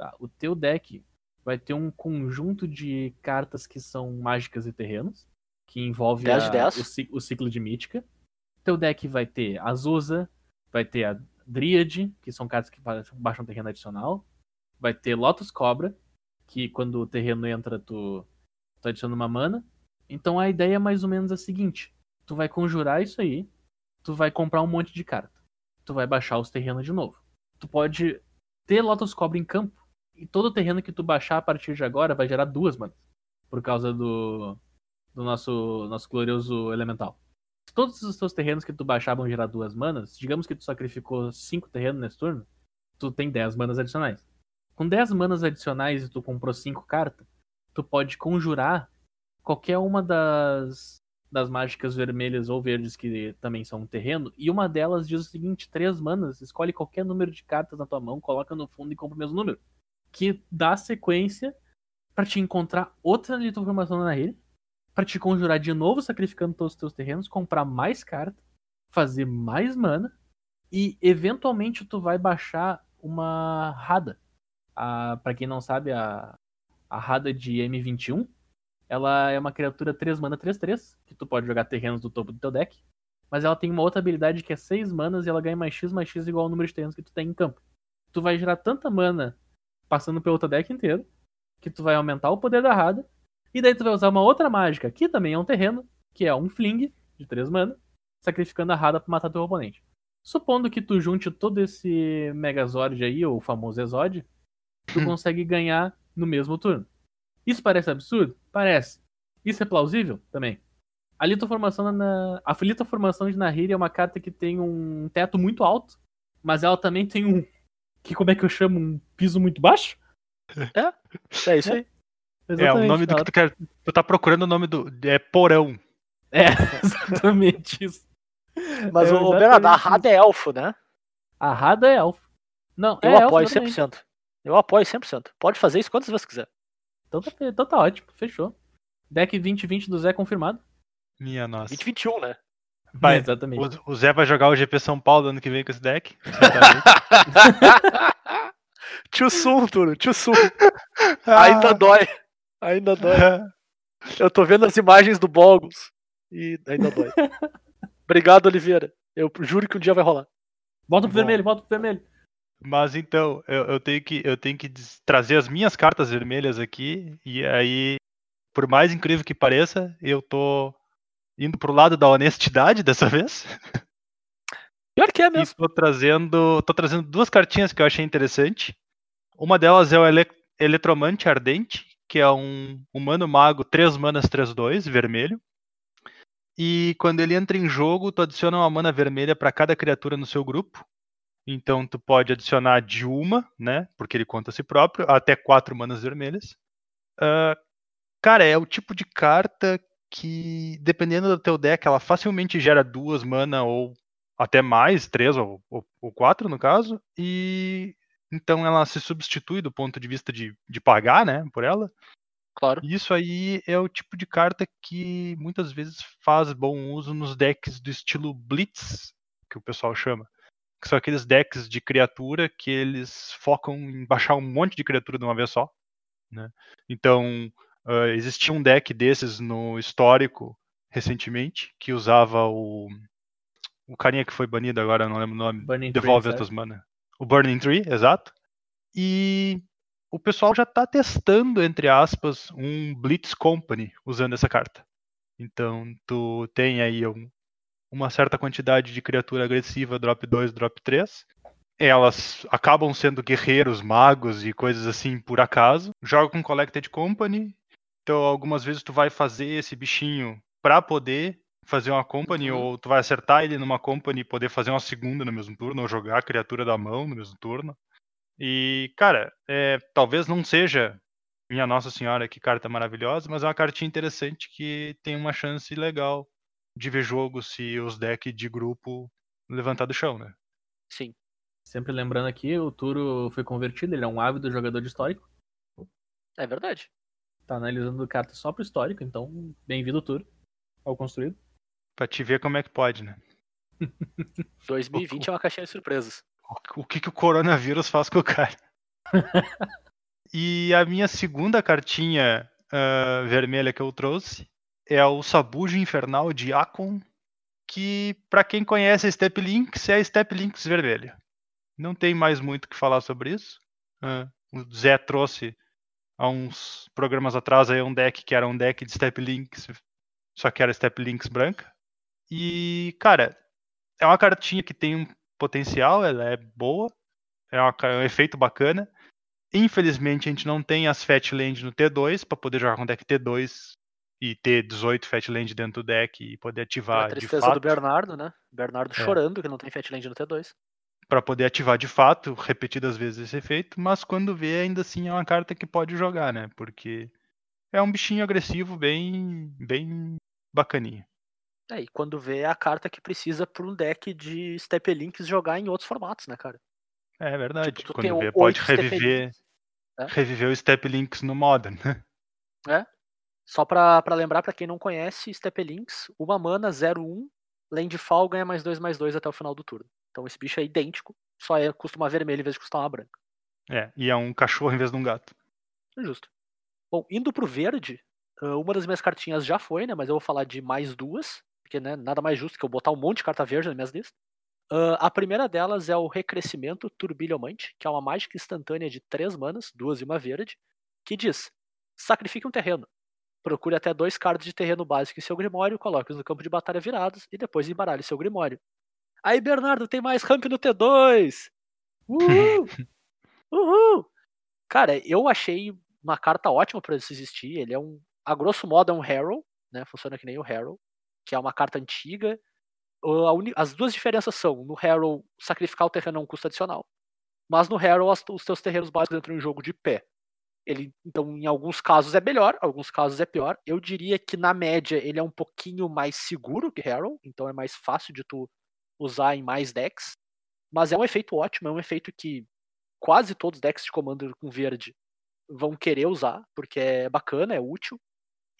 Tá, o teu deck vai ter um conjunto de cartas que são mágicas e terrenos, que envolve 10 de a- 10. O, o ciclo de mítica. Teu deck vai ter Azusa, vai ter a Dríade, que são cartas que ba- baixam terreno adicional. Vai ter Lotus Cobra, que quando o terreno entra, tu, tu adiciona uma mana. Então a ideia é mais ou menos a seguinte: tu vai conjurar isso aí, tu vai comprar um monte de carta. Tu vai baixar os terrenos de novo. Tu pode ter Lotus Cobra em campo, e todo terreno que tu baixar a partir de agora vai gerar duas manas. Por causa do, do nosso, nosso glorioso elemental. Todos os teus terrenos que tu baixar vão gerar duas manas, digamos que tu sacrificou cinco terrenos nesse turno, tu tem 10 manas adicionais. Com 10 manas adicionais e tu comprou 5 cartas, tu pode conjurar qualquer uma das, das mágicas vermelhas ou verdes que também são um terreno, e uma delas diz o seguinte: 3 manas, escolhe qualquer número de cartas na tua mão, coloca no fundo e compra o mesmo número. Que dá sequência pra te encontrar outra litoformação na rede, pra te conjurar de novo sacrificando todos os teus terrenos, comprar mais cartas, fazer mais mana, e eventualmente tu vai baixar uma Rada. A, pra quem não sabe, a, a Rada de M21, ela é uma criatura 3 mana 3-3, que tu pode jogar terrenos do topo do teu deck, mas ela tem uma outra habilidade que é 6 manas e ela ganha mais X mais X igual ao número de terrenos que tu tem em campo. Tu vai gerar tanta mana passando pelo teu deck inteiro, que tu vai aumentar o poder da Rada, e daí tu vai usar uma outra mágica, que também é um terreno, que é um Fling, de 3 mana, sacrificando a Rada pra matar teu oponente. Supondo que tu junte todo esse Megazord aí, ou o famoso Exod, tu consegue ganhar no mesmo turno. Isso parece absurdo? Parece. Isso é plausível? Também. A litoformação, na... a litoformação de Nahiri é uma carta que tem um teto muito alto, mas ela também tem um. Que como é que eu chamo? Um piso muito baixo? É isso aí. É, o Exatamente, nome do que tu quer. Tu tá procurando o nome do. É porão. É, exatamente isso. Mas É o o Bernardo, a Rada é elfo, né? A Rada é elfo. Não, Eu é elfo, apoio exatamente. 100%. Eu apoio 100%. Pode fazer isso quantas vezes quiser. Então tá, então tá ótimo, fechou. Deck 2020 do Zé confirmado. Minha nossa. 2021, né? Vai, exatamente. O, o Zé vai jogar o GP São Paulo ano que vem com esse deck. Tio Sum, Turo, tio Sum. Ah. Ainda dói. Ainda dói. Eu tô vendo as imagens do Bogos e ainda dói. Obrigado, Oliveira. Eu juro que um dia vai rolar. Volta pro Bom. vermelho, volta pro vermelho. Mas então, eu, eu tenho que, eu tenho que trazer as minhas cartas vermelhas aqui, e aí, por mais incrível que pareça, eu tô indo pro lado da honestidade dessa vez. Pior que é E mesmo. tô trazendo, tô trazendo duas cartinhas que eu achei interessante. Uma delas é o Ele- Eletromante Ardente, que é um humano mago 3 manas 3-2, vermelho. E quando ele entra em jogo, tu adiciona uma mana vermelha para cada criatura no seu grupo. Então tu pode adicionar de uma, né? Porque ele conta a si próprio, até quatro manas vermelhas. Ah, cara, é o tipo de carta que, dependendo do teu deck, ela facilmente gera duas mana ou até mais, três ou, ou, ou quatro no caso. E então ela se substitui do ponto de vista de, de pagar, né? Por ela. Claro. Isso aí é o tipo de carta que muitas vezes faz bom uso nos decks do estilo Blitz, que o pessoal chama. Que são aqueles decks de criatura que eles focam em baixar um monte de criatura de uma vez só. Né? Então, ah, existia um deck desses no histórico recentemente, que usava o. O carinha que foi banido agora, não lembro o nome. Burning Devolve as certo? tuas mana. O Burning Tree, exato. E o pessoal já está testando, entre aspas, um Blitz Company usando essa carta. Então, tu tem aí um- uma certa quantidade de criatura agressiva, drop 2, drop 3. Elas acabam sendo guerreiros, magos e coisas assim por acaso. Joga com Collected Company. Então, algumas vezes tu vai fazer esse bichinho para poder fazer uma company, Uhum. ou tu vai acertar ele numa company e poder fazer uma segunda no mesmo turno, ou jogar a criatura da mão no mesmo turno. E, cara, é, talvez não seja minha Nossa Senhora, que carta maravilhosa, mas é uma cartinha interessante que tem uma chance legal de ver jogo se os decks de grupo levantar do chão, né? Sim. Sempre lembrando aqui, o Turo foi convertido, ele é um ávido jogador de histórico. É verdade. Tá analisando cartas só pro histórico, então bem-vindo, Turo, ao construído. Pra te ver como é que pode, né? 2020 é uma caixinha de surpresas. O que, que o coronavírus faz com o cara? e a minha segunda cartinha ah, vermelha que eu trouxe é o Sabujo Infernal de Akon, que pra quem conhece a Step Links é a Step Links vermelha. Não tem mais muito o que falar sobre isso. Ah, o Zé trouxe há uns programas atrás aí um deck que era um deck de Step Links, só que era Step Links branca. E, cara, é uma cartinha que tem um potencial, ela é boa, é, uma é um efeito bacana. Infelizmente a gente não tem as Fat Land no T2 para poder jogar com deck T2 e ter 18 Fat Land dentro do deck e poder a ativar de tristeza fato. do Bernardo, né? Bernardo É. chorando que não tem Fatland no T2. para poder ativar de fato, repetidas vezes esse efeito, mas quando vê, ainda assim é uma carta que pode jogar, né? Porque é um bichinho agressivo bem, bem bacaninha. É, e quando vê é a carta que precisa para um deck de Step Links jogar em outros formatos, né, cara? É verdade. Tipo, quando vê, pode reviver, né? reviver o Step Links no Modern. Só pra, pra lembrar, pra quem não conhece, Step Links, uma mana, 0-1, Landfall ganha mais 2 mais 2 até o final do turno. Então esse bicho é idêntico, só é, custa uma vermelha em vez de custar uma branca. É, e é um cachorro em vez de um gato. É Justo. Bom, indo pro verde, ah, uma das minhas cartinhas já foi, né? Mas eu vou falar de mais duas, porque né, nada mais justo que eu botar um monte de carta verde nas minhas listas. Ah, a primeira delas é o Recrescimento Turbilhomante, que é uma mágica instantânea de 3 manas, duas e uma verde, que diz: sacrifique um terreno. Procure até dois cards de terreno básico em seu grimório, coloque-os no campo de batalha virados e depois embaralhe seu grimório. Aí, Bernardo, tem mais ramp no T2! Uhul! Uhul! Cara, eu achei uma carta ótima pra isso existir. Ele é um. A grosso modo é um Harrow, né? Funciona que nem o Harrow, que é uma carta antiga. As duas diferenças são: no Harrow, sacrificar o terreno é um custo adicional. Mas no Harrow, os teus terrenos básicos entram em jogo de pé. Ele, então, em alguns casos é melhor, alguns casos é pior. Eu diria que na média ele é um pouquinho mais seguro que Harrow, então é mais fácil de tu usar em mais decks. Mas é um efeito ótimo, é um efeito que quase todos os decks de Commander com verde vão querer usar, porque é bacana, é útil.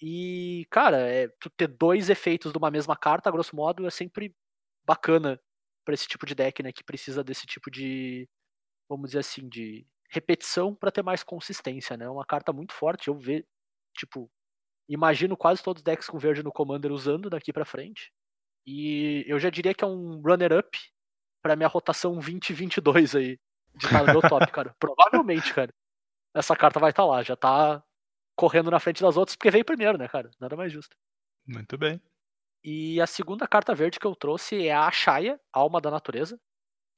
E, cara, é, tu ter dois efeitos de uma mesma carta, grosso modo, é sempre bacana pra esse tipo de deck, né? Que precisa desse tipo de, vamos dizer assim, de repetição pra ter mais consistência, né? É uma carta muito forte. Eu vejo, tipo, imagino quase todos os decks com verde no Commander usando daqui pra frente. E eu já diria que é um runner-up pra minha rotação 2022 aí. De estar no meu top, cara. Provavelmente, cara. Essa carta vai estar lá. Já tá correndo na frente das outras porque veio primeiro, né, cara? Nada mais justo. Muito bem. E a segunda carta verde que eu trouxe é a Ashaya, Alma da Natureza.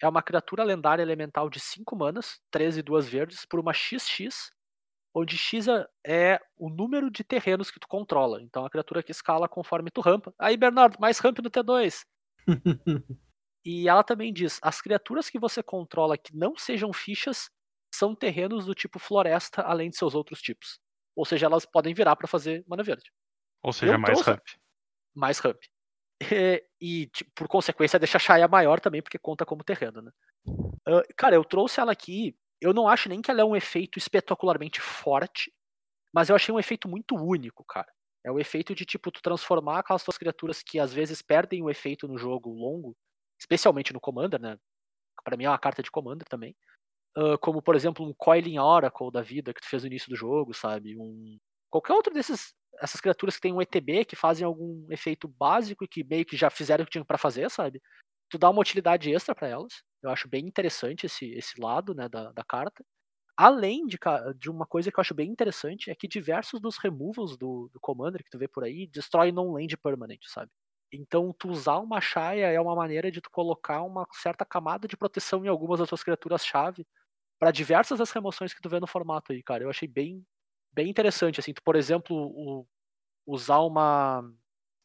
É uma criatura lendária elemental de 5 manas, 13 e 2 verdes, por uma XX, onde X é- é o número de terrenos que tu controla. Então a criatura que escala conforme tu rampa. Aí, Bernardo, mais ramp no T2. E ela também diz: as criaturas que você controla que não sejam fichas são terrenos do tipo floresta, além de seus outros tipos. Ou seja, elas podem virar pra fazer mana verde. Ou seja, Eu mais ramp. mais ramp. E, e, tipo, por consequência, deixa a Shaya maior também, porque conta como terreno, né? Ah, cara, eu trouxe ela aqui. Eu não acho nem que ela é um efeito espetacularmente forte, mas eu achei um efeito muito único, cara. É o efeito de, tipo, tu transformar aquelas tuas criaturas que às vezes perdem o efeito no jogo longo, especialmente no Commander, né? Pra mim é uma carta de Commander também. Ah, como, por exemplo, um Coiling Oracle da vida que tu fez no início do jogo, sabe? Um... Qualquer outro desses essas criaturas que tem um ETB, que fazem algum efeito básico e que meio que já fizeram o que tinham pra fazer, sabe? Tu dá uma utilidade extra pra elas. Eu acho bem interessante esse, esse lado né, da, da carta. Além de, de uma coisa que eu acho bem interessante, é que diversos dos removals do, do Commander que tu vê por aí destrói non-land permanente, sabe? Então, tu usar uma Shaya é uma maneira de tu colocar uma certa camada de proteção em algumas das tuas criaturas-chave para diversas das remoções que tu vê no formato aí, cara. Eu achei bem, bem interessante, assim. Tu, por exemplo, o- usar uma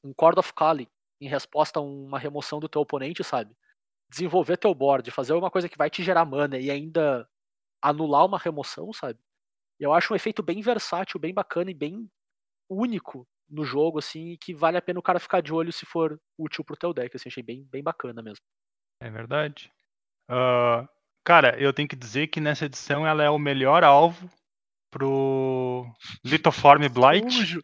um Cord of Kali em resposta a uma remoção do teu oponente, sabe? Desenvolver teu board, fazer uma coisa que vai te gerar mana e ainda anular uma remoção, sabe? Eu acho um efeito bem versátil, bem bacana e bem único no jogo, assim, e que vale a pena o cara ficar de olho se for útil pro teu deck, assim, achei bem, bem bacana mesmo. É verdade. Ah, cara, eu tenho que dizer que nessa edição ela é o melhor alvo pro Lithoform Blight, Sujo!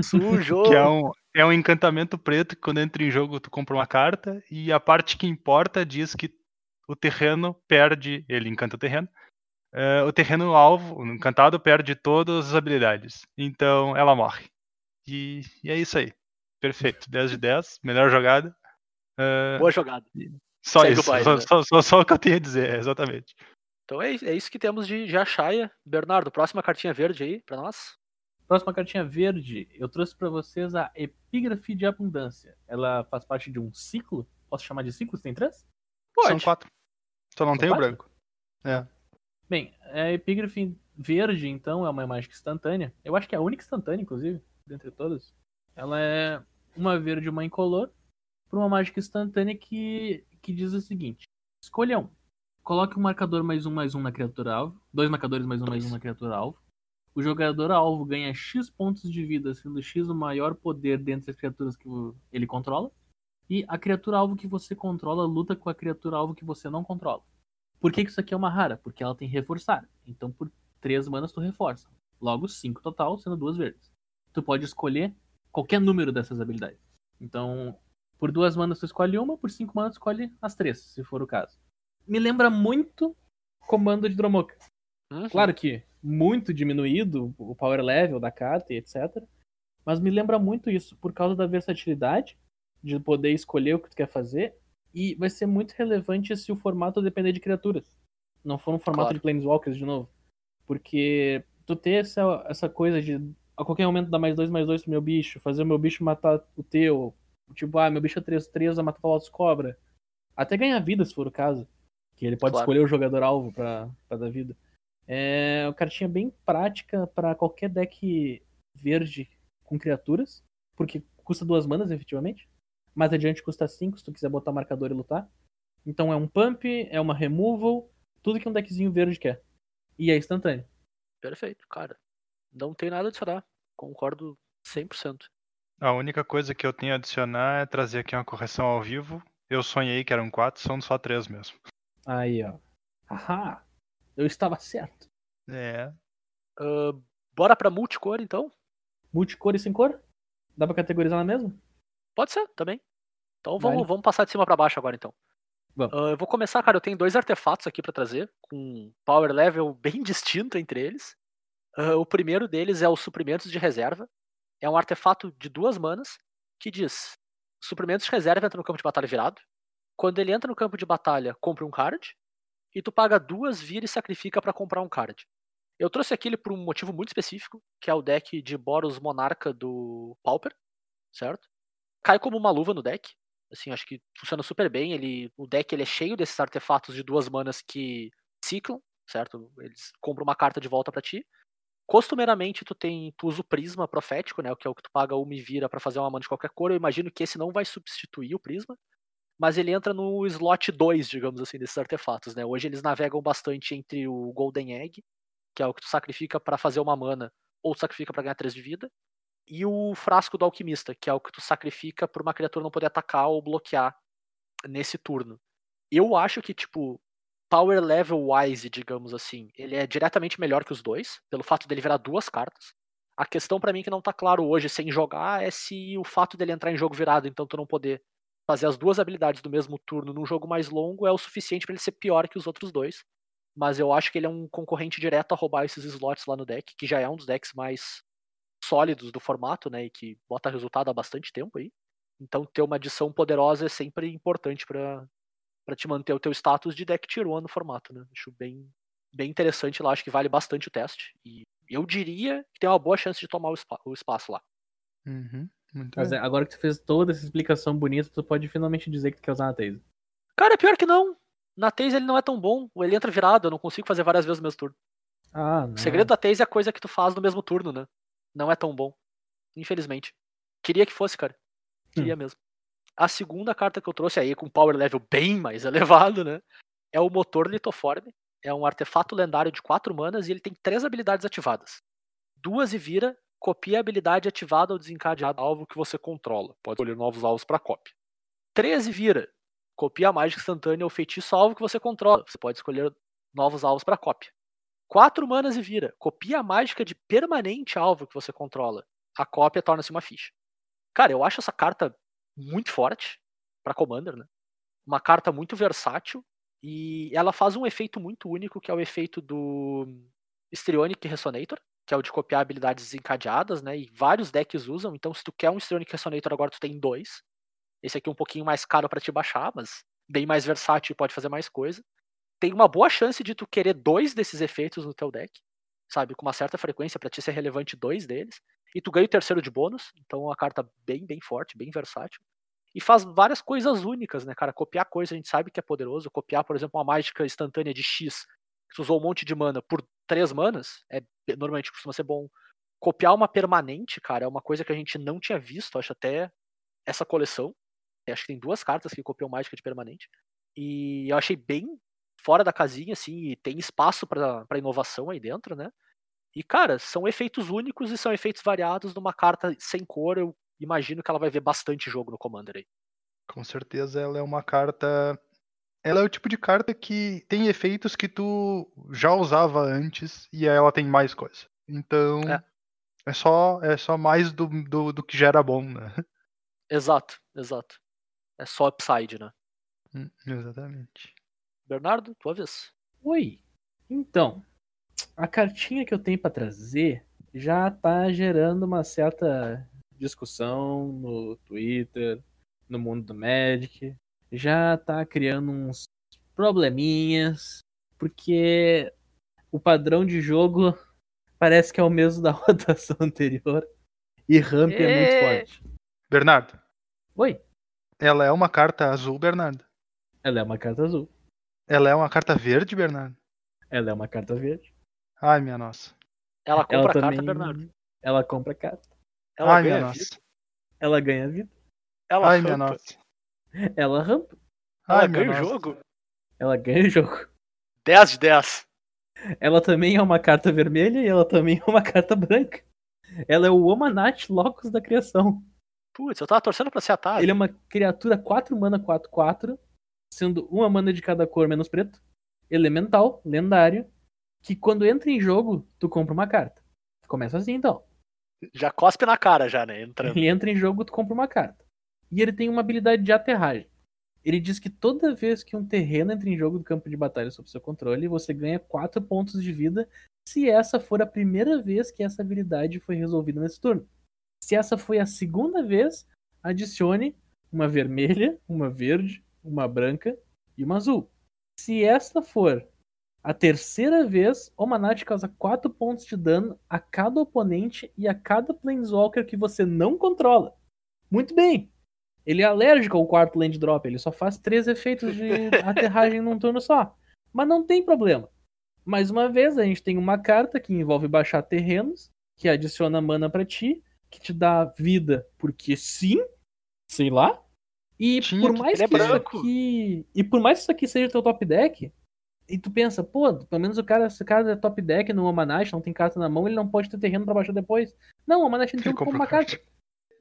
Sujo! que é um, é um encantamento preto que quando entra em jogo tu compra uma carta e a parte que importa diz que o terreno perde, ele encanta o terreno, eh, o terreno alvo, o encantado perde todas as habilidades, então ela morre. E, e é isso aí. Perfeito, 10 de 10, melhor jogada. Ah, Boa jogada. Só segue o isso, baile, só, né? só- só- só o que eu tenho a dizer, exatamente. Então é, é isso que temos de, de Achaia. Bernardo, próxima cartinha verde aí pra nós. Próxima cartinha verde, eu trouxe pra vocês a Epígrafe de Abundância. Ela faz parte de um ciclo. Posso chamar de ciclo? Você tem três? São quatro. Só não São tem o quatro? branco. É. Bem, a Epígrafe verde, então, é uma mágica instantânea. Eu acho que é a única instantânea, inclusive, dentre todas. Ela é uma verde e uma incolor por uma mágica instantânea que, que diz o seguinte: escolha um. Coloque um marcador mais um mais um na criatura alvo. Dois marcadores mais um mais um na criatura alvo. O jogador alvo ganha X pontos de vida, sendo X o maior poder dentre as criaturas que ele controla. E a criatura alvo que você controla luta com a criatura alvo que você não controla. Por que, que isso aqui é uma rara? Porque ela tem reforçar. Então por 3 manas tu reforça. Logo 5 total, sendo duas verdes. Tu pode escolher qualquer número dessas habilidades. Então, por duas manas tu escolhe uma, por 5 manas tu escolhe as três, se for o caso. Me lembra muito comando de Dromoka. Uhum. Claro que muito diminuído o power level da carta e etc. Mas me lembra muito isso, por causa da versatilidade, de poder escolher o que tu quer fazer. E vai ser muito relevante se o formato depender de criaturas. Não for um formato Claro. de Planeswalkers de novo. Porque tu ter essa, essa coisa de a qualquer momento dar mais dois, mais dois pro meu bicho, fazer o meu bicho matar o teu. Tipo, ah, meu bicho é 3-3, vai matar Lotus Cobra. Até ganhar vida, se for o caso. Que ele pode Claro. escolher o jogador alvo pra, pra dar vida. É uma cartinha bem prática pra qualquer deck verde com criaturas, porque custa duas manas, efetivamente. Mais adiante custa 5 se tu quiser botar marcador e lutar. Então é um pump, é uma removal, tudo que um deckzinho verde quer. E é instantâneo. Perfeito, cara. Não tem nada a adicionar. Concordo 100%. A única coisa que eu tenho a adicionar é trazer aqui uma correção ao vivo. Eu sonhei que eram quatro, são só três mesmo. Aí, ó. Haha! Eu estava certo. É. Ah, bora pra multicor, então? Multicor e sem cor? Dá pra categorizar na mesma? Pode ser, também. Então vamos, Vale. vamos passar de cima pra baixo agora, então. Vamos. Ah, eu vou começar, cara. Eu tenho dois artefatos aqui pra trazer, com power level bem distinto entre eles. Ah, o primeiro deles é os suprimentos de reserva. É um artefato de duas manas que diz: suprimentos de reserva entra no campo de batalha virado. quando ele entra no campo de batalha, compra um card, e tu paga duas, vira e sacrifica pra comprar um card. Eu trouxe aquele por um motivo muito específico, que é o deck de Boros Monarca do Pauper, certo? Cai como uma luva no deck. Assim, acho que funciona super bem. Ele, o deck ele é cheio desses artefatos de duas manas que ciclam, certo? Eles compram uma carta de volta pra ti. Costumeiramente tu tem, tu usa o prisma profético, né, que é o que tu paga uma e vira pra fazer uma mana de qualquer cor. Eu imagino que esse não vai substituir o prisma, mas ele entra no slot 2, digamos assim, desses artefatos, né? Hoje eles navegam bastante entre o Golden Egg, que é o que tu sacrifica pra fazer uma mana ou tu sacrifica pra ganhar 3 de vida, e o frasco do alquimista, que é o que tu sacrifica por uma criatura não poder atacar ou bloquear nesse turno. Eu acho que tipo power level wise, digamos assim, ele é diretamente melhor que os dois, pelo fato dele virar duas cartas. A questão pra mim que não tá claro hoje sem jogar é se o fato dele entrar em jogo virado, então tu não poder fazer as duas habilidades do mesmo turno num jogo mais longo é o suficiente pra ele ser pior que os outros dois. Mas eu acho que ele é um concorrente direto a roubar esses slots lá no deck, que já é um dos decks mais sólidos do formato, né, e que bota resultado há bastante tempo aí. Então ter uma adição poderosa é sempre importante pra para te manter o teu status de deck tier 1 no formato, né? Acho bem bem interessante lá, acho que vale bastante o teste e eu diria que tem uma boa chance de tomar o, spa- o espaço lá. Uhum, muito Mas bem. é, agora que tu fez toda essa explicação bonita, tu pode finalmente dizer que tu quer usar na Taser. Cara, pior que não. Na Taze ele não é tão bom. Ele entra virado, eu não consigo fazer várias vezes no mesmo turno. Ah, não. O segredo da Taze é a coisa que tu faz no mesmo turno, né? Não é tão bom. Infelizmente. Queria que fosse, cara. Queria mesmo. A segunda carta que eu trouxe aí, com power level bem mais elevado, né? É o Motor Litoforme. É um artefato lendário de 4 manas e ele tem três habilidades ativadas. Duas e vira, copia a habilidade ativada ou desencadeada alvo que você controla. Pode escolher novos alvos para cópia. 13 vira, copia a mágica instantânea ou feitiço alvo que você controla. Você pode escolher novos alvos para cópia. 4 manas e vira, copia a mágica de permanente alvo que você controla. A cópia torna-se uma ficha. Cara, eu acho essa carta muito forte para Commander, né? Uma carta muito versátil e ela faz um efeito muito único, que é o efeito do Strionic Resonator, que é o de copiar habilidades desencadeadas, né? E vários decks usam, então se tu quer um Strionic Resonator agora tu tem dois. Esse aqui é um pouquinho mais caro para te baixar, mas bem mais versátil e pode fazer mais coisa. Tem uma boa chance de tu querer dois desses efeitos no teu deck, sabe? Com uma certa frequência para ti ser relevante dois deles. E tu ganha o terceiro de bônus, então é uma carta bem, bem forte, bem versátil. E faz várias coisas únicas, né, cara? Copiar coisa a gente sabe que é poderoso. Copiar, por exemplo, uma mágica instantânea de X, que tu usou um monte de mana por três manas, é normalmente costuma ser bom. Copiar uma permanente, cara, é uma coisa que a gente não tinha visto, acho até essa coleção. Acho que tem duas cartas que copiam mágica de permanente. E eu achei bem fora da casinha, assim, e tem espaço pra inovação aí dentro, né? E, cara, são efeitos únicos e são efeitos variados numa carta sem cor. Eu imagino que ela vai ver bastante jogo no Commander aí. Com certeza ela é uma carta. Ela é o tipo de carta que tem efeitos que tu já usava antes e aí ela tem mais coisa. Então É. é, só é só mais do, do, do que já era bom, né? Exato, exato. É só upside, né? Hum, Exatamente. Bernardo, tua vez. Oi. Então, a cartinha que eu tenho pra trazer já tá gerando uma certa discussão no Twitter, no mundo do Magic. Já tá criando uns probleminhas, porque o padrão de jogo parece que é o mesmo da rotação anterior. E Ramp é muito É. forte. Bernardo, Oi. ela é uma carta azul, Bernardo. Ela é uma carta azul. Ela é uma carta verde, Bernardo. Ela é uma carta verde. Ai, minha nossa. Ela Ela compra a também. carta, Bernardo. Ela compra carta. Ela Ai, minha ganha nossa. vida. Ela ganha vida. Ela Ai, minha rampa. nossa. Ela rampa. Ela Ai, minha ganha o nossa. jogo. Ela ganha o jogo. 10 de 10. Ela também é uma carta vermelha e ela também é uma carta branca. Ela é o Omanat Locus da criação. Putz, eu tava torcendo pra ser atado. Ele é uma criatura 4 mana 4 4, sendo uma mana de cada cor menos preto. Elemental, lendário, que quando entra em jogo, tu compra uma carta. Começa assim então. Já cospe na cara já, né? Entrando. Entra em jogo, tu compra uma carta. E ele tem uma habilidade de aterragem. Ele diz que toda vez que um terreno entra em jogo do campo de batalha sob seu controle, você ganha 4 pontos de vida se essa for a primeira vez que essa habilidade foi resolvida nesse turno. Se essa foi a segunda vez, adicione uma vermelha, uma verde, uma branca e uma azul. Se esta for a terceira vez, o Manat causa 4 pontos de dano a cada oponente e a cada Planeswalker que você não controla. Muito bem. Ele é alérgico ao quarto land drop, ele só faz três efeitos de aterragem num turno só. Mas não tem problema. Mais uma vez, a gente tem uma carta que envolve baixar terrenos, que adiciona mana pra ti, que te dá vida porque sim, sei lá. E Tinha por que mais ter que isso aqui. E por mais que isso aqui seja teu top deck, e tu pensa, pô, pelo menos o cara, se o cara é top deck no Omanite, não tem carta na mão, ele não pode ter terreno pra baixar depois. Não, o Omanite não tem como uma carta.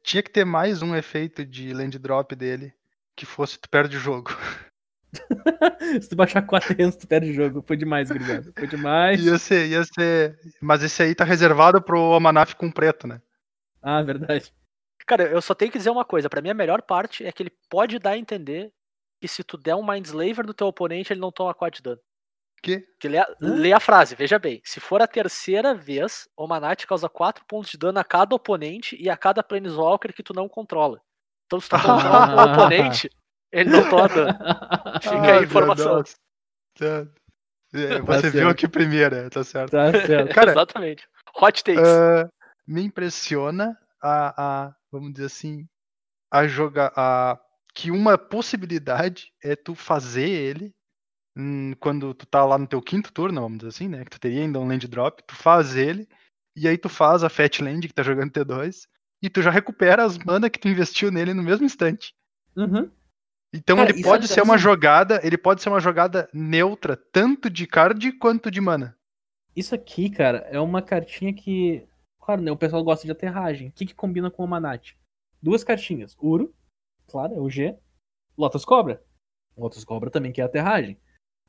Tinha que ter mais um efeito de land drop dele, que fosse tu perde o jogo. se tu baixar quatro terrenos, tu perde o jogo. Foi demais, obrigado. Foi demais. Ia ser, ia ser. Mas esse aí tá reservado pro Omanaf com preto, né? Ah, verdade. Cara, eu só tenho que dizer uma coisa. Pra mim, a melhor parte é que ele pode dar a entender que se tu der um Mindslaver no teu oponente, ele não toma 4 de dano. Que? Que lê, a, lê a frase, veja bem. Se for a terceira vez, o Manat causa 4 pontos de dano a cada oponente e a cada Planeswalker que tu não controla. Então, se tu controla o oponente, ele não toma dano. Fica aí a Ah, informação. Deus. Tá. É, Tá você viu certo. aqui primeiro, tá certo. Tá certo. Cara, Exatamente. Hot takes. Ah, me impressiona a, a, vamos dizer assim, a jogar a que uma possibilidade é tu fazer ele hum, quando tu tá lá no teu quinto turno, vamos dizer assim, né? Que tu teria ainda um land drop, tu faz ele e aí tu faz a Fat Land que tá jogando T2 e tu já recupera as mana que tu investiu nele no mesmo instante. Uhum. Então Cara, ele pode é ser uma jogada, ele pode ser uma jogada neutra, tanto de card quanto de mana. Isso aqui, cara, é uma cartinha que. Claro, né? O pessoal gosta de aterragem. O que, que combina com o Manat? Duas cartinhas. Uro, claro, é o G. Lotus Cobra. Lotus Cobra também quer aterragem.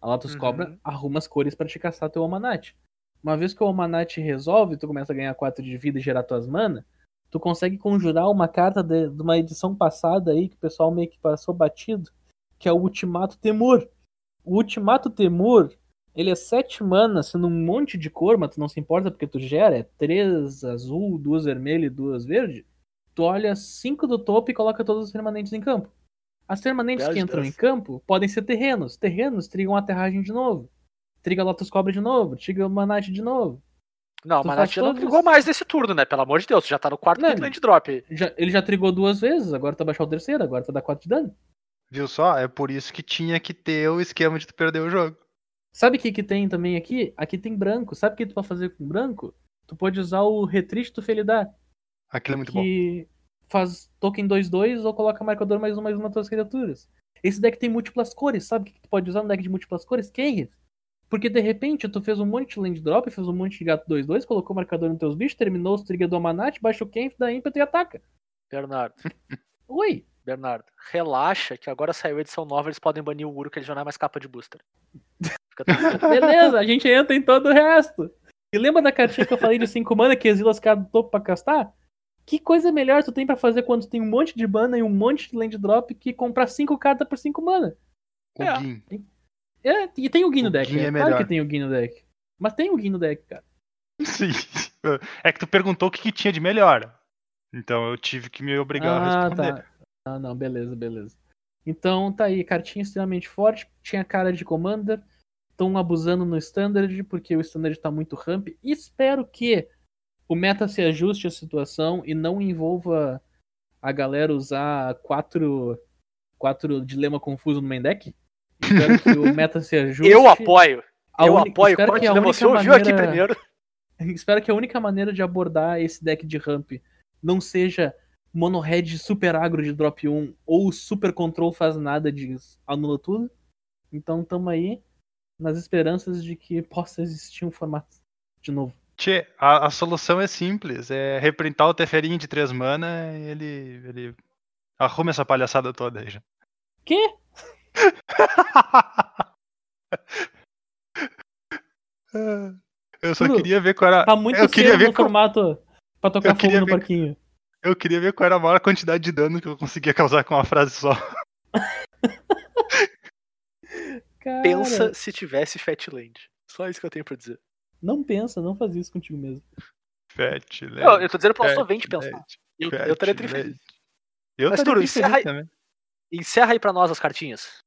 A Lotus Uhum. Cobra arruma as cores pra te caçar teu Omanat. Uma vez que o Omanat resolve, tu começa a ganhar 4 de vida e gerar tuas mana, tu consegue conjurar uma carta de, de uma edição passada aí, que o pessoal meio que passou batido, que é o Ultimato Temur. O Ultimato Temur, ele é 7 mana, sendo um monte de cor, mas tu não se importa porque tu gera, é 3 azul, 2 vermelho e 2 verde. Tu olha 5 do topo e coloca todos os permanentes em campo. As permanentes que entram Deus. em campo podem ser terrenos. Terrenos trigam aterragem de novo. Triga Lotus Cobra de novo, triga Manate de novo. Não, tu mas não brigou mais nesse turno, né? Pelo amor de Deus, já tá no quarto Não, land drop. Já- ele já trigou duas vezes, agora tá baixar o terceiro, agora tá dar 4 de dano. Viu só? É por isso que tinha que ter o esquema de tu perder o jogo. Sabe o que, que tem também aqui? Aqui tem branco. Sabe o que tu pode fazer com branco? Tu pode usar o Retrite do Felidar, Aquilo é muito bom. Faz token 2-2 ou coloca marcador mais um mais um nas tuas criaturas. Esse deck tem múltiplas cores, sabe o que tu pode usar no deck de múltiplas cores? Keyhit. Porque de repente tu fez um monte de land drop, fez um monte de gato 2-2, colocou marcador nos teus bichos, terminou os trigger do Amanat, baixa o Kenf, dá ímpeto e ataca. Bernardo, Oi! Bernardo, relaxa que agora saiu a edição nova, eles podem banir o Uro, que ele já não é mais capa de booster. Beleza, a gente entra em todo o resto. E lembra da cartinha que eu falei de 5 mana que exila os caras do topo pra castar? Que coisa melhor tu tem pra fazer quando tu tem um monte de mana e um monte de land drop que comprar 5 cartas por 5 mana? O É. Gin. É, e tem o Gui no deck, Gui é, é claro melhor. que tem o Gui no deck. Mas tem o Gui no deck, cara. Sim. É que tu perguntou o que, que tinha de melhor. Então eu tive que me obrigar a ah, responder. tá. Ah, não, beleza, beleza. Então tá aí, cartinha extremamente forte, tinha cara de Commander, estão abusando no Standard, porque o Standard tá muito ramp. Espero que o meta se ajuste à situação e não envolva a galera usar quatro, quatro dilema confuso no main deck. Espero que o meta se ajuste. Eu apoio. A eu uni- apoio. espero que a única você ouviu aqui maneira- primeiro. Espero que a única maneira de abordar esse deck de ramp não seja mono red super agro de drop 1 ou super control faz nada de anula tudo. Então tamo aí nas esperanças de que possa existir um formato de novo. Tchê, a, a solução é simples. É reprintar o Teferinho de 3 mana e ele, ele arruma essa palhaçada toda aí já. Que? Eu só Tudo. queria ver qual era. Tá muito eu queria ver no qual, formato pra tocar eu fogo queria no ver- parquinho. eu queria ver qual era a maior quantidade de dano que eu conseguia causar com uma frase só. Cara, Pensa se tivesse Fatland. Só isso que eu tenho pra dizer. Não pensa, não faz isso contigo mesmo. Fat, Eu, eu tô dizendo pro nosso ouvinte pensar. Eu, eu estaria trifeliz. Eu Mas, Turo, trifeliz encerra aí. também. Encerra aí pra nós as cartinhas.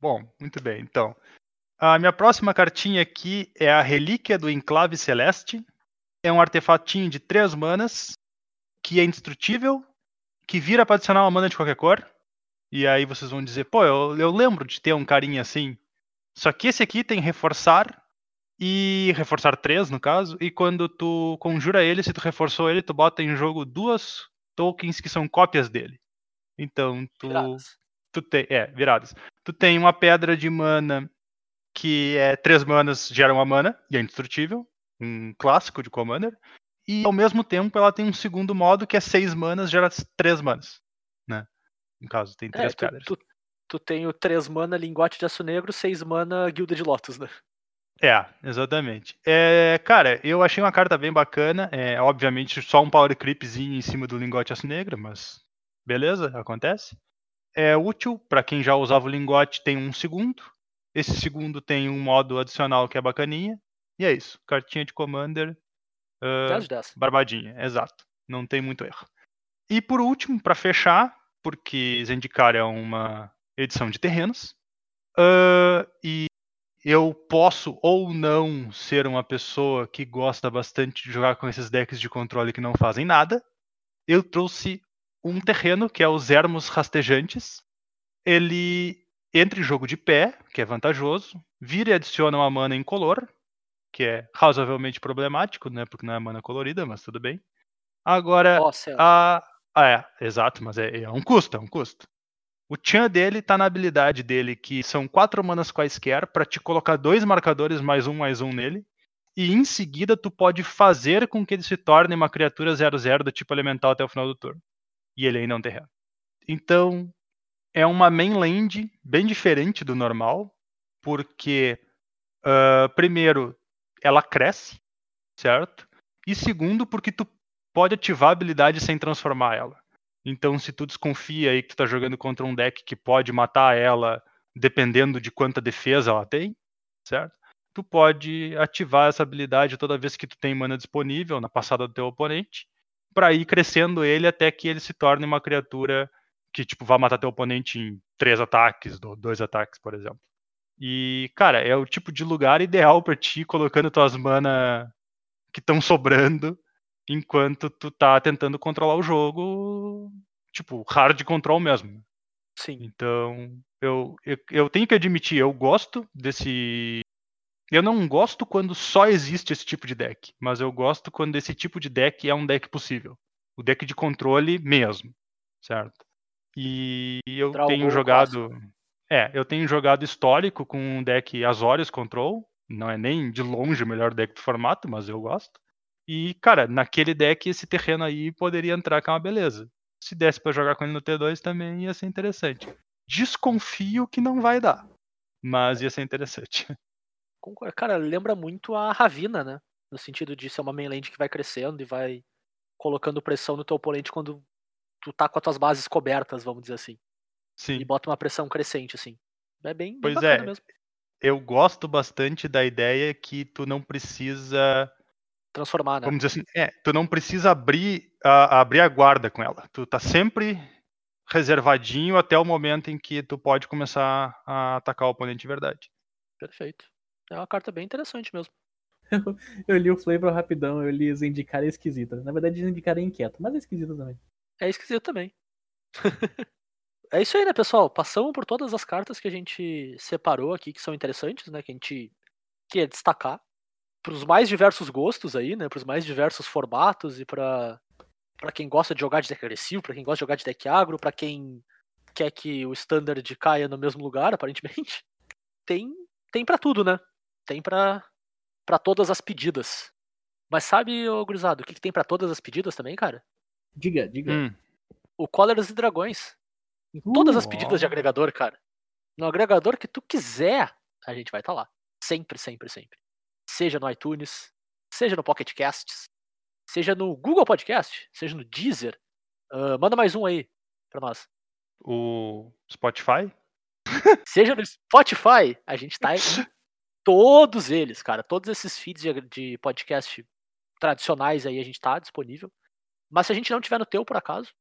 Bom, muito bem. Então, a minha próxima cartinha aqui é a Relíquia do Enclave Celeste. É um artefatinho de três manas que é indestrutível, que vira para adicionar uma mana de qualquer cor. E aí vocês vão dizer, pô, eu, eu lembro de ter um carinha assim. Só que esse aqui tem reforçar e reforçar 3 no caso, e quando tu conjura ele, se tu reforçou ele, tu bota em jogo duas tokens que são cópias dele. Então, tu Viradas. tu tem, é, viradas. Tu tem uma pedra de mana que é três manas gera uma mana e é indestrutível, um clássico de commander, e ao mesmo tempo ela tem um segundo modo que é seis manas gera três manas, né? No caso, tem É, três tu, pedras. tu, tu tem o 3 mana lingote de aço negro, 6 mana guilda de Lotus, né? É, exatamente. É, cara, eu achei uma carta bem bacana. É, obviamente, só um power creepzinho em cima do lingote aço negro, mas beleza, acontece. É útil para quem já usava o lingote, tem um segundo. Esse segundo tem um modo adicional que é bacaninha. E é isso. Cartinha de Commander, 10 de 10. barbadinha, exato. Não tem muito erro. E por último, para fechar, porque Zendikar é uma edição de terrenos, ah, e eu posso ou não ser uma pessoa que gosta bastante de jogar com esses decks de controle que não fazem nada. Eu trouxe um terreno que é os Ermos Rastejantes. Ele entra em jogo de pé, que é vantajoso, vira e adiciona uma mana incolor, que é razoavelmente problemático, né? Porque não é mana colorida, mas tudo bem. Agora, Celso. a... ah, é, exato, mas é, é um custo, é um custo. O Chan dele tá na habilidade dele, que são quatro manas quaisquer, pra te colocar dois marcadores mais um mais um nele. E em seguida tu pode fazer com que ele se torne uma criatura 0-0 do tipo elemental até o final do turno. E ele ainda é um terreno. Então, é uma mainland bem diferente do normal, porque, ah, primeiro, ela cresce, certo? E segundo, porque tu pode ativar a habilidade sem transformar ela. Então, se tu desconfia aí que tu tá jogando contra um deck que pode matar ela, dependendo de quanta defesa ela tem, certo? Tu pode ativar essa habilidade toda vez que tu tem mana disponível na passada do teu oponente, para ir crescendo ele até que ele se torne uma criatura que tipo vai matar teu oponente em três ataques, do- dois ataques, por exemplo. E, cara, é o tipo de lugar ideal pra ti colocando tuas mana que estão sobrando enquanto tu tá tentando controlar o jogo, tipo, hard control mesmo. Sim. Então, eu, eu, eu tenho que admitir, eu gosto desse. Eu não gosto quando só existe esse tipo de deck, mas eu gosto quando esse tipo de deck é um deck possível. O deck de controle mesmo, certo? E eu tenho jogado. É, eu tenho jogado histórico com um deck Azorius Control. Não é nem de longe o melhor deck do formato, mas eu gosto. E, cara, naquele deck esse terreno aí poderia entrar com uma beleza. Se desse pra jogar com ele no T2 também ia ser interessante. Desconfio que não vai dar, mas ia ser interessante. Cara, lembra muito a Ravina, né? No sentido de ser uma mainland que vai crescendo e vai colocando pressão no teu oponente quando tu tá com as tuas bases cobertas, vamos dizer assim. Sim. E bota uma pressão crescente, assim. É bem, bem Pois é. mesmo. Eu gosto bastante da ideia que tu não precisa, Transformar, né? vamos dizer assim, é, tu não precisa abrir a, abrir a guarda com ela. Tu tá sempre reservadinho até o momento em que tu pode começar a atacar o oponente de verdade. Perfeito. É uma carta bem interessante mesmo. Eu li o Flavor rapidão, eu li Zendikar é esquisita. Na verdade, Zendikar é inquieto, mas é esquisita também. É esquisito também. é isso aí, né, pessoal? Passamos por todas as cartas que a gente separou aqui, que são interessantes, né? Que a gente quer destacar. Para os mais diversos gostos aí, né? Para os mais diversos formatos e para para quem gosta de jogar de deck agressivo, para quem gosta de jogar de deck agro, para quem quer que o standard caia no mesmo lugar, aparentemente. Tem tem para tudo, né? Tem para para todas as pedidas. Mas sabe, ô gurizado, o que, que tem para todas as pedidas também, cara? Diga, diga. Hum, o Cóleras e Dragões. Em todas Uh, as pedidas de ó. agregador, cara. No agregador que tu quiser, a gente vai estar lá. Sempre, sempre, sempre. Seja no iTunes, seja no Pocket Casts, seja no Google Podcast, seja no Deezer. Ah, manda mais um aí pra nós. o Spotify? Seja no Spotify, a gente tá em todos eles, cara. Todos esses feeds de, podcast tradicionais aí a gente tá disponível. Mas se a gente não tiver no teu, por acaso,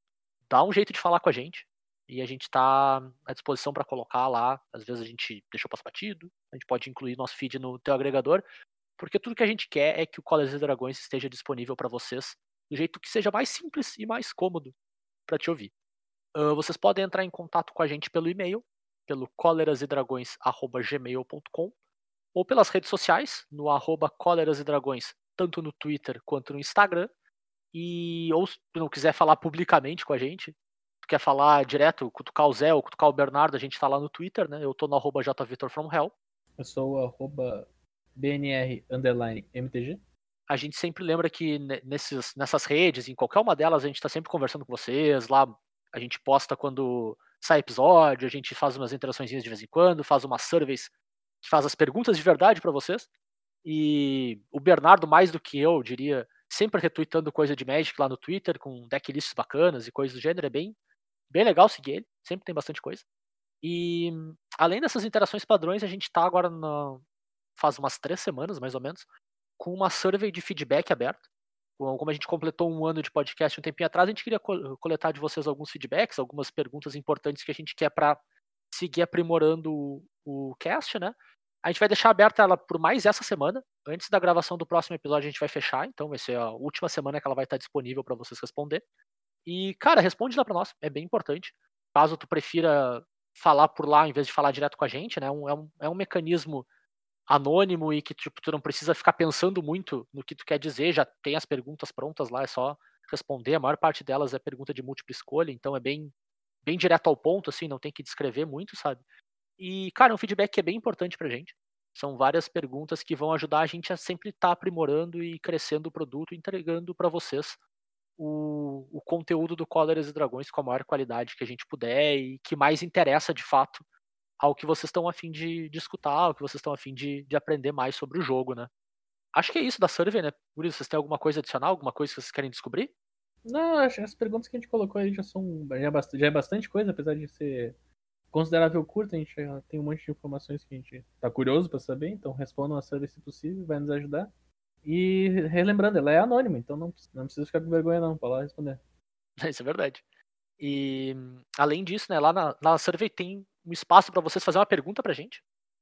dá um jeito de falar com a gente. E a gente tá à disposição para colocar lá. Às vezes a gente deixou passar batido, a gente pode incluir nosso feed no teu agregador, porque tudo que a gente quer é que o Colors e Dragões esteja disponível para vocês do jeito que seja mais simples e mais cômodo para te ouvir. Uh, vocês podem entrar em contato com a gente pelo e-mail, pelo colerasedragões.gmail.com ou pelas redes sociais, no arroba colerasedragões, tanto no Twitter quanto no Instagram. E ou se não quiser falar publicamente com a gente, quer falar direto, cutucar o Zé ou cutucar o Bernardo, a gente tá lá no Twitter, né? Eu tô no arroba jvitorfromhell. Eu sou o arroba BNR underline MTG. A gente sempre lembra que ne- nesses, nessas redes, em qualquer uma delas, a gente tá sempre conversando com vocês. Lá a gente posta quando sai episódio, a gente faz umas interações de vez em quando, faz umas surveys que faz as perguntas de verdade para vocês. E o Bernardo, mais do que eu, diria, sempre retweetando coisa de Magic lá no Twitter, com decklists bacanas e coisas do gênero. É bem, bem legal seguir ele, sempre tem bastante coisa. E além dessas interações padrões, a gente tá agora na, faz umas três semanas, mais ou menos, com uma survey de feedback aberta. Com- Como a gente completou um ano de podcast um tempinho atrás, a gente queria co- coletar de vocês alguns feedbacks, algumas perguntas importantes que a gente quer para seguir aprimorando o, o cast, né? A gente vai deixar aberta ela por mais essa semana. Antes da gravação do próximo episódio, a gente vai fechar, então vai ser a última semana que ela vai estar disponível para vocês responder. E, cara, responde lá para nós, é bem importante. Caso tu prefira falar por lá em vez de falar direto com a gente, né? É um, é um mecanismo anônimo e que tipo, tu não precisa ficar pensando muito no que tu quer dizer, já tem as perguntas prontas lá, é só responder. A maior parte delas é pergunta de múltipla escolha, então é bem, bem direto ao ponto, assim, não tem que descrever muito, sabe? E, cara, é um feedback que é bem importante pra gente. São várias perguntas que vão ajudar a gente a sempre estar aprimorando e crescendo o produto, entregando para vocês o, o conteúdo do Cóleras e Dragões com a maior qualidade que a gente puder e que mais interessa de fato ao que vocês estão a fim de, de escutar, ao que vocês estão a fim de, de aprender mais sobre o jogo, né? Acho que é isso da survey, né? Por isso, vocês têm alguma coisa adicional, alguma coisa que vocês querem descobrir? Não, acho que as perguntas que a gente colocou aí já são. Já é bastante, já é bastante coisa, apesar de ser considerável curta, a gente já tem um monte de informações que a gente tá curioso pra saber, então respondam a survey se possível, vai nos ajudar. E relembrando, ela é anônima, então não, não precisa ficar com vergonha não, pra lá responder. Isso é verdade. E além disso, né, lá na, na survey tem um espaço para vocês fazer uma pergunta pra gente.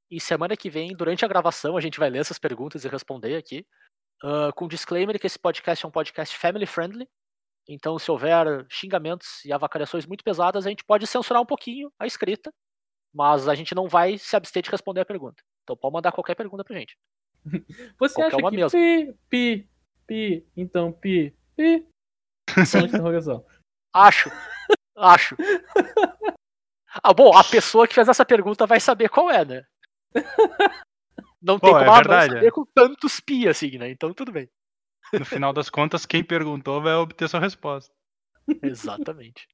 E semana que vem, durante a gravação, a gente vai ler essas perguntas e responder aqui. ah, com disclaimer que esse podcast é um podcast family friendly. Então, se houver xingamentos e avacalhações muito pesadas, a gente pode censurar um pouquinho a escrita, mas a gente não vai se abster de responder a pergunta. Então pode mandar qualquer pergunta pra gente. Você Qualquer acha uma que mesmo. pi, pi, pi, então pi, pi? Interrogação. Acho. Acho. Ah, bom, a pessoa que fez essa pergunta vai saber qual é, né? Não tem Pô, é como não verdade, saber com tantos pi assim, né? Então tudo bem. No final das contas, quem perguntou vai obter sua resposta. Exatamente.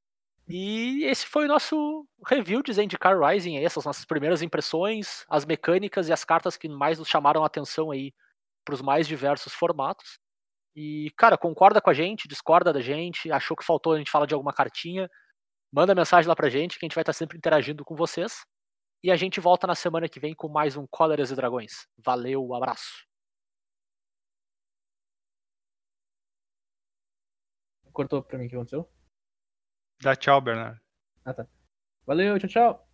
E esse foi o nosso review de Zendikar Rising, essas nossas primeiras impressões, as mecânicas e as cartas que mais nos chamaram a atenção aí para os mais diversos formatos. E, cara, concorda com a gente, discorda da gente, achou que faltou a gente falar de alguma cartinha, manda mensagem lá pra gente, que a gente vai estar sempre interagindo com vocês. E a gente volta na semana que vem com mais um Cóleras e Dragões. Valeu, abraço. Cortou pra mim o que aconteceu? Dá tchau, Bernardo. Valeu, tchau, tchau.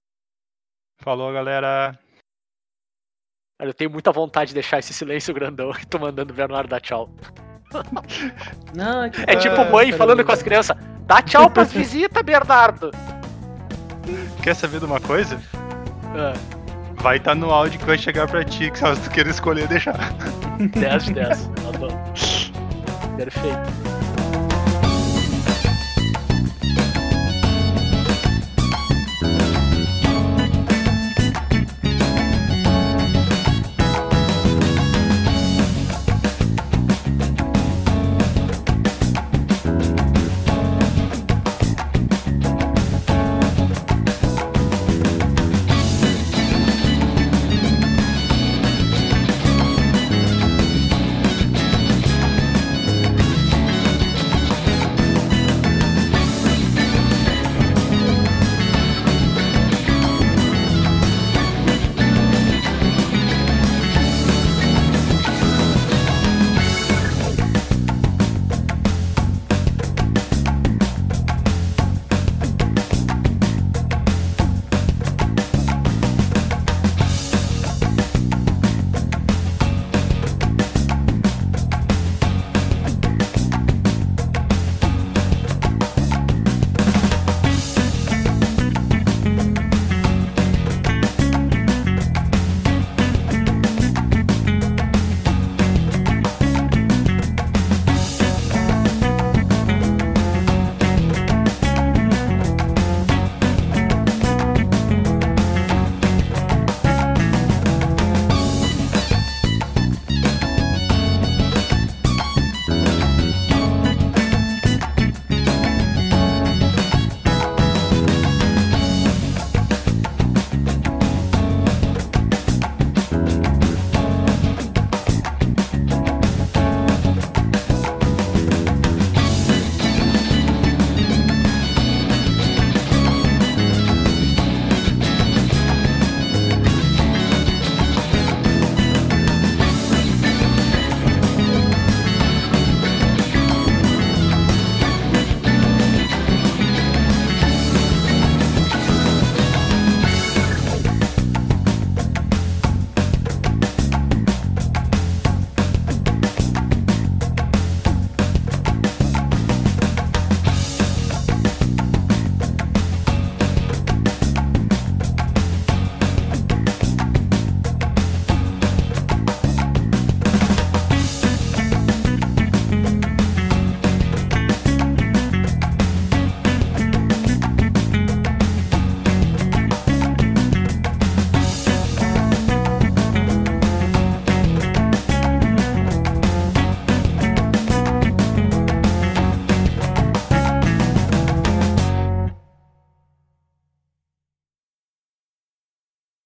Falou, galera. Cara, eu tenho muita vontade de deixar esse silêncio grandão e tô mandando o Bernardo dar tchau. Não, é que É tipo Ah, mãe tá falando com as crianças. Dá tchau pras visitas, Bernardo. Quer saber de uma coisa? Ah, Vai estar no áudio que vai chegar pra ti, que caso tu queira escolher deixar. 10 de 10. Adoro. Perfeito.